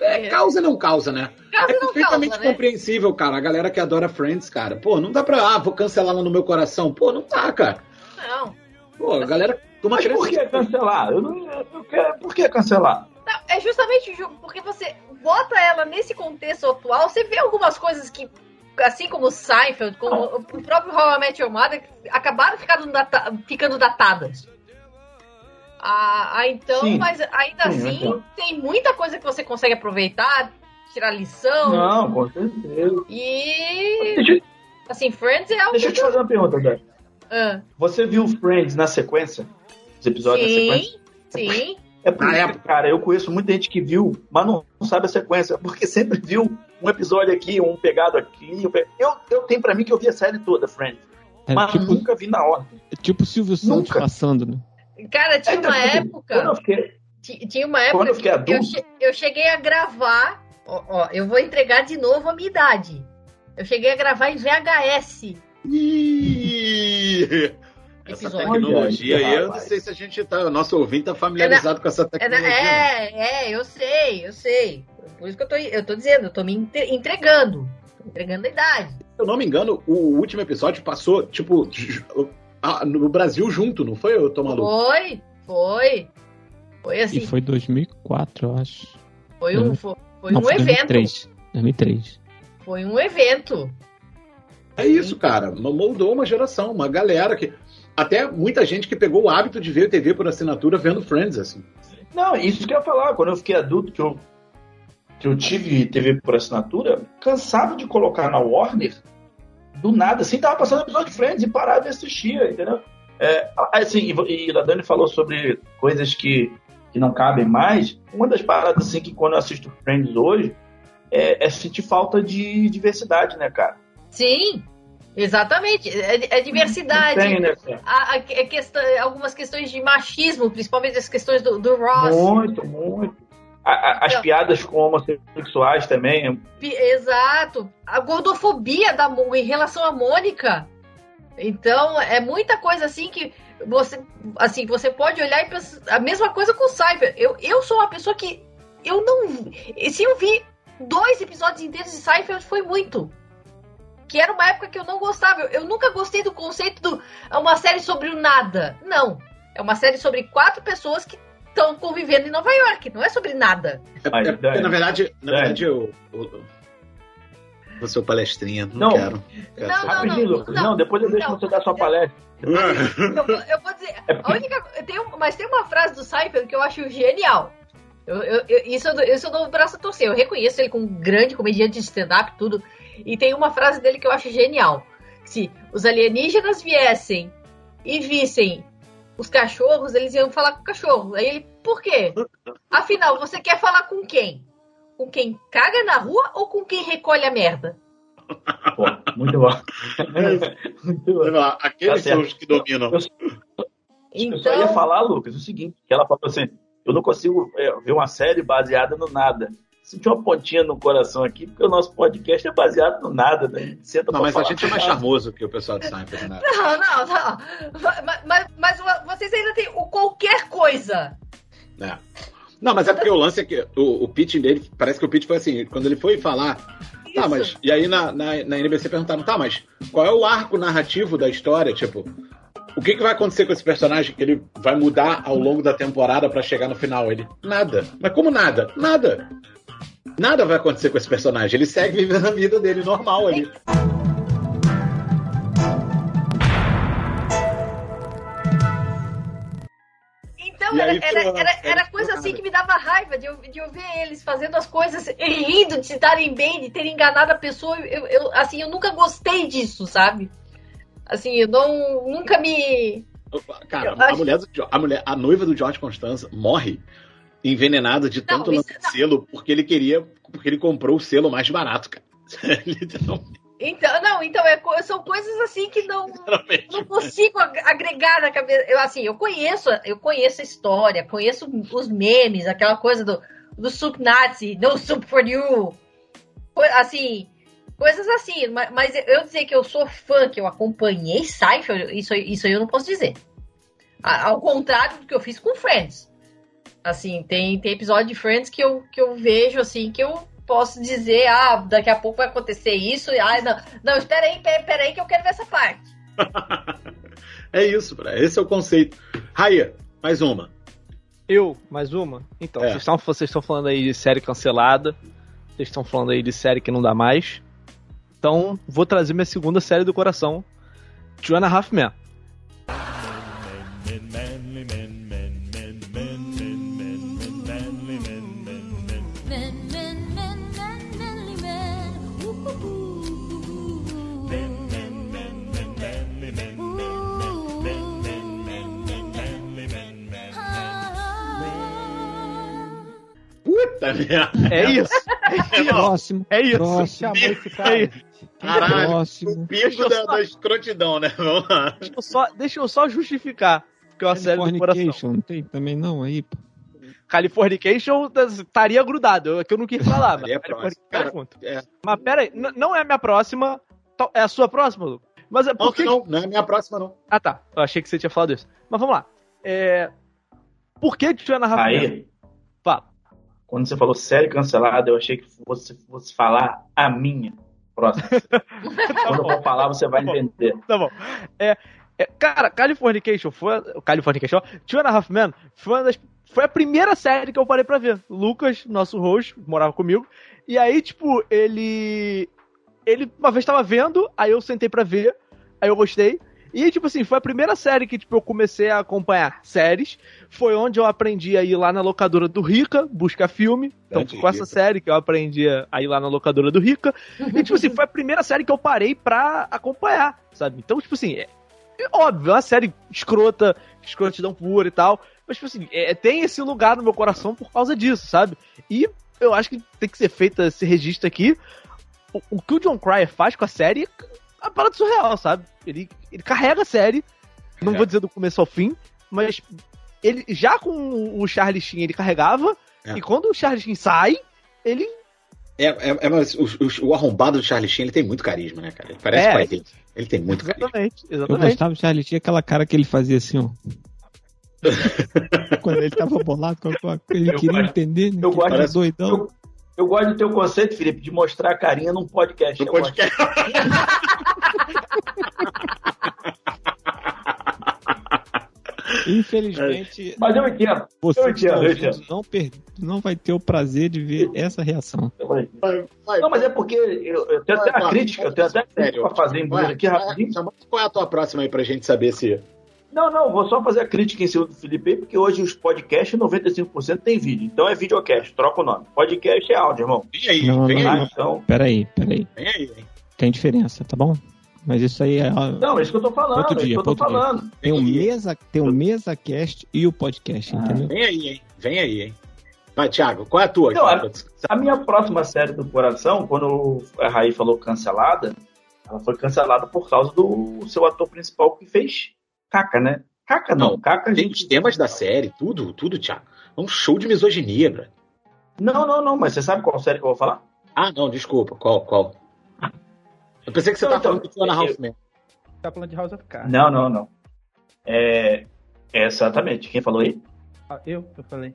Speaker 2: É, causa e não causa, né?
Speaker 5: Causa
Speaker 2: é
Speaker 5: não
Speaker 2: perfeitamente
Speaker 5: causa, né?
Speaker 2: compreensível, cara. A galera que adora Friends, cara. Pô, não dá pra. Ah, vou cancelar ela no meu coração. Pô, não dá, cara.
Speaker 5: Não.
Speaker 2: Pô, a galera. Uma
Speaker 8: Mas por que cancelar? Eu não, eu quero, por que cancelar?
Speaker 5: Não, é justamente Ju, porque você bota ela nesse contexto atual, você vê algumas coisas que, assim como o Seinfeld, como o próprio How I Met Your Mother, acabaram ficando, data- ficando datadas. Ah, ah, então,
Speaker 8: Sim.
Speaker 5: mas ainda
Speaker 8: Sim,
Speaker 5: assim,
Speaker 8: então.
Speaker 5: tem muita coisa que você consegue aproveitar, tirar lição.
Speaker 8: Não, com certeza.
Speaker 5: E. Assim, Friends é algo.
Speaker 8: deixa eu te fazer uma pergunta, Dani.
Speaker 5: Ah,
Speaker 8: Você viu Friends na sequência? Os episódios na sequência?
Speaker 5: sim, sim.
Speaker 8: É por isso, cara, eu conheço muita gente que viu, mas não, não sabe a sequência, porque sempre viu um episódio aqui, um pegado aqui. um pe- Eu, eu tenho pra mim que eu vi a série toda, Friends,
Speaker 3: É
Speaker 8: mas
Speaker 3: tipo-
Speaker 8: nunca vi na ordem.
Speaker 3: É tipo o Silvio Santos passando, né?
Speaker 5: Cara, tinha
Speaker 8: Então,
Speaker 5: uma
Speaker 8: tipo,
Speaker 5: época.
Speaker 8: Quando eu fiquei,
Speaker 5: Ti- Tinha uma época
Speaker 8: Quando eu fiquei
Speaker 5: que eu,
Speaker 8: adulto-
Speaker 5: che- eu cheguei a gravar. Ó, ó, eu vou entregar de novo a minha idade. Eu cheguei a gravar em VHS.
Speaker 2: Essa
Speaker 5: Episódio.
Speaker 2: tecnologia aí, eu não sei se a gente tá. O nosso ouvinte tá familiarizado com essa
Speaker 5: É,
Speaker 2: tecnologia. né?
Speaker 5: é, é, eu sei, eu sei. Por isso que eu tô, eu tô dizendo, eu tô me entre- entregando. Tô entregando a idade.
Speaker 2: Se eu não me engano, o último episódio passou, tipo, ah, no Brasil junto, não foi, eu tô maluco?
Speaker 5: Foi, foi. Foi assim,
Speaker 3: E foi 2004, eu acho.
Speaker 5: foi um, foi, foi
Speaker 3: Não,
Speaker 5: um
Speaker 3: foi
Speaker 5: evento.
Speaker 3: 2003. 2003.
Speaker 5: Foi um evento.
Speaker 2: É isso, cara. Moldou uma geração, uma galera que. Até muita gente que pegou o hábito de ver TV por assinatura vendo Friends, assim.
Speaker 8: Não, isso que eu ia falar. Quando eu fiquei adulto, que eu, que eu tive TV por assinatura, cansava de colocar na Warner, do nada, assim, tava passando episódio de Friends e parava e assistia, entendeu? É, assim, e, e a Dani falou sobre coisas que, que não cabem mais. Uma das paradas, assim, que quando eu assisto Friends hoje, é, é sentir falta de diversidade, né, cara?
Speaker 5: Sim, exatamente. É, é diversidade.
Speaker 8: Tem, né, cara?
Speaker 5: A- a- é questão, algumas questões de machismo, principalmente as questões do, do Ross.
Speaker 8: Muito, muito. A- a- as piadas com homossexuais também.
Speaker 5: Exato. A gordofobia da em relação à Mônica. Então, é muita coisa assim que você, assim, você pode olhar e pensar a mesma coisa com o Cyber. Eu, eu sou uma pessoa que eu não, se eu vi dois episódios inteiros de Seinfeld foi muito. Que era uma época que eu não gostava. Eu, eu nunca gostei do conceito do é uma série sobre o nada. Não. É uma série sobre quatro pessoas que estão convivendo em Nova York. Não é sobre nada.
Speaker 2: É,
Speaker 8: Mas,
Speaker 2: é porque, na verdade, na verdade eu, eu. Vou ser o palestrinha, não,
Speaker 8: Não.
Speaker 2: quero. quero
Speaker 5: Não, não, não, não,
Speaker 8: Não, depois eu deixo
Speaker 5: não.
Speaker 8: você dar sua palestra.
Speaker 5: Eu, vou- eu vou dizer,
Speaker 8: É porque-
Speaker 5: a única, tem mas tem uma frase do Seinfeld que eu acho genial. Eu, eu- eu- isso, eu, isso eu dou o braço a torcer. Eu reconheço ele como um grande comediante de stand-up e tudo. E tem uma frase dele que eu acho genial. Se os alienígenas viessem e vissem os cachorros, eles iam falar com o cachorro. Aí ele, por quê? Afinal, você quer falar com quem? Com quem caga na rua ou com quem recolhe a merda?
Speaker 8: Pô, muito bom. muito bom.
Speaker 2: Não, Aqueles
Speaker 8: Tá
Speaker 2: são os que dominam.
Speaker 8: Eu só
Speaker 5: Então,
Speaker 8: ia falar, Lucas, o seguinte, que ela falou assim, eu não consigo é, ver uma série baseada no nada. Senti uma pontinha no coração aqui, porque o nosso podcast é baseado no nada, né? A gente Senta
Speaker 2: Não, mas a
Speaker 8: falar.
Speaker 2: gente é mais charmoso que o pessoal de Seinfeld, né?
Speaker 5: Não, não, não. Mas, mas- mas vocês ainda têm o qualquer coisa.
Speaker 2: É. Não, mas é porque o lance é que o, o pitch dele, parece que o pitch foi assim, quando ele foi falar. Tá, mas. E aí na, na, na NBC perguntaram, tá, mas qual é o arco narrativo da história? Tipo, o que, que vai acontecer com esse personagem que ele vai mudar ao longo da temporada pra chegar no final? Ele, nada. Mas como nada? Nada. Nada vai acontecer com esse personagem. Ele segue vivendo a vida dele normal ali.
Speaker 5: Então era,
Speaker 2: aí
Speaker 5: era, era,
Speaker 2: era
Speaker 5: era coisa assim que me dava raiva de eu, de eu ver eles fazendo as coisas rindo de se darem bem, de terem enganado a pessoa. Eu, eu- assim, eu nunca gostei disso, sabe? Assim, eu não. Nunca me.
Speaker 2: Cara,
Speaker 5: Eu
Speaker 2: a
Speaker 5: acho-
Speaker 2: mulher, do, a mulher, a noiva do George Constanza morre envenenada de tanto
Speaker 5: isso
Speaker 2: lançar selo porque ele queria, porque ele comprou o selo mais barato, cara. Literalmente.
Speaker 5: Então, não, então é, são coisas assim que não, não consigo ag- agregar na cabeça. Eu, assim, eu conheço, eu conheço a história, conheço os memes, aquela coisa do, do soup nazi, no soup for you. Assim, coisas assim. ma- Mas eu dizer que eu sou fã, que eu acompanhei Seinfeld, isso, isso aí eu não posso dizer. Ao contrário do que eu fiz com Friends. Assim, tem, tem episódio de Friends que eu, que eu vejo, assim, que eu posso dizer, ah, daqui a pouco vai acontecer isso, e, ah, não, não, espera aí, pera, pera aí que eu quero ver essa parte.
Speaker 2: É isso, esse é o conceito. Raia, mais uma.
Speaker 9: Eu, mais uma? Então,
Speaker 2: É.
Speaker 9: vocês estão vocês estão falando aí de série cancelada, vocês estão falando aí de série que não dá mais. Então, vou trazer minha segunda série do coração, Two and Men.
Speaker 2: Puta merda.
Speaker 9: É isso.
Speaker 3: Próximo.
Speaker 9: É isso.
Speaker 3: Próximo.
Speaker 10: Chamou esse cara.
Speaker 9: É isso.
Speaker 2: Caralho,
Speaker 3: Próximo.
Speaker 2: o bicho da, da escrotidão, né? Vamos lá.
Speaker 9: Deixa eu só, deixa eu só justificar que é uma série do coração.
Speaker 3: Californication, não tem também não aí, pô.
Speaker 9: Californication estaria grudado, é que eu não quis falar. mas. Californication
Speaker 2: Cara, é.
Speaker 9: Mas pera aí, não é a minha próxima, é a sua próxima, Lu? Mas é
Speaker 2: Não,
Speaker 9: por que...
Speaker 2: não, não é a minha próxima, não.
Speaker 9: Ah, tá. Eu achei que você tinha falado isso. Mas vamos lá. É... Por que Two and a Half Men?
Speaker 8: Aí. Quando você falou série cancelada, eu achei que você fosse falar a minha próxima. quando eu for falar, você vai entender.
Speaker 9: Tá bom. É, é, cara, Californication foi. Californication, Two and a Half Men foi uma das. Foi a primeira série que eu parei pra ver. Lucas, nosso host, morava comigo. E aí, tipo, ele. Ele uma vez tava vendo, aí eu sentei pra ver, aí eu gostei. E, tipo assim, foi a primeira série que tipo, eu comecei a acompanhar séries. Foi onde eu aprendi a ir lá na locadora do Rica, buscar filme. Então,
Speaker 2: Grande
Speaker 9: com essa
Speaker 2: Rica.
Speaker 9: série que eu aprendi a ir lá na locadora do Rica. E, tipo assim, foi a primeira série que eu parei pra acompanhar, sabe? Então, tipo assim, é, é óbvio, é uma série escrota, escrotidão pura e tal. Mas, tipo assim, é, tem esse lugar no meu coração por causa disso, sabe? E eu acho que tem que ser feito esse registro aqui. O, o que o John Cryer faz com a série é uma parada surreal, sabe? Ele, ele carrega a série, não
Speaker 2: É.
Speaker 9: vou dizer do começo ao fim, mas ele já com o Charlie Sheen ele carregava,
Speaker 2: É.
Speaker 9: e quando o Charlie Sheen sai, ele
Speaker 2: É, é, é, mas o, o- o arrombado do Charlie Sheen, ele tem muito carisma, né, cara? Ele parece
Speaker 9: É.
Speaker 2: pai dele. Ele tem muito carisma.
Speaker 9: Exatamente,
Speaker 3: Eu
Speaker 9: exatamente.
Speaker 3: gostava do Charlie tinha aquela cara que ele fazia assim, ó. Quando ele tava bolado com alguma coisa, ele
Speaker 8: Eu
Speaker 3: queria
Speaker 8: gosto-
Speaker 3: entender, né?
Speaker 8: eu
Speaker 3: que
Speaker 8: gosto-
Speaker 3: ele era doidão.
Speaker 8: Eu, eu gosto do teu conceito, Felipe, de mostrar a carinha num podcast. Gosto.
Speaker 2: podcast.
Speaker 3: Infelizmente,
Speaker 8: Mas eu entendo.
Speaker 3: você
Speaker 8: eu entendo, eu entendo.
Speaker 3: não, per- não vai ter o prazer de ver essa reação.
Speaker 2: Vai, vai.
Speaker 8: Não, mas é porque eu, eu tenho até uma
Speaker 2: vai.
Speaker 8: crítica, eu tenho até
Speaker 2: Sério.
Speaker 8: pra fazer em aqui rapidinho.
Speaker 2: Qual é a tua próxima aí pra gente saber se.
Speaker 8: Não, não, vou só fazer a crítica em cima do Felipe aí, porque hoje os podcasts 95% tem vídeo. Então é videocast, troca o nome. Podcast é áudio, irmão.
Speaker 2: Vem aí,
Speaker 3: Não,
Speaker 2: vem
Speaker 3: não,
Speaker 2: aí.
Speaker 3: não.
Speaker 8: Então,
Speaker 3: Peraí, peraí.
Speaker 2: Vem aí, hein?
Speaker 3: Tem diferença, tá bom? Mas isso aí é.
Speaker 8: não, é isso que eu tô falando,
Speaker 3: Outro
Speaker 8: é isso
Speaker 3: dia,
Speaker 8: que eu tô
Speaker 3: outro dia.
Speaker 8: falando.
Speaker 3: Tem o mesa, tem o mesa cast e o podcast, entendeu?
Speaker 2: Vem aí, hein? Vem aí, hein? Vai, Thiago, qual é a tua?
Speaker 8: Então? A minha próxima série do coração, quando a Raí falou cancelada, ela foi cancelada por causa do seu ator principal que fez Caca, né? Caca não,
Speaker 2: Não,
Speaker 8: Caca a
Speaker 2: Tem
Speaker 8: gente...
Speaker 2: os temas da série, tudo, tudo, Thiago. É um show de misoginia, bro.
Speaker 8: Não, não, não, mas você sabe qual série que eu vou falar?
Speaker 2: Ah, não, desculpa. Qual, qual? Eu pensei que você
Speaker 8: Não,
Speaker 2: tava
Speaker 8: então,
Speaker 2: falando de Fiona
Speaker 8: eu-
Speaker 2: Hoffman.
Speaker 10: Tá falando de House of Cards.
Speaker 8: Não, não, não. É, é exatamente. Quem falou aí?
Speaker 10: Ah, Eu, eu falei.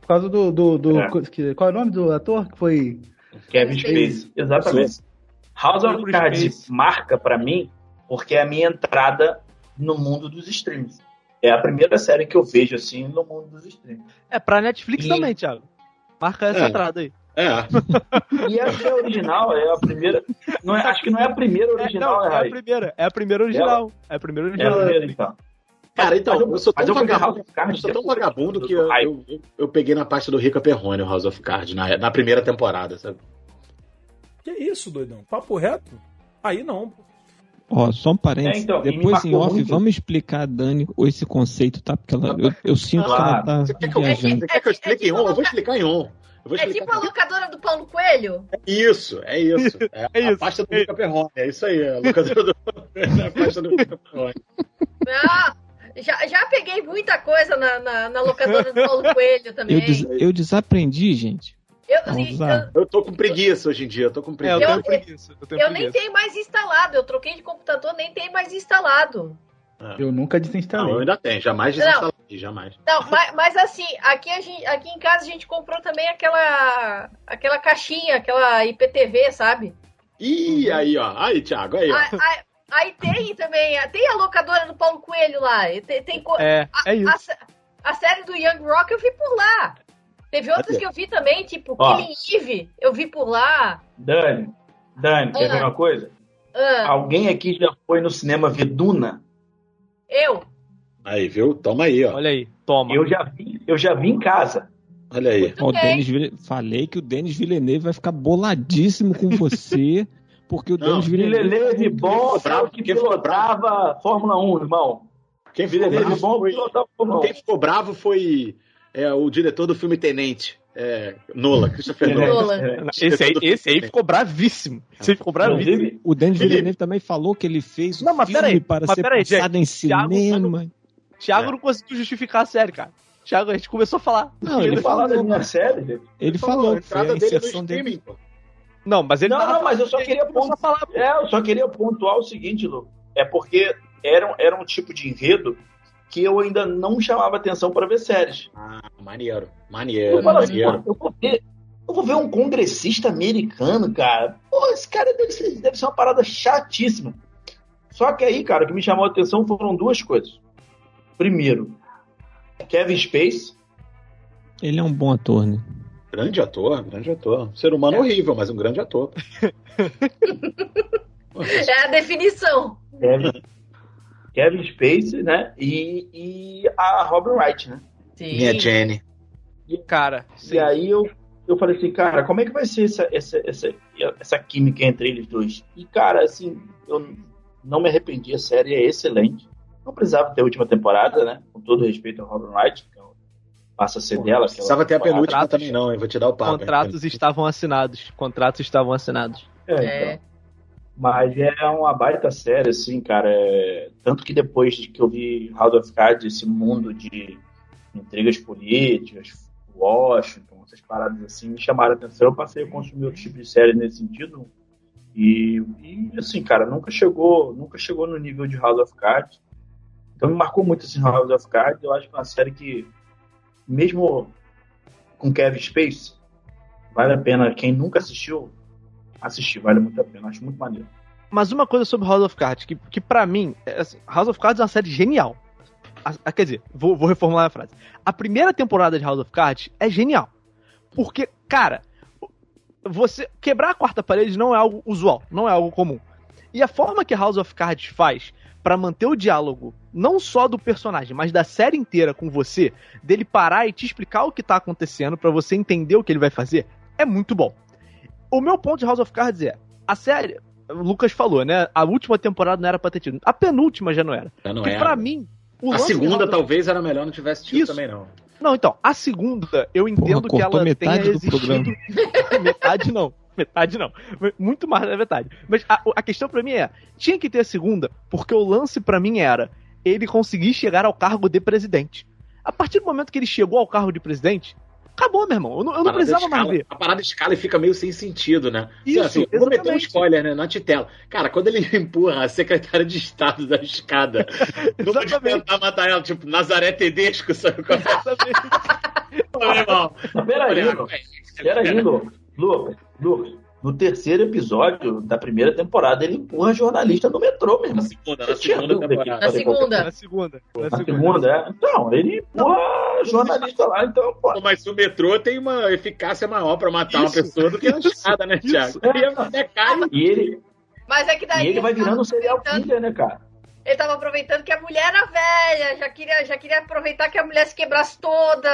Speaker 10: Por causa do. do, do-
Speaker 8: É.
Speaker 10: que- qual é o nome do ator que foi.
Speaker 8: Kevin Spacey. Exatamente. House of Cards marca pra mim porque é a minha entrada no mundo dos streams. É a primeira série que eu vejo assim no mundo dos streams.
Speaker 9: É pra Netflix
Speaker 8: E-
Speaker 9: também, Thiago. Marca essa
Speaker 2: É.
Speaker 9: entrada aí.
Speaker 2: É.
Speaker 8: E essa é a original, é a primeira. Não é, acho que não é a primeira
Speaker 9: É,
Speaker 8: original,
Speaker 9: não,
Speaker 8: né,
Speaker 9: é a primeira. É a primeira original. É a primeira
Speaker 8: É a
Speaker 9: original.
Speaker 8: primeira, então.
Speaker 2: Cara, então,
Speaker 8: Mas eu-
Speaker 2: eu sou
Speaker 8: mas
Speaker 2: tão
Speaker 8: eu
Speaker 2: vagabundo,
Speaker 8: House of Cards
Speaker 2: eu sou tão
Speaker 8: depois
Speaker 2: vagabundo
Speaker 8: do-
Speaker 2: que eu, eu, eu- eu peguei na parte do Rica Perrone, o House of Cards, na, na primeira temporada, sabe?
Speaker 4: Que isso, doidão? Papo reto? Aí não. pô.
Speaker 3: Ó, só um parênteses.
Speaker 8: É, então,
Speaker 3: Depois em off,
Speaker 8: muito.
Speaker 3: vamos explicar a Dani esse conceito, tá? Porque ela, eu, eu sinto que ela
Speaker 8: Claro.
Speaker 3: tá
Speaker 2: Você quer que eu,
Speaker 3: viajando.
Speaker 2: você quer que eu explique em on? Eu vou explicar em on.
Speaker 5: É tipo a locadora do Paulo Coelho?
Speaker 2: Isso, é isso. É,
Speaker 9: É
Speaker 2: a
Speaker 9: isso.
Speaker 2: pasta do Rica Perrone, é isso aí. A locadora do... é a pasta do Rica Perrone.
Speaker 5: Ah, já, já peguei muita coisa na, na, na locadora do Paulo Coelho também.
Speaker 3: Eu, des- eu desaprendi, gente.
Speaker 5: Eu, eu-.
Speaker 2: Eu tô com preguiça hoje em dia, eu tô com preguiça.
Speaker 5: eu- eu nem tenho mais instalado. Eu troquei de computador, nem tem mais instalado.
Speaker 10: Eu nunca desinstalei.
Speaker 2: Não, eu ainda tenho, jamais
Speaker 5: Não.
Speaker 2: desinstalei, jamais.
Speaker 5: Não, mas, mas assim, aqui, a gente, aqui em casa a gente comprou também aquela, aquela caixinha, aquela IPTV, sabe?
Speaker 2: Ih, aí, ó. Aí, Thiago, aí, ó.
Speaker 5: Aí, aí- aí tem também, tem a locadora do Paulo Coelho lá. Tem, tem
Speaker 9: É,
Speaker 5: a,
Speaker 9: é isso.
Speaker 5: A, a série do Young Rock eu vi por lá. Teve outras que eu vi também, tipo
Speaker 8: Ó.
Speaker 5: Killing Eve, eu vi por lá.
Speaker 8: Dani, Dani, quer ver
Speaker 5: Ah.
Speaker 8: uma coisa?
Speaker 5: Ah,
Speaker 8: Alguém aqui já foi no cinema ver Duna?
Speaker 5: eu.
Speaker 2: Aí, viu? Toma aí, ó.
Speaker 9: Olha aí, toma.
Speaker 8: Eu já vi, eu já vi em casa.
Speaker 2: Olha aí.
Speaker 3: Ó, o Denis Ville- Falei que o Denis Villeneuve vai ficar boladíssimo com você, porque o Denis Villeneuve.
Speaker 8: Villeneuve bom, sabe que pilotava Fórmula 1, irmão.
Speaker 2: Quem ficou
Speaker 8: Villeneuve
Speaker 2: bravo
Speaker 8: bom,
Speaker 2: foi,
Speaker 8: pilotava Fórmula 1.
Speaker 2: quem ficou bravo foi é, o diretor do filme Tenente, é, Nola, Christopher
Speaker 9: É.
Speaker 2: Nola.
Speaker 9: Esse aí, esse aí ficou bravíssimo. Esse aí ficou bravíssimo.
Speaker 3: O Denis
Speaker 9: Felipe.
Speaker 3: Villeneuve também falou que ele fez um
Speaker 9: Não, mas
Speaker 3: filme
Speaker 9: peraí,
Speaker 3: para
Speaker 9: mas
Speaker 3: ser
Speaker 9: peraí,
Speaker 3: passado
Speaker 9: gente.
Speaker 3: em cinema.
Speaker 9: Thiago não conseguiu justificar a série, cara. Thiago, a gente começou a falar.
Speaker 3: Não, ele
Speaker 8: da
Speaker 3: falou.
Speaker 8: minha série, gente.
Speaker 3: Ele falou foi a
Speaker 8: entrada dele no
Speaker 3: inserção dele.
Speaker 8: streaming, pô.
Speaker 9: Não, mas ele
Speaker 8: Não, não, mas eu só
Speaker 9: que
Speaker 8: queria
Speaker 9: ele
Speaker 8: pontuar.
Speaker 9: falar.
Speaker 8: É, eu só queria pontuar o seguinte, Lu. É porque era, era um tipo de enredo que eu ainda não chamava atenção para ver séries.
Speaker 2: Ah, maneiro, maneiro,
Speaker 8: Eu falo assim,
Speaker 2: maneiro.
Speaker 8: pô, eu vou ver, eu vou ver um congressista americano, cara. Pô, esse cara deve ser, deve ser uma parada chatíssima. Só que aí, cara, o que me chamou a atenção foram duas coisas. Primeiro, Kevin Space.
Speaker 3: Ele é um bom ator, né?
Speaker 2: Grande ator, grande ator. Um ser humano horrível, mas um grande ator.
Speaker 5: É a definição.
Speaker 8: Kevin, Kevin Space, né? E, e a Robin Wright, né?
Speaker 5: Sim.
Speaker 2: Minha Jenny.
Speaker 9: Cara,
Speaker 8: E aí eu, eu falei assim, cara, como é que vai ser essa, essa, essa, essa química entre eles dois? E, cara, assim, eu não me arrependi, a série é excelente. Não precisava ter a última temporada, né? Com todo respeito ao Robin Wright, que é o- passa a ser dela.
Speaker 2: Não precisava ter a penúltima também, não, hein? Vou te dar o papo. hein?
Speaker 9: Contratos estavam assinados. Contratos estavam assinados.
Speaker 8: É, então. Mas é uma baita série, assim, cara. é- Tanto que depois de que eu vi House of Cards, esse mundo de intrigas políticas, Washington, essas paradas assim, me chamaram a atenção. Eu passei a consumir outro tipo de série nesse sentido. E, e, assim, cara, nunca chegou, nunca chegou no nível de House of Cards. Então me marcou muito esse House of Cards. Eu acho que é uma série que, mesmo com Kevin Space, vale a pena. Quem nunca assistiu, assistir, vale muito a pena. Acho muito maneiro.
Speaker 9: Mas uma coisa sobre House of Cards, que, que para mim, é assim, House of Cards é uma série genial. A- a- quer dizer, vou, vou reformular a frase. A primeira temporada de House of Cards é genial. Porque, cara, você quebrar a quarta parede não é algo usual, não é algo comum. E a forma que House of Cards faz pra manter o diálogo, não só do personagem, mas da série inteira com você, dele parar e te explicar o que tá acontecendo pra você entender o que ele vai fazer, é muito bom. O meu ponto de House of Cards é, a série, o Lucas falou, né? A última temporada não era pra ter tido. A penúltima já não era.
Speaker 2: Já não
Speaker 9: Porque
Speaker 2: era.
Speaker 9: pra mim, o
Speaker 2: A
Speaker 9: lance de
Speaker 2: segunda talvez era melhor não tivesse tido
Speaker 9: Isso.
Speaker 2: também, não.
Speaker 9: Não, então, a segunda, eu entendo que
Speaker 3: cortou
Speaker 9: ela tenha
Speaker 3: metade do
Speaker 9: existido.
Speaker 3: programa.
Speaker 9: metade não. Metade não. Muito mais da metade. Mas a, a questão pra mim é: tinha que ter a segunda, porque o lance pra mim era ele conseguir chegar ao cargo de presidente. A partir do momento que ele chegou ao cargo de presidente, acabou, meu irmão. Eu não, eu não precisava mais
Speaker 2: escala-
Speaker 9: ver.
Speaker 2: A parada escala e fica meio sem sentido, né?
Speaker 9: Isso,
Speaker 2: assim, vou meter um
Speaker 9: exatamente.
Speaker 2: spoiler, né? Na titela. Cara, quando ele empurra a secretária de Estado da escada, não vou tentar matar ela, tipo, Nazaré Tedesco, sabe? qual é? Ô, meu irmão.
Speaker 8: Peraí. Peraí, Lu. Lu, Lu, no terceiro episódio da primeira temporada, ele empurra jornalista no metrô, mesmo. Na
Speaker 2: segunda,
Speaker 8: na segunda
Speaker 5: temporada. Na segunda.
Speaker 9: Na segunda.
Speaker 8: Na segunda, é. Então, ele empurra a jornalista lá, então, pô.
Speaker 2: Pô, Mas o metrô tem uma eficácia maior pra matar uma pessoa do que a escada, né, Thiago? E até cai.
Speaker 8: E ele,
Speaker 5: Mas é que daí.
Speaker 8: e ele vai virando um serial killer, né, cara?
Speaker 5: Ele tava aproveitando que a mulher era velha, já queria, já queria aproveitar que a mulher se quebrasse toda.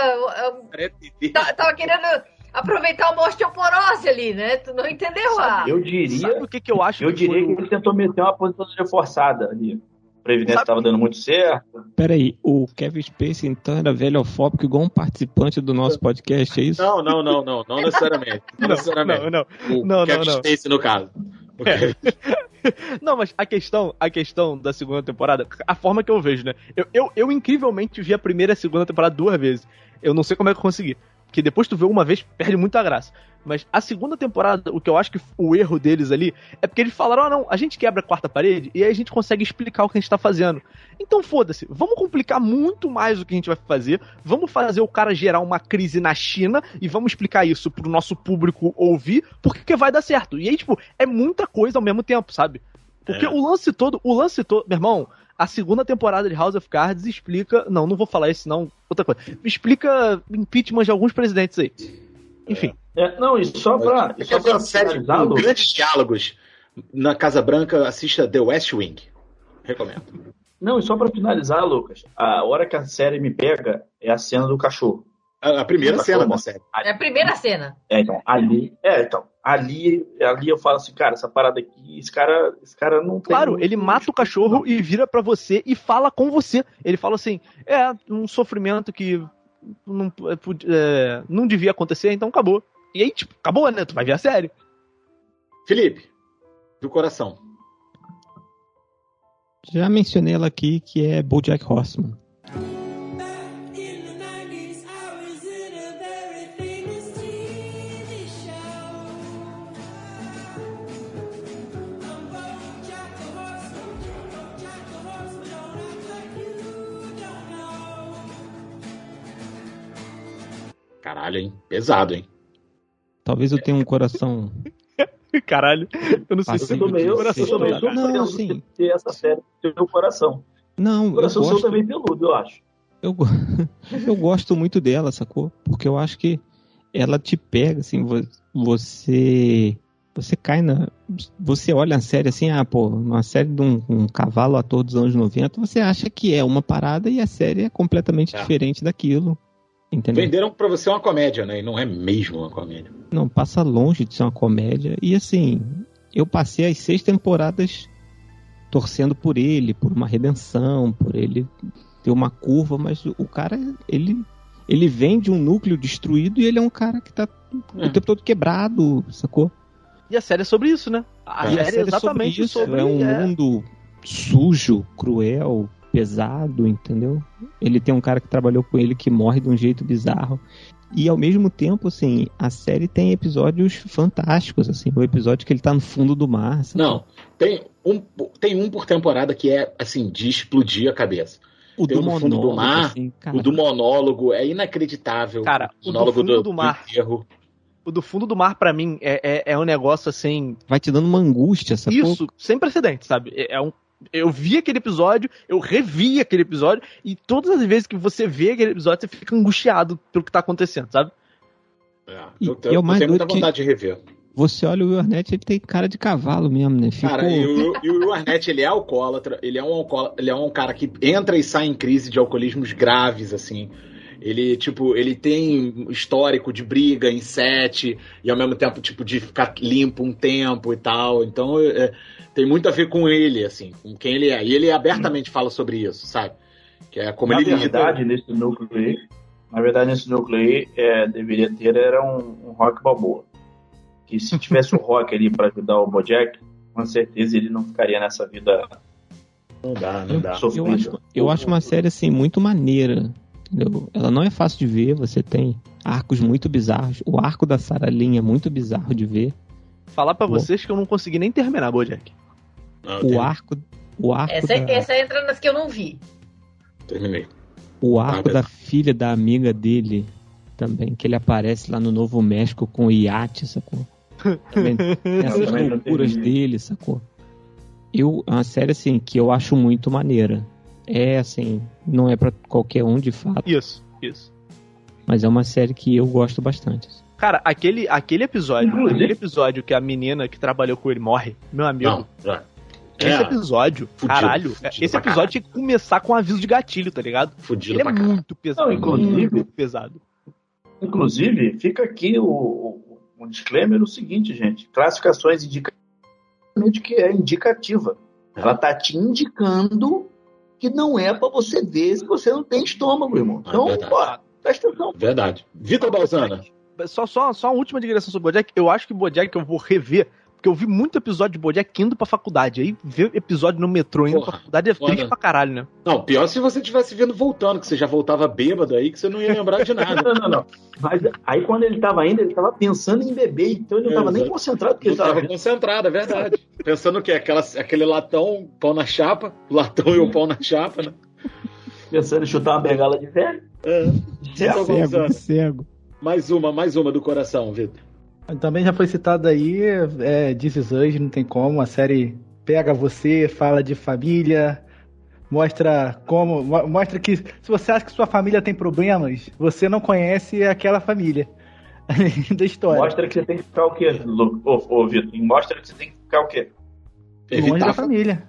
Speaker 5: Tava querendo aproveitar uma osteoporose ali, né? Tu não entendeu? Ah,
Speaker 8: Eu diria.
Speaker 9: Sabe o que, que eu acho
Speaker 8: Eu
Speaker 9: que foi
Speaker 8: diria
Speaker 9: o-
Speaker 8: que ele tentou meter uma aposentadoria forçada ali. A Previdência estava dando muito certo.
Speaker 3: Peraí, o Kevin Spacey então era velhofóbico igual um participante do nosso podcast, é isso?
Speaker 2: Não, não, não, não, não necessariamente. Não,
Speaker 9: Não,
Speaker 2: necessariamente.
Speaker 9: não, não.
Speaker 2: O
Speaker 9: Não,
Speaker 2: Kevin
Speaker 9: não.
Speaker 2: Spacey, no caso.
Speaker 9: Não, mas a questão, a questão da segunda temporada, a forma que eu vejo, né? Eu, eu, eu incrivelmente vi a primeira e a segunda temporada duas vezes. Eu não sei como é que eu consegui. Que depois tu vê uma vez, perde muita graça. Mas a segunda temporada, o que eu acho que o erro deles ali é porque eles falaram: ah, não, a gente quebra a quarta parede e aí a gente consegue explicar o que a gente tá fazendo. Então foda-se, vamos complicar muito mais o que a gente vai fazer, vamos fazer o cara gerar uma crise na China e vamos explicar isso pro nosso público ouvir, porque vai dar certo. E aí, tipo, é muita coisa ao mesmo tempo, sabe? Porque
Speaker 2: É.
Speaker 9: o lance todo, o lance todo, meu irmão, a segunda temporada de House of Cards explica. Não, não vou falar isso, não. Outra coisa. Explica impeachment de alguns presidentes aí. Enfim.
Speaker 8: É, não, e só pra, e só pra
Speaker 2: série
Speaker 8: finalizar,
Speaker 2: com grandes diálogos na Casa Branca, assista The West Wing. Recomendo.
Speaker 8: Não, e só pra finalizar, Lucas, a hora que a série me pega é a cena do cachorro.
Speaker 2: A, a primeira cena da série.
Speaker 5: É a primeira cena.
Speaker 8: É, então, ali, é, então, ali, ali eu falo assim, cara, essa parada aqui, esse cara, esse cara não tem
Speaker 9: Claro, ele mata o cachorro e vira pra você e fala com você. Ele fala assim: é um sofrimento que não, é, é, não devia acontecer, então acabou. E aí, tipo, acabou, né? Tu vai ver a série.
Speaker 2: Felipe, do coração.
Speaker 3: Já mencionei ela aqui, que é BoJack Horseman.
Speaker 2: Caralho, hein? Pesado, hein?
Speaker 3: Talvez eu tenha um coração.
Speaker 9: Caralho, eu não sei
Speaker 3: se
Speaker 8: Eu tô meio, eu tô meio
Speaker 3: Não,
Speaker 8: de ter essa série no teu coração.
Speaker 3: Não,
Speaker 8: O
Speaker 3: eu
Speaker 8: coração seu
Speaker 3: gosto,
Speaker 8: também peludo, eu acho.
Speaker 3: eu, eu gosto muito dela, sacou? Porque eu acho que ela te pega, assim, vo- você. Você cai na. Você olha a série assim, ah, pô, uma série de um, um cavalo ator dos anos 90, você acha que é uma parada e a série é completamente diferente daquilo. Entendeu?
Speaker 2: Venderam pra você uma comédia, né? E não é mesmo uma comédia.
Speaker 3: Não, passa longe de ser uma comédia. E assim, eu passei as seis temporadas torcendo por ele, por uma redenção, por ele ter uma curva, mas o cara, ele, ele vem de um núcleo destruído e ele é um cara que tá
Speaker 2: É.
Speaker 3: o tempo todo quebrado, sacou?
Speaker 9: E a série é sobre isso, né? A
Speaker 3: E
Speaker 9: série é exatamente sobre,
Speaker 3: é um
Speaker 9: é,
Speaker 3: mundo sujo, cruel, pesado, entendeu? Ele tem um cara que trabalhou com ele que morre de um jeito bizarro. E ao mesmo tempo, assim, a série tem episódios fantásticos, assim, o episódio que ele tá no fundo do mar. sabe?
Speaker 2: Não, tem um, tem um por temporada que é, assim, de explodir a cabeça.
Speaker 3: O
Speaker 2: tem
Speaker 3: do
Speaker 2: do fundo do mar,
Speaker 3: assim,
Speaker 2: o do monólogo, é inacreditável.
Speaker 9: Cara, o do
Speaker 2: monólogo
Speaker 9: fundo do mar.
Speaker 2: enterro.
Speaker 9: O do fundo do mar, pra mim, é, é, é um negócio assim.
Speaker 3: Vai te dando uma angústia, sacou?
Speaker 9: Isso, sem precedentes, sabe? É, é um. Eu vi aquele episódio, eu revi aquele episódio, e todas as vezes que você vê aquele episódio, você fica angustiado pelo que tá acontecendo, sabe?
Speaker 2: É, eu,
Speaker 3: e é
Speaker 2: eu
Speaker 3: mais
Speaker 2: tenho muita
Speaker 3: doido que-
Speaker 2: vontade de rever.
Speaker 3: Você olha o Will Arnett, ele tem cara de cavalo mesmo, né? Ficou...
Speaker 2: Cara, e o, e o Will Arnett, ele é alcoólatra, ele é um alcoólatra, ele é um cara que entra e sai em crise de alcoolismos graves, assim. Ele, tipo, ele tem histórico de briga em set, e ao mesmo tempo, tipo, de ficar limpo um tempo e tal. Então, é, tem muito a ver com ele, assim, com quem ele é. E ele abertamente fala sobre isso, sabe? Que é como
Speaker 8: na
Speaker 2: ele
Speaker 8: verdade,
Speaker 2: lida.
Speaker 8: nesse núcleo aí, na verdade, nesse núcleo aí, é, deveria ter era um, um rock balboa. Que se tivesse o rock ali pra ajudar o Bojack, com certeza ele não ficaria nessa vida
Speaker 2: Não dá, não dá.
Speaker 3: Eu acho, eu acho uma série assim muito maneira. Entendeu? Ela não é fácil de ver, você tem arcos muito bizarros. O arco da Sarah Lynn é muito bizarro de ver.
Speaker 9: Falar pra
Speaker 3: Pô.
Speaker 9: vocês que eu não consegui nem terminar, Bojack.
Speaker 2: Não,
Speaker 3: O
Speaker 2: tem-
Speaker 3: arco, o arco,
Speaker 5: Essa,
Speaker 3: da,
Speaker 5: essa entra nas que eu não vi.
Speaker 2: Terminei.
Speaker 3: o arco
Speaker 2: Ah,
Speaker 3: da filha da amiga dele também, que ele aparece lá no Novo México com o iate, sacou? Também tem essas loucuras dele, sacou? Eu, é uma série assim que eu acho muito maneira. É assim, não é pra qualquer um de fato,
Speaker 9: Isso, isso.
Speaker 3: mas é uma série que eu gosto bastante.
Speaker 9: Cara, aquele, aquele episódio, aquele episódio que a menina que trabalhou com ele morre, meu amigo.
Speaker 2: Não, já.
Speaker 9: Esse
Speaker 2: É,
Speaker 9: episódio,
Speaker 2: fudido,
Speaker 9: caralho,
Speaker 2: fudido
Speaker 9: esse episódio tinha que começar com um aviso de gatilho, tá ligado?
Speaker 2: fudido
Speaker 9: Ele é muito pesado.
Speaker 8: Não, inclusive-
Speaker 9: muito pesado.
Speaker 8: Inclusive, fica aqui o, o, o disclaimer o seguinte, gente. Classificações indicativamente que é indicativa. Ela tá te indicando que não é pra você ver se você não tem estômago, irmão.
Speaker 2: É
Speaker 8: Então,
Speaker 2: verdade.
Speaker 8: pô, presta atenção.
Speaker 2: Verdade. Vitor Balzana.
Speaker 9: Só, só, só uma última digressão sobre o Bojack. Eu acho que o Bojack eu vou rever Porque eu vi muito episódio de Bojack indo pra faculdade. Aí ver episódio no metrô indo
Speaker 2: Porra,
Speaker 9: pra faculdade é
Speaker 2: foda.
Speaker 9: triste pra caralho, né?
Speaker 2: Não, pior se você tivesse vindo voltando, que você já voltava bêbado aí, que você não ia lembrar de nada.
Speaker 8: Não, não, não. Mas aí quando ele tava indo, ele tava pensando em beber, então ele não tava nem
Speaker 2: Exato.
Speaker 8: concentrado no que
Speaker 2: Não
Speaker 8: ele tava
Speaker 2: tava
Speaker 8: vendo.
Speaker 2: concentrado, é verdade. Pensando o quê? Aquela, aquele latão, pão na chapa, o latão e o pão na chapa, né?
Speaker 8: Pensando em chutar uma bengala de velho.
Speaker 2: É. Então,
Speaker 10: Cego,
Speaker 2: Gonzalo,
Speaker 10: cego.
Speaker 2: mais uma, mais uma do coração, Vitor.
Speaker 10: Também já foi citado aí, é, This Is Us, não tem como, a série pega você, fala de família, mostra como, mo- mostra que se você acha que sua família tem problemas, você não conhece aquela família da história.
Speaker 8: Mostra que você tem que ficar o quê, Lu? Ô, ô Vitor? Mostra que você tem que ficar o quê?
Speaker 10: longe da família.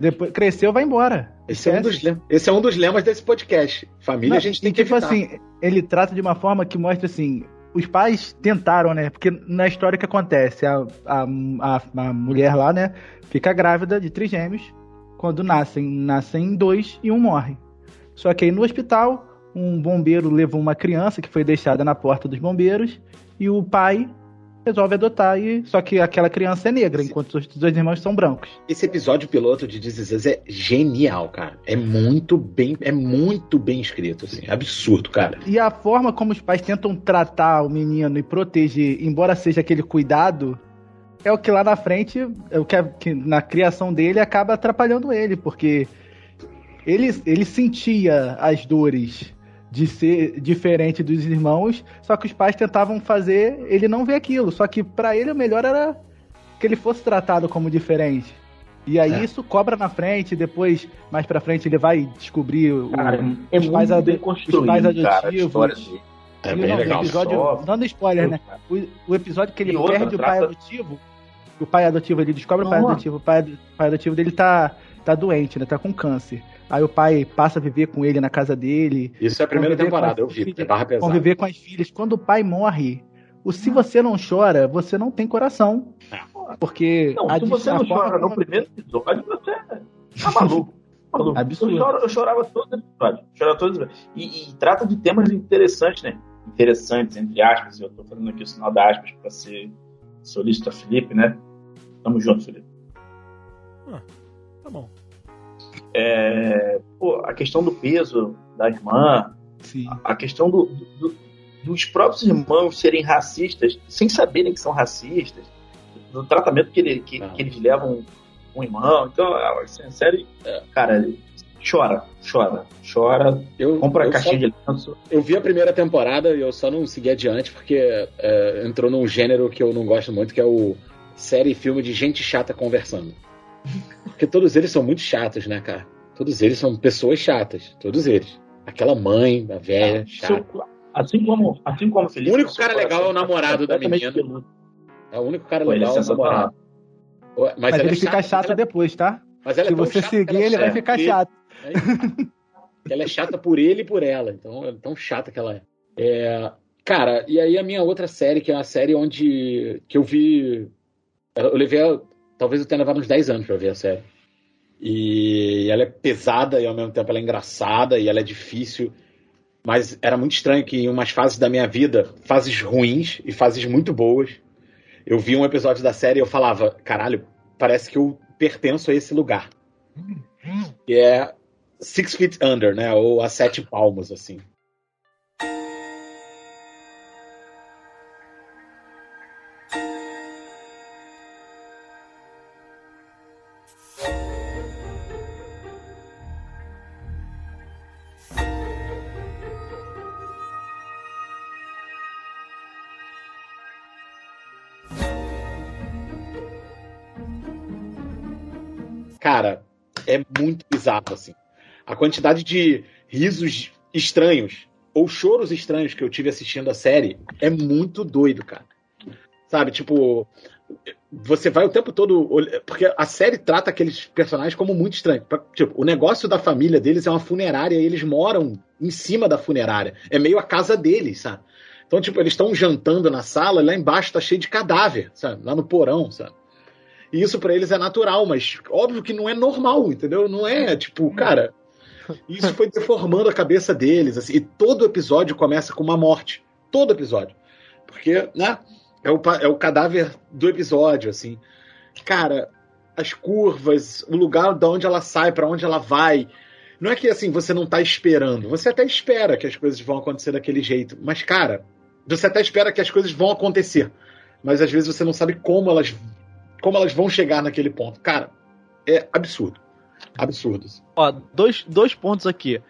Speaker 10: Depois cresceu, vai embora.
Speaker 2: Esse é, um dos, esse é um dos lemas desse podcast. Família
Speaker 10: Não,
Speaker 2: a gente tem
Speaker 10: e
Speaker 2: que
Speaker 10: tipo
Speaker 2: evitar.
Speaker 10: assim, ele trata de uma forma que mostra assim, os pais tentaram, né? Porque na história que acontece, a, a, a, a mulher lá, né, fica grávida de trigêmeos, quando nascem, nascem dois e um morre. Só que aí no hospital, um bombeiro levou uma criança que foi deixada na porta dos bombeiros e o pai resolve adotar e só que aquela criança é negra, enquanto os dois irmãos são brancos.
Speaker 2: Esse episódio piloto de This é genial, cara. É muito bem, é muito bem escrito, assim. Absurdo, cara.
Speaker 10: E a forma como os pais tentam tratar o menino e proteger, embora seja aquele cuidado, é o que lá na frente, é o que, que na criação dele acaba atrapalhando ele, porque ele, ele sentia as dores de ser diferente dos irmãos, só que os pais tentavam fazer ele não ver aquilo. Só que pra ele o melhor era que ele fosse tratado como diferente. E aí
Speaker 8: É.
Speaker 10: isso cobra na frente, depois, mais pra frente, ele vai descobrir o-
Speaker 8: Cara, é
Speaker 10: os,
Speaker 8: muito
Speaker 10: pais
Speaker 8: bem
Speaker 10: os pais adotivos.
Speaker 2: É bem
Speaker 10: não,
Speaker 2: legal.
Speaker 10: O episódio,
Speaker 8: Só-
Speaker 10: dando spoiler, né? O, o episódio que ele
Speaker 8: outra,
Speaker 10: perde o pai
Speaker 8: trata-
Speaker 10: adotivo, o pai adotivo, ele descobre o pai adotivo, o pai, o pai adotivo dele tá, tá doente, né? Tá com câncer. Aí o pai passa a viver com ele na casa dele.
Speaker 2: Isso é a primeira temporada, eu vi.
Speaker 10: filhas,
Speaker 2: É barra pesada.
Speaker 10: Conviver com as filhas. Quando o pai morre, o se você não chora, você não tem coração. Porque
Speaker 8: Não,
Speaker 10: a
Speaker 8: se você não chora no primeiro episódio, você tá maluco. maluco.
Speaker 10: Absurdo.
Speaker 8: Eu, choro- eu chorava todos os episódios. Chorava todos os episódios. E, e trata de temas interessantes, né? Interessantes, entre aspas. Eu tô fazendo aqui o sinal da aspas pra ser solícito a Felipe, né? Tamo junto, Felipe.
Speaker 15: Tá bom.
Speaker 8: É, pô, a questão do peso da irmã, a questão do- do- dos próprios irmãos serem racistas, sem saberem que são racistas, do tratamento que, ele- que- que eles levam com o irmão. Então, é, assim, a série, é, cara, chora, chora, chora, compra a
Speaker 2: eu
Speaker 8: caixinha
Speaker 2: só-
Speaker 8: de lenço.
Speaker 2: Eu vi a primeira temporada e eu só não segui adiante porque é, entrou num gênero que eu não gosto muito, que é o série e filme de gente chata conversando. Porque todos eles são muito chatos, né, cara? Todos eles são pessoas chatas, todos eles. Aquela mãe, a velha, chata.
Speaker 8: Assim como, assim como o Felipe.
Speaker 2: O único cara legal é o namorado da menina.
Speaker 8: peludo.
Speaker 2: É o único cara
Speaker 8: é
Speaker 2: legal é o namorado.
Speaker 10: Mas,
Speaker 2: ela
Speaker 10: ele
Speaker 2: é
Speaker 10: fica
Speaker 2: chata,
Speaker 10: chato depois, tá?
Speaker 2: Mas ela é
Speaker 10: Se você
Speaker 2: chata
Speaker 10: seguir,
Speaker 2: ela
Speaker 10: ele vai
Speaker 2: é
Speaker 10: ficar
Speaker 2: por ele.
Speaker 10: chato.
Speaker 2: É ela é chata por ele e por ela. Então, é tão chata que ela é. É, Cara, e aí a minha outra série, que é uma série onde. que eu vi. Eu levei. Talvez eu tenha levado uns 10 anos pra ver a série. E ela é pesada e ao mesmo tempo ela é engraçada e ela é difícil. Mas era muito estranho que em umas fases da minha vida, fases ruins e fases muito boas, eu vi um episódio da série e eu falava, caralho, parece que eu pertenço a esse lugar. Que é Six Feet Under, né? Ou a Sete Palmos, assim. Cara, é muito bizarro, assim. A quantidade de risos estranhos ou choros estranhos que eu tive assistindo a série é muito doido, cara. Sabe, tipo, você vai o tempo todo. Porque a série trata aqueles personagens como muito estranhos. Tipo, o negócio da família deles é uma funerária e eles moram em cima da funerária. É meio a casa deles, sabe? Então, tipo, eles estão jantando na sala e lá embaixo tá cheio de cadáver, sabe? Lá no porão, sabe? E isso pra eles é natural, mas óbvio que não é normal, entendeu? Não é, tipo, cara. Isso foi deformando a cabeça deles, assim. E todo episódio começa com uma morte. Todo episódio. Porque, né? é o, é o cadáver do episódio, assim. Cara, as curvas, o lugar de onde ela sai, pra onde ela vai. Não é que assim você não tá esperando, você até espera que as coisas vão acontecer daquele jeito, mas cara, você até espera que as coisas vão acontecer, mas às vezes você não sabe como elas como elas vão chegar naquele ponto. Cara, é absurdo. Absurdo.
Speaker 9: Ó, dois, dois pontos aqui.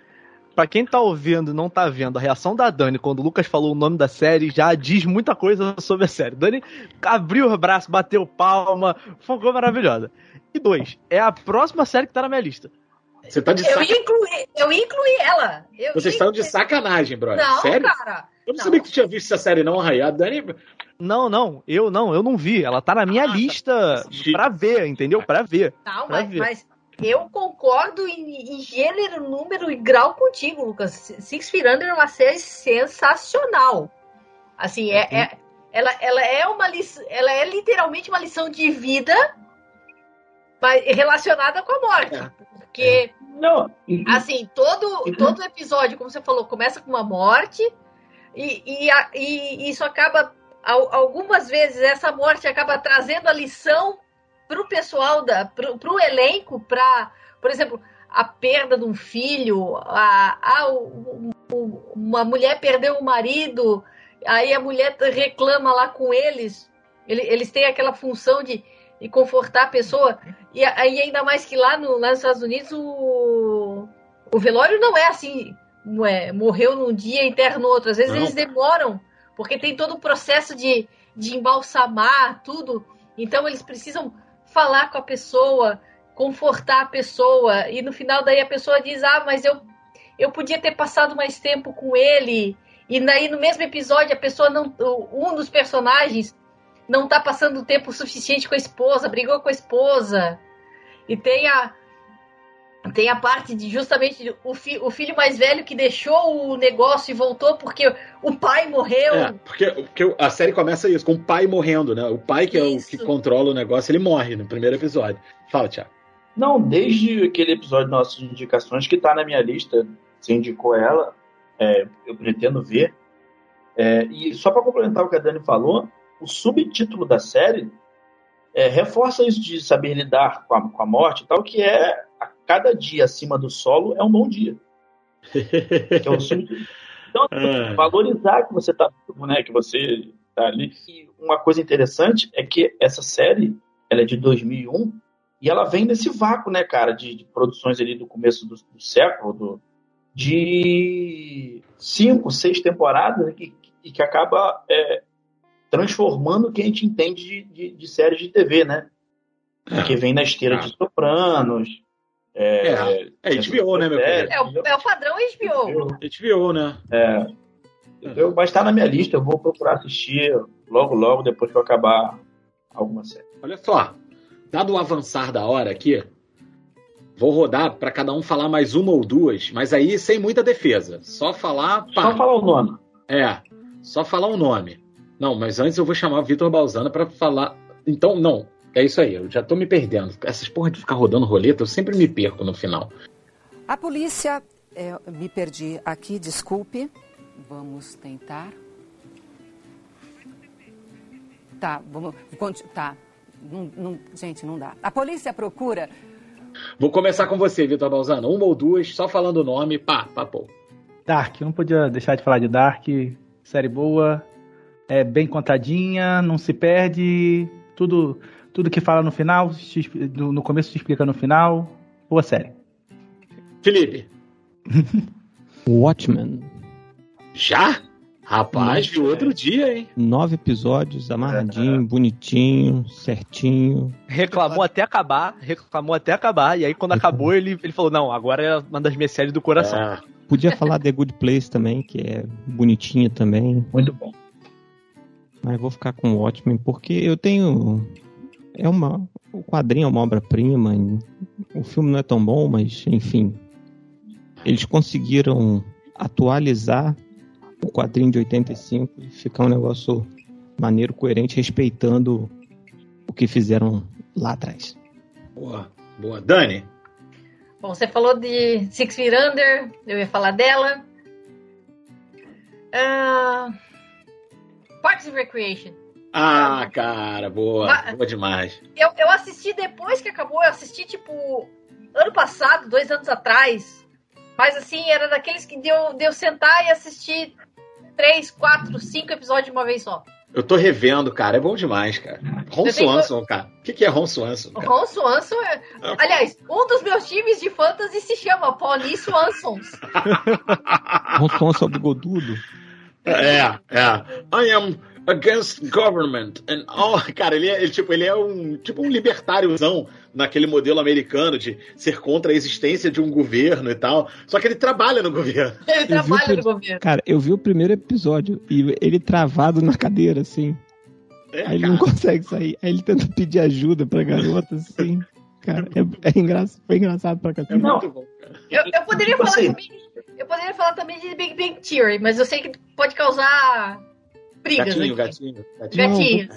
Speaker 9: Pra quem tá ouvindo e não tá vendo, a reação da Dani quando o Lucas falou o nome da série já diz muita coisa sobre a série. Dani abriu o braço, bateu palma, foi maravilhosa. E dois, é a próxima série que tá na minha lista.
Speaker 2: Você tá de
Speaker 5: Eu
Speaker 2: saca...
Speaker 5: eu ia incluir ela. Eu
Speaker 2: Vocês estão de sacanagem, brother.
Speaker 5: Não,
Speaker 2: Sério?
Speaker 5: cara.
Speaker 2: Eu não, sabia que tu tinha visto essa série, não, Ray. A Dani.
Speaker 9: Não, não, eu não, eu não vi. Ela tá na minha lista pra ver, entendeu? Pra ver.
Speaker 5: Não,
Speaker 9: pra
Speaker 5: mas,
Speaker 9: ver.
Speaker 5: mas eu concordo em, em gênero, número e grau contigo, Lucas. Six Feet Under é uma série sensacional. Assim, é, é- ela, ela é uma lição, ela é literalmente uma lição de vida mas relacionada com a morte. Porque,
Speaker 8: Não,
Speaker 5: assim, todo, todo episódio, como você falou, começa com uma morte e, e, a- e isso acaba, al- algumas vezes, essa morte acaba trazendo a lição pro pessoal, da, pro, pro elenco, pra, por exemplo, a perda de um filho, a, a, o- o- uma mulher perdeu o marido, aí a mulher reclama lá com eles, ele- eles têm aquela função de, de confortar a pessoa, e aí ainda mais que lá, no, nos Estados Unidos o, o velório não é assim, é, morreu num dia e enterra no outro, às vezes
Speaker 2: Não.
Speaker 5: eles demoram, porque tem todo o processo de, de embalsamar tudo, então eles precisam falar com a pessoa, confortar a pessoa, e no final daí a pessoa diz, ah, mas eu, eu podia ter passado mais tempo com ele, e daí no mesmo episódio a pessoa não, um dos personagens não tá passando tempo suficiente com a esposa, brigou com a esposa, e tem a tem a parte de justamente o, fi, o filho mais velho que deixou o negócio e voltou porque o pai morreu.
Speaker 2: É, porque, porque a série começa isso, com o pai morrendo, né? O pai que é o que controla o negócio, ele morre no primeiro episódio. Fala, Thiago.
Speaker 8: Não, desde aquele episódio de nossas indicações que tá na minha lista, você indicou ela, é, eu pretendo ver. É, e só para complementar o que a Dani falou, o subtítulo da série é, reforça isso de saber lidar com a, com a morte e tal, que é cada dia acima do solo é um bom dia. Que é. Então,
Speaker 2: É.
Speaker 8: valorizar que você tá, né, que você tá ali. E uma coisa interessante é que essa série, ela é de 2001 e ela vem nesse vácuo, né, cara, de, de produções ali do começo do, do século, do, de cinco, seis temporadas né, que, e que acaba é, transformando o que a gente entende de, de, de séries de TV, né? Que vem na esteira de Sopranos. É,
Speaker 2: É, é HBO, né, meu querido?
Speaker 5: É, o, é o padrão HBO.
Speaker 2: HBO, né?
Speaker 8: É. Eu, mas tá na minha lista, eu vou procurar assistir logo, logo, depois que eu acabar alguma série.
Speaker 2: Olha só, dado o avançar da hora aqui, vou rodar para cada um falar mais uma ou duas, mas aí sem muita defesa. Só falar. pá.
Speaker 8: Só falar o nome.
Speaker 2: É, só falar o nome. Não, mas antes eu vou chamar o Vitor Balzana para falar. Então, não, é isso aí, eu já tô me perdendo. Essas porra de ficar rodando roleta, eu sempre me perco no final.
Speaker 17: A polícia. é, me perdi aqui, desculpe. Vamos tentar. Tá, vamos. Tá. Não- não- gente, não dá. A polícia procura.
Speaker 2: Vou começar com você, Vitor Balzana. Uma ou duas, só falando o nome, pá, papou.
Speaker 10: Dark, eu não podia deixar de falar de Dark. Série boa, é bem contadinha, não se perde. Tudo, tudo que fala no final, no começo se explica no final. Boa série.
Speaker 2: Felipe.
Speaker 3: Watchmen.
Speaker 2: Já? Rapaz, de outro dia, hein?
Speaker 3: Nove episódios, amarradinho, bonitinho, certinho.
Speaker 9: Reclamou até acabar, reclamou até acabar, e aí quando acabou ele, ele falou, não, agora é uma das minhas séries do coração.
Speaker 3: Podia falar The Good Place também, que é bonitinha também.
Speaker 8: Muito bom.
Speaker 3: Mas vou ficar com o Watchmen porque eu tenho. É uma. O quadrinho é uma obra-prima. O filme não é tão bom, mas enfim. Eles conseguiram atualizar o quadrinho de 85 e ficar um negócio maneiro, coerente, respeitando o que fizeram lá atrás.
Speaker 2: Boa, boa. Dani?
Speaker 5: Bom, você falou de Six Feet Under, eu ia falar dela. Ah, Parks and Recreation.
Speaker 2: Ah, cara, boa.
Speaker 5: Mas-
Speaker 2: Boa demais.
Speaker 5: Eu, eu assisti depois que acabou, eu assisti, tipo, ano passado, dois anos atrás. Mas assim, era daqueles que deu, deu sentar e assistir três, quatro, cinco episódios de uma vez só.
Speaker 2: Eu tô revendo, cara. É bom demais, cara. Ron Swanson, cara. O que, que é Ron Swanson? Cara?
Speaker 5: Ron Swanson é. Aliás, um dos meus times de fantasy se chama Pauli Swansons.
Speaker 3: Ron Swanson é o bigodudo.
Speaker 2: É, é. I am against government and all. Cara, ele é, ele, tipo, ele é um tipo um libertáriozão naquele modelo americano de ser contra a existência de um governo e tal. Só que ele trabalha no governo.
Speaker 5: Ele
Speaker 3: Eu
Speaker 5: trabalha no governo.
Speaker 3: Cara, eu vi o primeiro episódio e ele travado na cadeira, assim.
Speaker 2: É,
Speaker 3: Aí ele não consegue sair. Aí ele tenta pedir ajuda pra garota, assim. Cara, é, é engra... foi engraçado pra
Speaker 2: É
Speaker 3: caramba.
Speaker 2: muito bom.
Speaker 5: Eu, eu poderia
Speaker 8: Tipo
Speaker 5: falar
Speaker 8: assim.
Speaker 5: também. Eu poderia falar também de Big Bang Theory, mas eu sei que pode causar brigas
Speaker 2: Gatinho,
Speaker 5: aqui.
Speaker 2: gatinho, gatinho.
Speaker 5: Gatinho.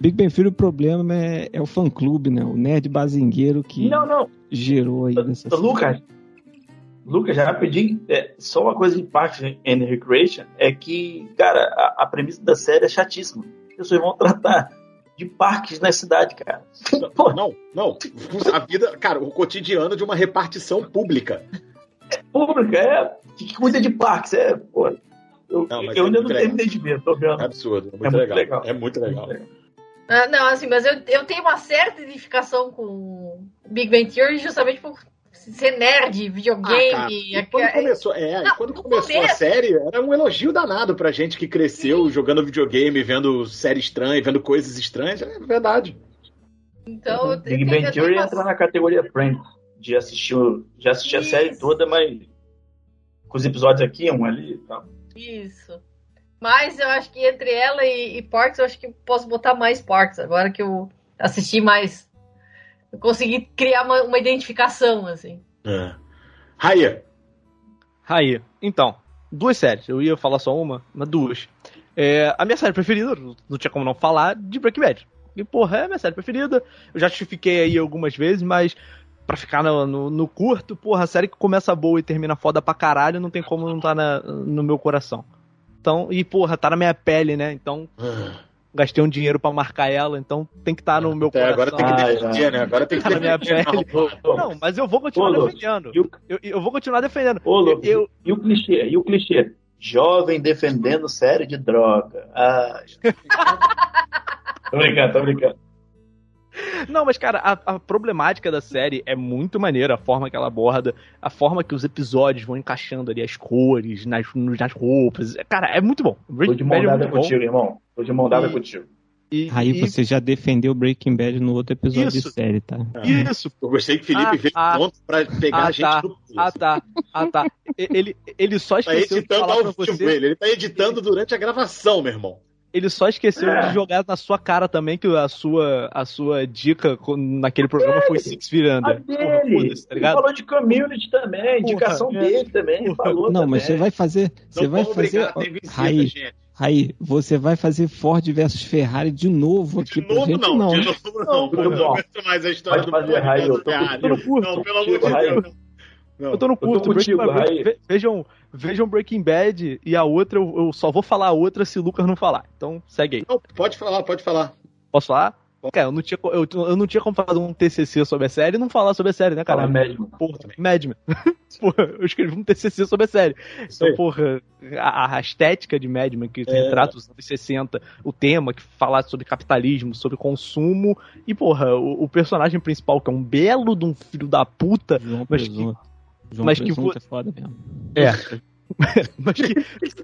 Speaker 3: Big Ben Filho, o problema é, é o fã-clube, né? O nerd bazingueiro que
Speaker 8: Não, não.
Speaker 3: gerou aí nessa
Speaker 8: Lucas, Lucas, já rapidinho, é, só uma coisa de Parks and Recreation é que, cara, a, a premissa da série é chatíssima. As pessoas vão tratar de parques na cidade, cara.
Speaker 2: Não, não. A vida, cara, o cotidiano de uma repartição pública.
Speaker 8: Pública, é. Que, que cuida de parques, é, pô. Eu,
Speaker 2: Não,
Speaker 8: eu
Speaker 2: é
Speaker 8: ainda não
Speaker 2: legal.
Speaker 8: terminei de ver, tô vendo.
Speaker 2: É absurdo. É muito,
Speaker 8: É muito
Speaker 2: legal.
Speaker 8: legal.
Speaker 2: É muito legal.
Speaker 5: Ah, não, assim, mas eu, eu tenho uma certa identificação com Big Bang Theory justamente por ser nerd, videogame.
Speaker 2: Ah, quando
Speaker 5: é-
Speaker 2: começou, é,
Speaker 5: Não,
Speaker 2: quando começou a série, era um elogio danado pra gente que cresceu jogando videogame, vendo série estranha, vendo coisas estranhas. É verdade.
Speaker 5: Então, eu
Speaker 8: Big
Speaker 5: tenho-
Speaker 8: Bang Theory
Speaker 5: tenho uma-
Speaker 8: entra na categoria Friends. De assistir, o- já assisti a série toda, mas com os episódios aqui, um ali e tal.
Speaker 5: Isso. Mas eu acho que entre ela e, e Parks, eu acho que posso botar mais Parks, agora que eu assisti mais. Eu consegui criar uma, uma identificação, assim.
Speaker 2: É. Raia.
Speaker 9: Então, duas séries. Eu ia falar só uma, mas duas. É, a minha série preferida, não tinha como não falar, de Breaking Bad. E, porra, é a minha série preferida. Eu já justifiquei aí algumas vezes, mas pra ficar no, no, no curto, porra, a série que começa boa e termina foda pra caralho, não tem como não tá na- no meu coração. Então, e, porra, tá na minha pele, né? Então, gastei um dinheiro pra marcar ela, então tem que estar no meu
Speaker 2: Até
Speaker 9: coração.
Speaker 2: agora tem que
Speaker 8: Ah,
Speaker 2: defender,
Speaker 8: já.
Speaker 2: né? Agora tem que
Speaker 9: Tá na minha
Speaker 2: defender.
Speaker 9: pele. Não, mas eu vou continuar
Speaker 8: Ô,
Speaker 9: defendendo.
Speaker 8: o-
Speaker 9: Eu, eu vou continuar defendendo.
Speaker 8: Ô, Lu,
Speaker 9: Eu,
Speaker 8: E o clichê? E o clichê? Jovem defendendo série de droga. Ai. tô brincando, tô brincando.
Speaker 9: Não, mas, cara, a, a problemática da série é muito maneira, a forma que ela aborda, a forma que os episódios vão encaixando ali, as cores, nas, nas roupas. Cara, é muito bom.
Speaker 8: Tô
Speaker 9: Breaking
Speaker 8: de mão
Speaker 9: Bad é
Speaker 8: dada
Speaker 9: muito bom.
Speaker 8: contigo, irmão. Tô de mão dada
Speaker 9: E-
Speaker 8: contigo.
Speaker 9: E,
Speaker 3: Aí
Speaker 9: e-
Speaker 3: você já defendeu Breaking Bad no outro episódio
Speaker 9: Isso.
Speaker 3: de série, tá?
Speaker 9: Isso.
Speaker 2: Eu gostei que Felipe
Speaker 9: Ah,
Speaker 2: veio
Speaker 9: ah.
Speaker 2: pronto pra pegar
Speaker 9: Ah,
Speaker 2: a gente
Speaker 9: tá.
Speaker 2: no pulo.
Speaker 9: Ah, tá. Ah, tá. Ele, ele só
Speaker 2: Tá
Speaker 9: esqueceu de
Speaker 2: editando
Speaker 9: falar
Speaker 2: ao
Speaker 9: pra
Speaker 2: vivo
Speaker 9: você.
Speaker 2: ele. Ele tá editando durante a gravação, meu irmão.
Speaker 9: Ele só esqueceu
Speaker 8: É.
Speaker 9: de jogar na sua cara também que a sua, a sua dica naquele programa foi Six Feet
Speaker 8: A
Speaker 9: Under. Porra,
Speaker 8: dele.
Speaker 9: foda-se, tá
Speaker 8: ele
Speaker 9: ligado?
Speaker 8: falou de community também, indicação
Speaker 9: é.
Speaker 8: dele também. Falou
Speaker 3: Não, mas
Speaker 8: também.
Speaker 3: você vai fazer. Você
Speaker 2: Não
Speaker 3: vai fazer. Raí,
Speaker 2: gente.
Speaker 3: Raí, você vai fazer Ford versus Ferrari de novo aqui
Speaker 2: De
Speaker 3: pra
Speaker 2: novo,
Speaker 3: gente,
Speaker 2: não.
Speaker 3: não.
Speaker 2: De novo, não. Não aguento mais a história
Speaker 8: Pode
Speaker 2: do
Speaker 8: fazer,
Speaker 2: Ford
Speaker 8: Raí, eu
Speaker 2: versus
Speaker 8: tô
Speaker 2: Ferrari.
Speaker 8: contigo, curto.
Speaker 2: Não, pelo amor de
Speaker 8: Raí.
Speaker 2: Deus. não. Não.
Speaker 9: Eu tô no curto, Breaking
Speaker 8: contigo,
Speaker 9: Bad- vejam, vejam Breaking Bad e a outra, eu, eu só vou falar a outra se o Lucas não falar. Então segue aí.
Speaker 2: Não, pode falar, pode falar.
Speaker 9: Posso falar? Cara, eu não, tinha, eu, eu não tinha como fazer um TCC sobre a série e não falar sobre a série, né, cara?
Speaker 8: Fala médico.
Speaker 9: Porra, Mad Men. porra, eu escrevi um TCC sobre a série. Então, porra, a, a estética de Mad Men, que
Speaker 2: É.
Speaker 9: retrata os anos 60, o tema, que fala sobre capitalismo, sobre consumo, e, porra, o, o personagem principal, que é um belo de um filho da puta,
Speaker 3: João
Speaker 9: mas que.
Speaker 3: João
Speaker 9: mas que vo-
Speaker 3: é foda mesmo.
Speaker 9: é. mas que,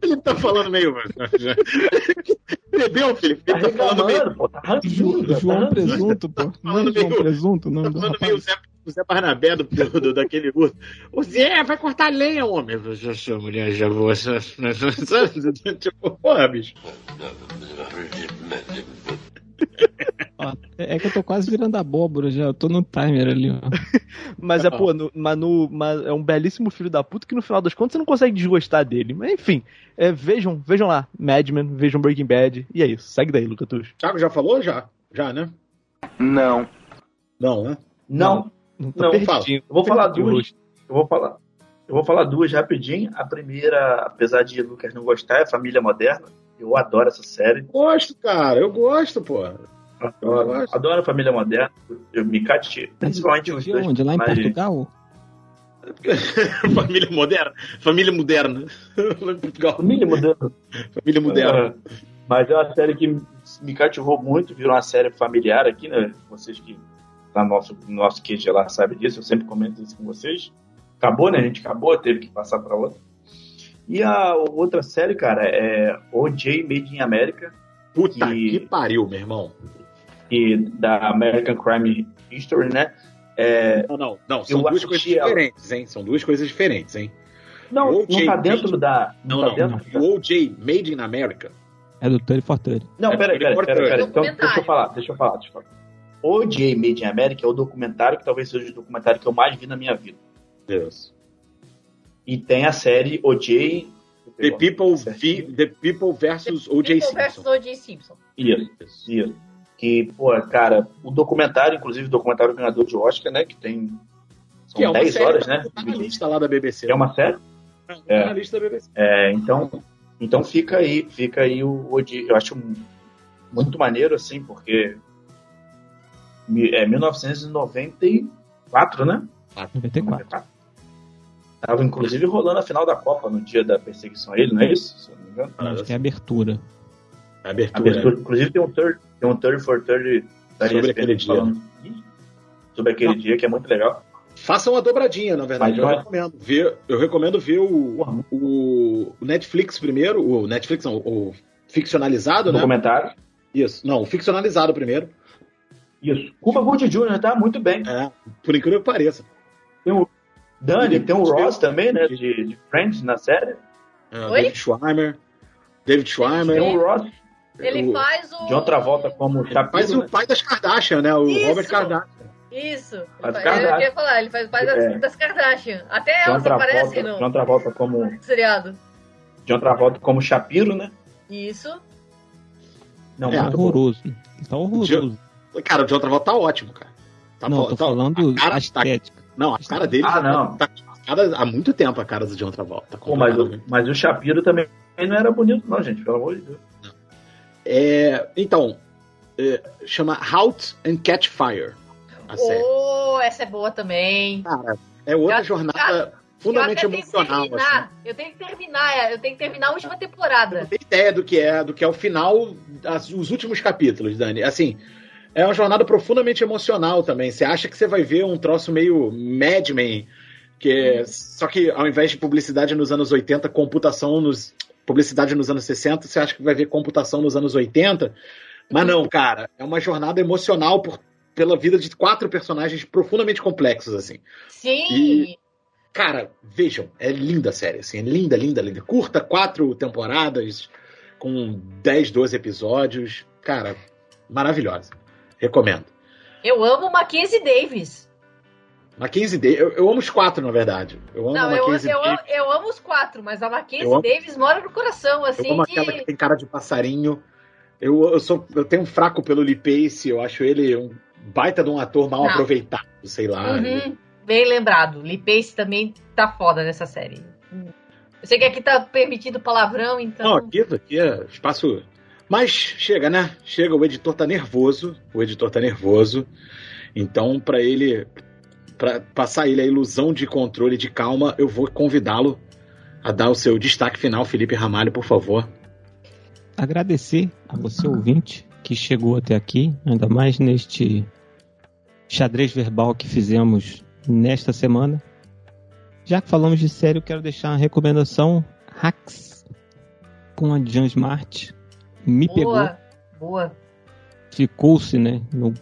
Speaker 2: Ele tá falando meio. Bebeu, Felipe?
Speaker 8: Tá
Speaker 2: Ele tá falando meio.
Speaker 8: pô. Tá ranzinho. tá
Speaker 3: João. Presunto, pô. Não é João Presunto o nome
Speaker 2: Tá
Speaker 3: do
Speaker 2: falando meio? Zé, o Zé Barnabé do, do, do- daquele urso. O Zé vai cortar lenha, homem. Eu já sou mulher, já vou. tipo, porra, bicho.
Speaker 3: Ó, É que eu tô quase virando abóbora já. Eu tô no timer ali, ó.
Speaker 9: Mas é, pô, no, mas no, mas é um belíssimo filho da puta que no final das contas você não consegue desgostar dele. Mas enfim, é, vejam, vejam lá, Mad Men, vejam Breaking Bad, e é isso. Segue daí, Luca Tuxo.
Speaker 2: Thiago já falou? Já. Já, né?
Speaker 14: Não.
Speaker 2: Não, né?
Speaker 8: Não,
Speaker 9: Não, tá
Speaker 8: Não,
Speaker 9: perdidinho.
Speaker 8: eu vou falar duas. Eu vou falar. Eu vou falar duas rapidinho. A primeira, apesar de Lucas não gostar, é Família Moderna. Eu adoro essa série.
Speaker 2: Gosto, cara, eu gosto, pô.
Speaker 8: Adoro, adoro a família moderna. Eu me cate, principalmente os dois.
Speaker 3: Onde? Lá em. Portugal?
Speaker 2: Família moderna. Família moderna.
Speaker 8: Família moderna.
Speaker 2: Família moderna.
Speaker 8: Mas é uma série que me cativou muito, virou uma série familiar aqui, né? Vocês que tá no nosso, no nosso QG lá sabem disso, eu sempre comento isso com vocês. Acabou, né? A gente acabou, teve que passar para outra. E a outra série, cara, é OJ Made in America.
Speaker 2: Puta que, pariu, meu irmão.
Speaker 8: E da American Crime History, né? É,
Speaker 2: Não, não, não. São duas coisas diferentes, hein? São duas coisas diferentes, hein?
Speaker 8: Não,
Speaker 2: O
Speaker 8: não
Speaker 2: OJ
Speaker 8: tá dentro
Speaker 2: Made-
Speaker 8: da.
Speaker 2: Não,
Speaker 8: tá
Speaker 2: não.
Speaker 8: dentro
Speaker 2: O OJ Made in America.
Speaker 3: É do Tony Fortani.
Speaker 8: Não,
Speaker 2: É
Speaker 8: peraí, peraí, peraí, peraí. Então, deixa eu falar, deixa eu falar, deixa eu falar. OJ Made in America é o documentário que talvez seja o documentário que eu mais vi na minha vida.
Speaker 2: Deus.
Speaker 8: E tem a série OJ.
Speaker 2: The People, v, the people versus O.J. Simpson.
Speaker 5: O.J. Simpson.
Speaker 8: Isso, isso. Que, pô, cara, o documentário, inclusive o documentário ganhador de Oscar, né? Que tem. São
Speaker 2: Que é uma
Speaker 8: 10
Speaker 2: série,
Speaker 8: horas, né?
Speaker 2: Tá na lista lá da BBC.
Speaker 8: É uma série?
Speaker 2: Tá
Speaker 8: É.
Speaker 2: na lista da BBC.
Speaker 8: É, então, então fica aí, fica aí o OJ. Eu acho muito maneiro, assim, porque é 1994, né?
Speaker 3: 94.
Speaker 8: Tava inclusive rolando a final da Copa no dia da perseguição a ele, não é isso? Se eu não me engano.
Speaker 3: Acho que é abertura.
Speaker 2: Abertura.
Speaker 8: Abertura. Inclusive tem um third, tem um third for third da
Speaker 2: Sobre aquele dia.
Speaker 8: falando sobre aquele dia que é muito legal.
Speaker 2: Faça uma dobradinha, na verdade.
Speaker 8: Mas
Speaker 2: Eu recomendo ver, eu recomendo ver o, o, o Netflix primeiro, o Netflix não, o ficcionalizado, né?
Speaker 8: Documentário.
Speaker 2: Isso. Não, o ficcionalizado primeiro.
Speaker 8: Isso. Cuba Gooding Jr. tá muito bem.
Speaker 2: É, por incrível que pareça.
Speaker 8: Tem o Dani, tem o Ross também, né? De, de Friends na série.
Speaker 2: É,
Speaker 5: Oi?
Speaker 2: David Schwimmer. David Schwimmer.
Speaker 8: Tem o Ross.
Speaker 5: Ele
Speaker 2: O-
Speaker 5: faz o.
Speaker 8: John Travolta como Shapiro.
Speaker 2: Faz o
Speaker 8: né?
Speaker 2: pai das Kardashian, né? O
Speaker 5: Isso.
Speaker 2: Robert Kardashian.
Speaker 5: Isso. Ele
Speaker 8: Faz Kardashian.
Speaker 5: eu ia falar, ele faz pai das,
Speaker 8: É.
Speaker 5: das Kardashian. Até
Speaker 8: John
Speaker 5: elas aparecem
Speaker 8: Travolta,
Speaker 5: no
Speaker 8: John Travolta como
Speaker 5: seriado.
Speaker 8: John Travolta como Shapiro, né?
Speaker 5: Isso.
Speaker 8: Não,
Speaker 2: É,
Speaker 8: muito bom.
Speaker 3: horroroso. Tá horroroso.
Speaker 2: Cara, o John Travolta tá ótimo, cara. Tá
Speaker 3: não,
Speaker 2: bom,
Speaker 3: tô
Speaker 2: tá-
Speaker 3: falando
Speaker 2: a cara
Speaker 3: a
Speaker 2: tá-
Speaker 3: estética.
Speaker 2: Não, a cara dele
Speaker 8: Ah,
Speaker 2: já
Speaker 8: não.
Speaker 2: tá a cara- há muito tempo a cara do John Travolta. Tá
Speaker 8: Pô, mas, o,
Speaker 2: completamente.
Speaker 8: mas o Shapiro também não era bonito, não, gente, pelo amor de Deus.
Speaker 2: É, então, é, chama Halt and Catch Fire. A série.
Speaker 5: Oh, essa é boa também.
Speaker 2: Cara, é outra
Speaker 5: Eu-
Speaker 2: jornada fundamentalmente
Speaker 5: eu tenho que
Speaker 2: emocional. assim.
Speaker 5: terminar. Eu tenho que terminar, eu tenho que terminar a última temporada.
Speaker 2: tem ideia do que é, do que é o final, as- os últimos capítulos, Dani. Assim, é uma jornada profundamente emocional também. Você acha que você vai ver um troço meio Mad Men, que é, só que ao invés de publicidade nos anos 80, computação nos publicidade nos anos 60, você acha que vai ver computação nos anos 80? Mas não, cara, é uma jornada emocional por, pela vida de quatro personagens profundamente complexos assim.
Speaker 5: Sim.
Speaker 2: E, cara, vejam, é linda a série, assim, é linda, linda, linda. Curta, quatro temporadas, com 10, 12 episódios. Cara, maravilhosa. Recomendo.
Speaker 5: Eu amo Mackenzie Davis.
Speaker 2: Mackenzie Davis, eu, eu amo os quatro, na verdade. Eu amo
Speaker 5: Não, eu, eu, amo, eu amo os quatro, mas a Mackenzie
Speaker 2: amo-
Speaker 5: Davis mora no coração, assim,
Speaker 2: eu amo
Speaker 5: de...
Speaker 2: aquela que tem cara de passarinho. Eu, eu, sou, eu tenho um fraco pelo Lee Pace, eu acho ele um baita de um ator mal
Speaker 5: Não.
Speaker 2: aproveitado, sei lá.
Speaker 5: Uhum, bem lembrado. Lee Pace também tá foda nessa série. Eu sei que aqui tá permitido palavrão, então...
Speaker 2: Não, aqui, aqui é espaço. Mas chega, né? Chega, o editor tá nervoso. O editor tá nervoso. Então, pra ele. Pra passar ele a ilusão de controle de calma, eu vou convidá-lo a dar o seu destaque final, Felipe Ramalho, por favor.
Speaker 3: Agradecer a você, ouvinte, que chegou até aqui, ainda mais neste xadrez verbal que fizemos nesta semana. Já que falamos de série, eu quero deixar uma recomendação: Hacks com a Jan Smart. Me pegou.
Speaker 5: boa, boa.
Speaker 3: ficou-se, né? No,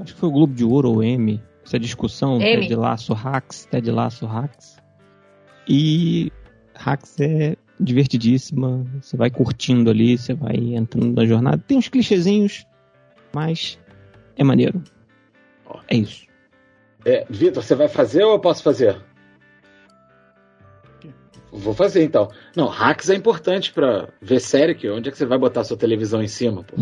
Speaker 3: acho que foi o Globo de Ouro ou M, essa discussão,
Speaker 5: M.
Speaker 3: Ted Laço Hacks, Ted Laço Hacks. E Hacks é divertidíssima, você vai curtindo ali, você vai entrando na jornada. Tem uns clichêzinhos, mas é maneiro. É isso.
Speaker 2: É, Vitor, você vai fazer ou eu posso fazer? Vou fazer então. Não, hacks é importante pra ver série, que onde é que você vai botar sua televisão em cima, pô?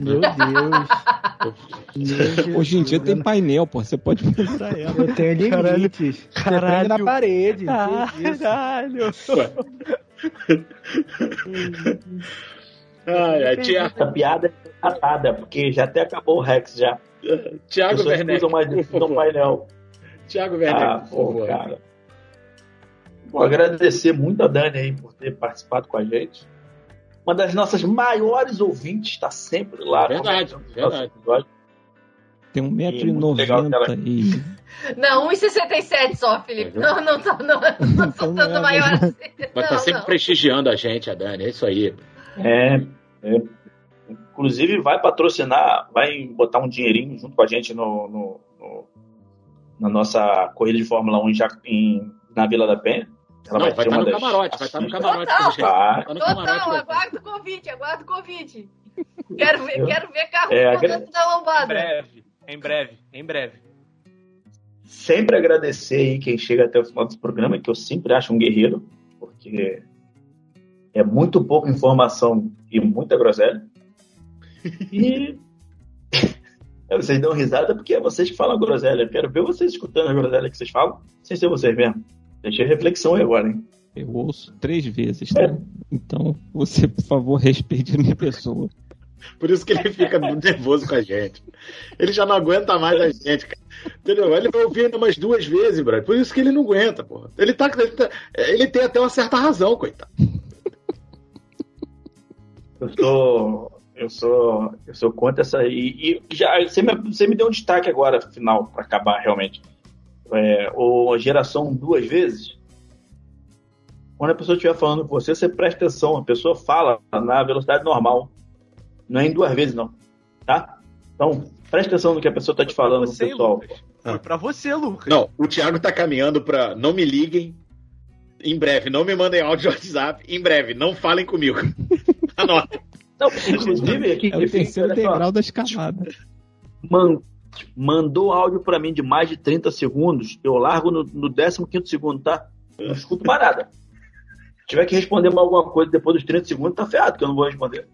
Speaker 10: Meu Deus.
Speaker 3: Hoje em dia tem painel, pô. Você pode pendurar ela.
Speaker 10: Eu tenho limites. Você prende na parede.
Speaker 9: Caralho.
Speaker 2: Ai, ai, Tiago.
Speaker 8: Essa piada é datada, porque já até acabou o Rex já.
Speaker 2: Tiago Werneck,
Speaker 8: mais no painel.
Speaker 2: Tiago Werneck,
Speaker 8: Ah,
Speaker 2: por favor.
Speaker 8: cara. Vou agradecer muito a Dani aí por ter participado com a gente. Uma das nossas maiores ouvintes, está sempre lá.
Speaker 2: Verdade, verdade.
Speaker 3: Tem
Speaker 8: muito legal que ela-
Speaker 3: 1,90m e.
Speaker 5: Não, 1,67 só, Felipe. Não, não, tá, não, não sou tanto maior assim.
Speaker 2: Mas tá
Speaker 5: Não,
Speaker 2: sempre
Speaker 5: não.
Speaker 2: prestigiando a gente, a Dani. É isso aí.
Speaker 8: É, é. Inclusive vai patrocinar, vai botar um dinheirinho junto com a gente no, no- no- na nossa corrida de Fórmula 1 em, Ja- em- na Vila da Penha. Ela
Speaker 2: Não, vai
Speaker 8: ser
Speaker 2: estar
Speaker 8: uma
Speaker 2: no
Speaker 8: das
Speaker 2: camarote, vai estar no camarote.
Speaker 5: Total.
Speaker 8: Vai.
Speaker 2: Tá no camarote.
Speaker 5: Total,
Speaker 2: vai.
Speaker 5: aguardo o convite, aguardo o convite. Quero ver, quero ver carro
Speaker 8: É,
Speaker 5: rodando da
Speaker 9: Em
Speaker 5: lombada.
Speaker 9: breve, em breve, em breve.
Speaker 8: Sempre agradecer aí quem chega até o final desse programa, que eu sempre acho um guerreiro, porque é muito pouca informação e muita groselha. E vocês dão risada porque é vocês que falam groselha. Eu quero ver vocês escutando a groselha que vocês falam, sem ser vocês mesmo. Deixei reflexão aí agora, hein?
Speaker 3: Eu ouço três vezes, tá? Então, você, por favor, respeite a minha pessoa.
Speaker 2: Por isso que ele fica nervoso com a gente. Ele já não aguenta mais a gente, cara. Entendeu? Ele vai ouvir ainda umas duas vezes, brother. Por isso que ele não aguenta, porra. Ele, tá, ele, tá- ele tem até uma certa razão, coitado.
Speaker 8: Eu sou. Eu sou. Eu sou contra essa. E, e já, você, me, você me deu um destaque agora, final, para acabar realmente. É, o geração duas vezes. Quando a pessoa estiver falando com você, você presta atenção. A pessoa fala na velocidade normal. Não é em duas vezes, não. Tá? Então, presta atenção no que a pessoa está te falando,
Speaker 9: você,
Speaker 8: pessoal.
Speaker 9: Lucas. Foi pra você, Lucas.
Speaker 2: Não, o Thiago tá caminhando pra não me liguem. Em breve, não me mandem áudio de WhatsApp. Em breve, não falem comigo. Anota.
Speaker 8: Não, inclusive, aqui,
Speaker 3: É o terceiro degrau da escalada.
Speaker 8: Man- mandou áudio pra mim de mais de 30 segundos, eu largo no, no 15 segundo, tá? Eu não escuto mais nada. Se tiver que responder mais alguma coisa depois dos 30 segundos, tá ferrado, que eu não vou responder.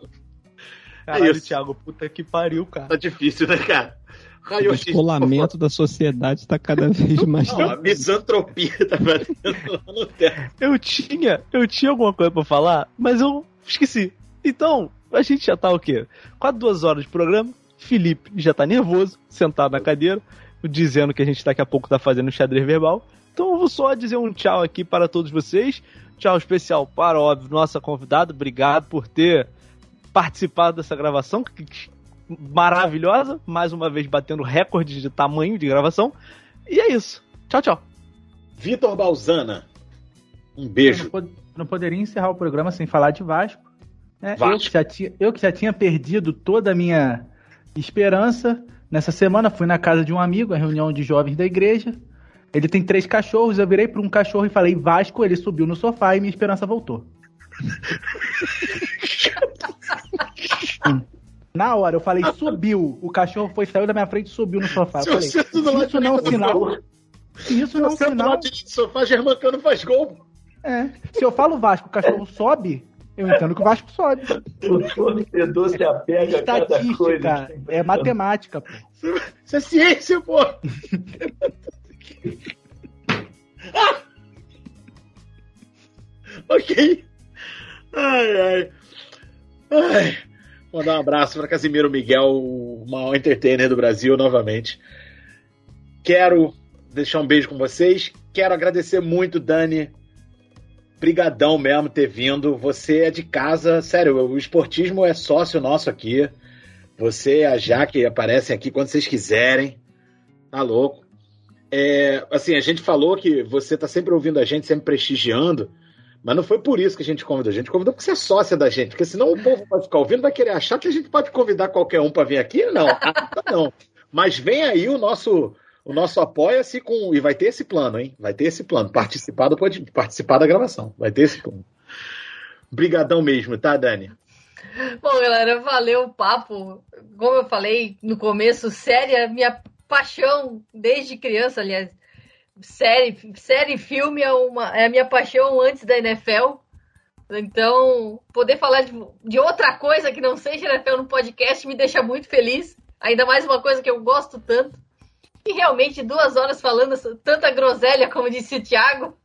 Speaker 9: Caralho,
Speaker 2: É isso.
Speaker 9: Thiago, puta que pariu, cara.
Speaker 2: Tá difícil, né, cara?
Speaker 3: O descolamento da sociedade está cada vez mais.
Speaker 2: Não, a misantropia tá batendo lá no teto.
Speaker 9: Eu tinha, eu tinha alguma coisa pra falar, mas eu esqueci. Então, a gente já tá o quê? Quase duas horas de programa. Felipe já tá nervoso, sentado na cadeira, dizendo que a gente daqui a pouco tá fazendo xadrez verbal. Então eu vou só dizer um tchau aqui para todos vocês. Tchau especial para, óbvio, nossa convidada. Obrigado por ter participado dessa gravação que- que- maravilhosa. Mais uma vez batendo recorde de tamanho de gravação. E é isso. Tchau, tchau.
Speaker 2: Vitor Balzana, um
Speaker 10: Eu
Speaker 2: beijo.
Speaker 10: não, pod- não poderia encerrar o programa sem falar de Vasco.
Speaker 2: Vasco.
Speaker 10: Eu, que já tinha, eu que já tinha perdido toda a minha esperança. Nessa semana fui na casa de um amigo, a reunião de jovens da igreja. Ele tem três cachorros, eu virei para um cachorro e falei Vasco, ele subiu no sofá e minha esperança voltou. Na hora eu falei subiu, o cachorro foi saiu da minha frente e subiu no sofá. Eu falei, se isso não é um sinal, se isso não é um
Speaker 2: Você do
Speaker 10: sinal,
Speaker 2: lado do sofá, Germancano faz gol.
Speaker 10: é. Se eu falo Vasco, o cachorro sobe, eu entendo que o Vasco sobe.
Speaker 8: O torcedor se apega a cada coisa.
Speaker 10: Estatística, é matemática, pô.
Speaker 2: Isso é ciência, pô. Ah! ok. Ai, ai. Ai. Mandar um abraço para Casimiro Miguel, o maior entertainer do Brasil, novamente. Quero deixar um beijo com vocês. Quero agradecer muito, Dani. Brigadão mesmo ter vindo. Você é de casa. Sério, o esportismo é sócio nosso aqui. Você a Jaque aparecem aqui quando vocês quiserem. Tá louco. É, assim, a gente falou que você tá sempre ouvindo a gente, sempre prestigiando. Mas não foi por isso que a gente convidou. A gente convidou porque você é sócia da gente. Porque senão o povo vai ficar ouvindo, vai querer achar que a gente pode convidar qualquer um para vir aqui. Não, não. Mas vem aí o nosso o nosso apoia-se com. E vai ter esse plano, hein? Vai ter esse plano. Participar, do, participar da gravação. Vai ter esse plano. Brigadão mesmo, tá, Dani?
Speaker 5: Bom, galera, valeu o papo. Como eu falei no começo, série é minha paixão desde criança, aliás. Série, série e filme é, uma, é a minha paixão antes da NFL. Então, poder falar de, de outra coisa que não seja NFL no podcast me deixa muito feliz. Ainda mais uma coisa que eu gosto tanto. E realmente, duas horas falando tanta groselha, como disse o Thiago.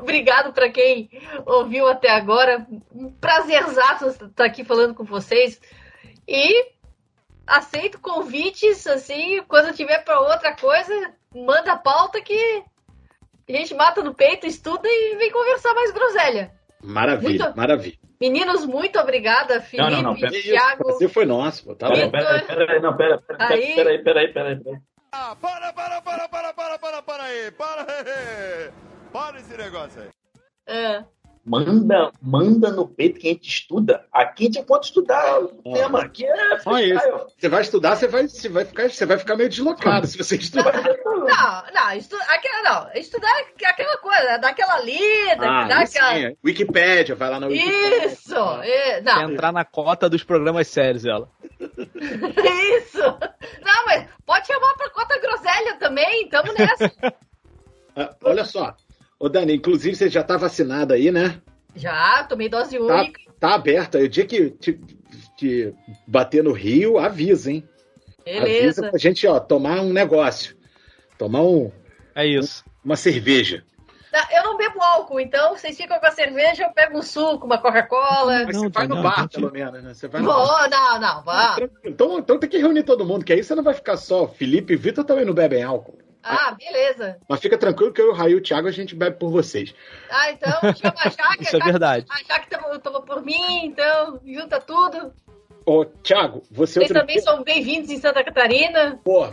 Speaker 5: Obrigado para quem ouviu até agora. Um prazerzaço estar aqui falando com vocês. E aceito convites, assim, quando tiver para outra coisa, manda a pauta que a gente mata no peito, estuda e vem conversar mais groselha.
Speaker 2: Maravilha,
Speaker 5: Muito-
Speaker 2: maravilha.
Speaker 5: Meninos, muito obrigada, Felipe,
Speaker 8: Não, não, não, pera-
Speaker 5: Thiago.
Speaker 2: Foi nosso. pô, Tá
Speaker 8: Pera,
Speaker 2: bom.
Speaker 8: pera, pera aí, não, pera, pera,
Speaker 5: aí,
Speaker 8: pera aí.
Speaker 16: Ah, para, para, para, para, para, para, para aí, para aí. Para esse negócio aí.
Speaker 5: É.
Speaker 8: Manda, manda no peito que a gente estuda. Aqui a gente pode estudar o tema. Aqui é freestyle.
Speaker 2: Você vai estudar, você vai, você vai, ficar, você vai ficar meio deslocado se você estudar.
Speaker 5: Não, não, estu... aquela, não, estudar é aquela coisa, dar aquela lida,
Speaker 2: Ah,
Speaker 5: dar
Speaker 2: isso
Speaker 5: aquela...
Speaker 2: sim, é. Wikipédia, vai lá na Wikipédia.
Speaker 5: Isso! é, não,
Speaker 9: Entrar na cota dos programas sérios, ela.
Speaker 5: isso! Não, mas pode chamar pra cota groselha também, tamo nessa.
Speaker 2: Ah, olha só. Ô, Dani, inclusive você já tá vacinado aí, né?
Speaker 5: Já, tomei dose
Speaker 2: Tá,
Speaker 5: única.
Speaker 2: tá aberto aí. O dia que te, te bater no Rio, avisa, hein? Avisa
Speaker 5: Beleza.
Speaker 2: pra gente, ó, tomar um negócio. Tomar um.
Speaker 9: É isso.
Speaker 2: Uma cerveja.
Speaker 5: Não, Eu não bebo álcool, então vocês ficam com a cerveja, eu pego um suco, uma Coca-Cola.
Speaker 2: Mas você vai no bar, pelo menos, né? Você vai no
Speaker 5: Vou,
Speaker 2: bar.
Speaker 5: não, não, vá.
Speaker 2: Então, então tem que reunir todo mundo, que aí você não vai ficar só. Felipe e Vitor também não bebem álcool.
Speaker 5: Ah, beleza.
Speaker 2: Mas fica tranquilo que eu, o Raí e o Thiago a gente bebe por vocês.
Speaker 5: Ah, então chama a Jaque.
Speaker 2: Isso é verdade.
Speaker 5: A Jaque toma, toma por mim, então junta tudo.
Speaker 2: Ô, Thiago, você
Speaker 5: Vocês
Speaker 2: outro
Speaker 5: também
Speaker 2: dia-
Speaker 5: são bem-vindos em Santa Catarina.
Speaker 2: Pô,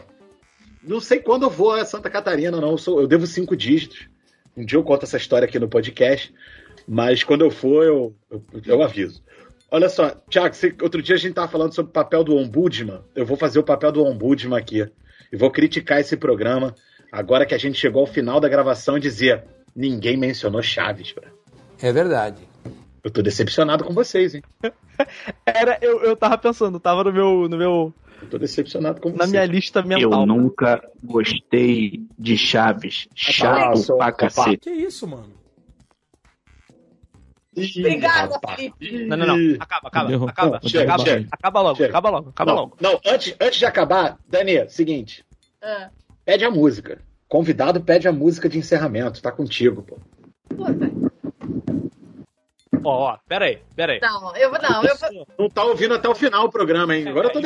Speaker 2: não sei quando eu vou a Santa Catarina, não. Eu, sou, eu devo cinco dígitos. Um dia eu conto essa história aqui no podcast, mas quando eu for, eu, eu, eu aviso. Olha só, Thiago, você- outro dia a gente tava falando sobre o papel do ombudsman. Eu vou fazer o papel do ombudsman aqui. E vou criticar esse programa agora que a gente chegou ao final da gravação e dizer: ninguém mencionou Chaves, bro.
Speaker 12: É verdade.
Speaker 2: Eu tô decepcionado com vocês, hein?
Speaker 9: Era, eu, eu tava pensando, tava no meu. No meu
Speaker 2: eu tô decepcionado com
Speaker 9: Na
Speaker 2: vocês.
Speaker 9: minha lista mental.
Speaker 8: Eu nunca gostei de Chaves. Chato
Speaker 2: seu
Speaker 8: pra cacete.
Speaker 4: Que isso, mano?
Speaker 5: Obrigada. Felipe.
Speaker 9: Não, não, não. Acaba, acaba,
Speaker 2: Derrubou.
Speaker 9: acaba.
Speaker 2: Chega,
Speaker 9: acaba,
Speaker 2: chega.
Speaker 9: acaba logo,
Speaker 2: Chega.
Speaker 9: acaba logo, acaba
Speaker 2: não,
Speaker 9: logo.
Speaker 2: Não, antes, antes de acabar, Dani, seguinte.
Speaker 5: Ah,
Speaker 2: Pede a música. Convidado pede a música de encerramento. Tá contigo, pô.
Speaker 9: Ó, ó, pera aí, pera aí.
Speaker 5: Não, eu vou. Não, eu.
Speaker 2: Não tá ouvindo até o final o programa, hein? Agora eu tô
Speaker 9: É,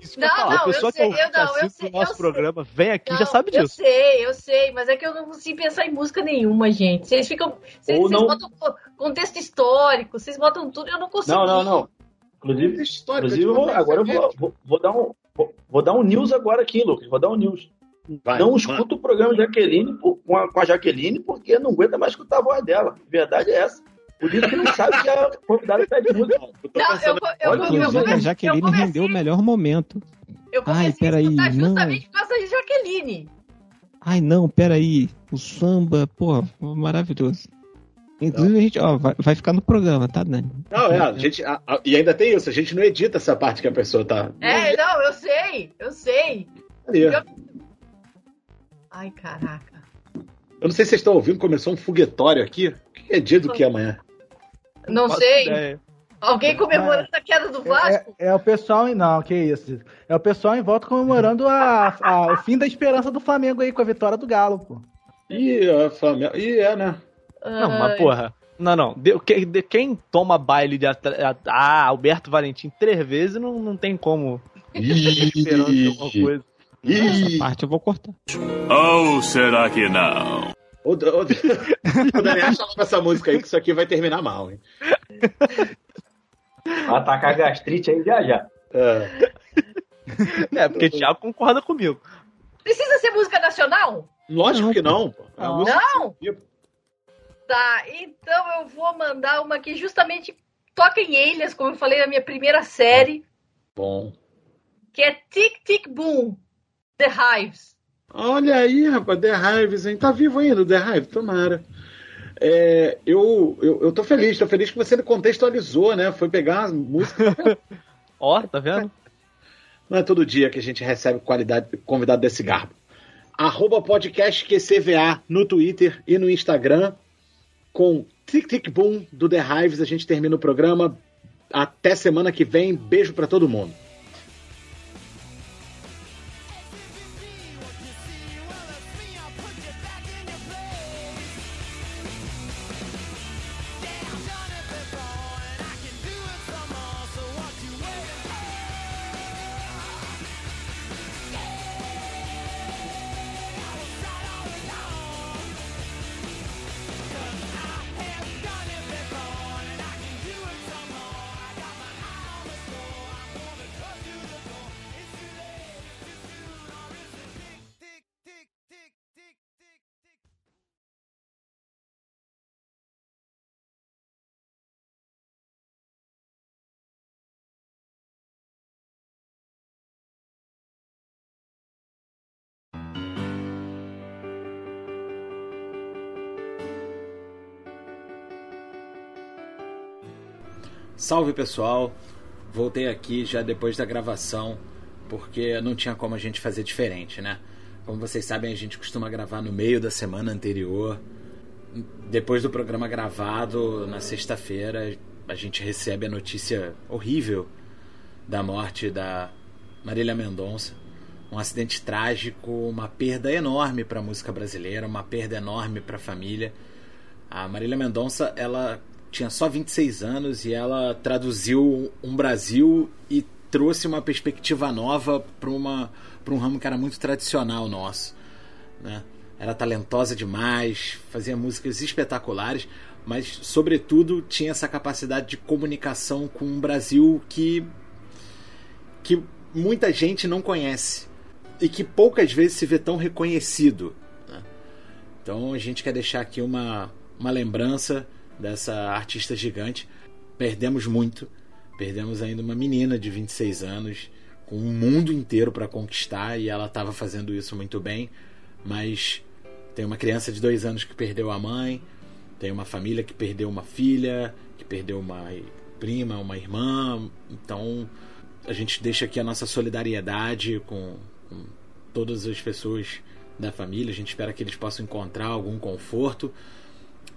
Speaker 9: isso eu
Speaker 2: decepcionado. hein?
Speaker 5: Não,
Speaker 9: a
Speaker 5: não, eu
Speaker 9: pessoa
Speaker 5: sei,
Speaker 9: que,
Speaker 5: eu não, eu
Speaker 9: assiste
Speaker 5: sei,
Speaker 9: o nosso
Speaker 5: eu
Speaker 9: programa vem aqui já
Speaker 5: Não,
Speaker 9: sabe
Speaker 5: Eu
Speaker 9: disso.
Speaker 5: sei, eu sei, mas é que eu não consigo pensar em música nenhuma, gente. Vocês ficam. Vocês, vocês
Speaker 8: não-
Speaker 5: botam co- contexto histórico, vocês botam tudo, eu não consigo.
Speaker 8: Não, não, não. Inclusive, inclusive eu vou- agora eu vou, vou, vou dar um, vou, vou dar um news agora aqui, Lucas. Vou dar um news.
Speaker 2: Vai,
Speaker 8: não escuta o programa Jaqueline por- com, a, com a Jaqueline porque não aguenta mais escutar a voz dela. A verdade é essa. Por isso que não sabe que a convidada pede música.
Speaker 5: Não, eu, vou- eu,
Speaker 8: Olha,
Speaker 5: eu, vou-
Speaker 3: a Jaqueline
Speaker 5: eu comecei-
Speaker 3: rendeu o melhor momento.
Speaker 5: Eu
Speaker 3: Ai, peraí,
Speaker 5: a escutar
Speaker 3: não.
Speaker 5: justamente por causa de Jaqueline.
Speaker 3: Ai, não, peraí. O samba, pô, maravilhoso. Inclusive, a gente, ó, vai, vai ficar no programa, tá, Dani?
Speaker 2: Não, é, a gente. a- a- e ainda tem isso, a gente não edita essa parte que a pessoa tá.
Speaker 5: É, não, eu sei, eu sei.
Speaker 2: Ali.
Speaker 5: Eu- Ai, caraca.
Speaker 2: Eu não sei se vocês estão ouvindo, começou um foguetório aqui. O que é dia do que amanhã?
Speaker 5: Não
Speaker 9: Faço
Speaker 5: sei.
Speaker 9: ideia.
Speaker 5: Alguém comemorando a queda do Vasco?
Speaker 10: É, é o pessoal em. Não, que isso. É o pessoal em volta comemorando a, a- o fim da esperança do Flamengo aí com a vitória do Galo, pô.
Speaker 2: Ih, a Flamengo. Ih, é, né?
Speaker 9: Não, mas porra. Não, não. De, que- de- quem toma baile de atra- ah, Alberto Valentim três vezes não, não tem como de alguma coisa.
Speaker 3: Essa parte eu vou cortar.
Speaker 11: Ou será que não?
Speaker 2: Ô, D- ô, ô, Dani, acha logo essa música aí que isso aqui vai terminar mal, hein?
Speaker 8: Atacar a gastrite aí já já.
Speaker 2: É.
Speaker 9: É, porque Thiago concorda comigo.
Speaker 5: Precisa ser música nacional?
Speaker 2: Lógico que não, pô. É uma música
Speaker 5: Não? Tá, então eu vou mandar uma que justamente toca em Elias, como eu falei na minha primeira série,
Speaker 2: bom.
Speaker 5: que é Tic Tic Boom, The Hives.
Speaker 2: Olha aí, rapaz, The Hives, hein? Tá vivo ainda The Hive? Tomara. É, eu, eu, eu tô feliz, tô feliz que você contextualizou, né? Foi pegar as músicas.
Speaker 9: Ó, tá vendo?
Speaker 2: Não é todo dia que a gente recebe qualidade, convidado desse garbo. Arroba podcast QCVA no Twitter e no Instagram. Com Tic Tic Boom do The Hives, a gente termina o programa. Até semana que vem. Beijo pra todo mundo. Salve pessoal, voltei aqui já depois da gravação, porque não tinha como a gente fazer diferente, né? Como vocês sabem, a gente costuma gravar no meio da semana anterior. Depois do programa gravado, na sexta-feira, a gente recebe a notícia horrível da morte da Marília Mendonça. Um acidente trágico, uma perda enorme para a música brasileira, uma perda enorme para a família. A Marília Mendonça, ela tinha só 26 anos e ela traduziu um Brasil e trouxe uma perspectiva nova para um ramo que era muito tradicional nosso, né? Era talentosa demais, fazia músicas espetaculares, mas sobretudo tinha essa capacidade de comunicação com um Brasil que que muita gente não conhece e que poucas vezes se vê tão reconhecido. Né? Então a gente quer deixar aqui uma, uma lembrança dessa artista gigante. Perdemos muito, perdemos ainda uma menina de 26 anos com um mundo inteiro para conquistar e ela estava fazendo isso muito bem, mas tem uma criança de dois anos que perdeu a mãe, tem uma família que perdeu uma filha, que perdeu uma prima, uma irmã, então a gente deixa aqui a nossa solidariedade com, com todas as pessoas da família. A gente espera que eles possam encontrar algum conforto.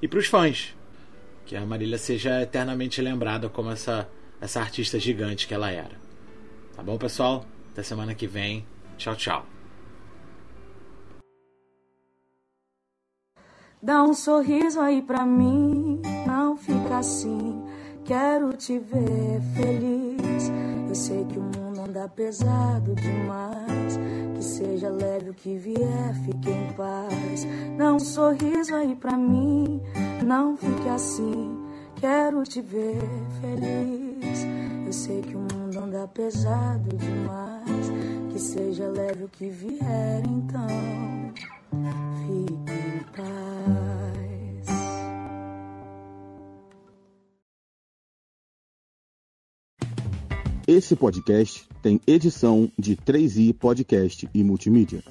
Speaker 2: E para os fãs, que a Marília seja eternamente lembrada como essa, essa artista gigante que ela era. Tá bom, pessoal? Até semana que vem. Tchau, tchau.
Speaker 18: Dá um sorriso aí pra mim, não fica assim. Quero te ver feliz. Eu sei que o mundo anda pesado demais. Que seja leve o que vier, fique em paz. Dá um sorriso aí pra mim, não fique assim. Quero te ver feliz. Eu sei que o mundo anda pesado demais. Que seja leve o que vier, então fique em paz.
Speaker 19: Esse podcast tem edição de 3i Podcast e Multimídia.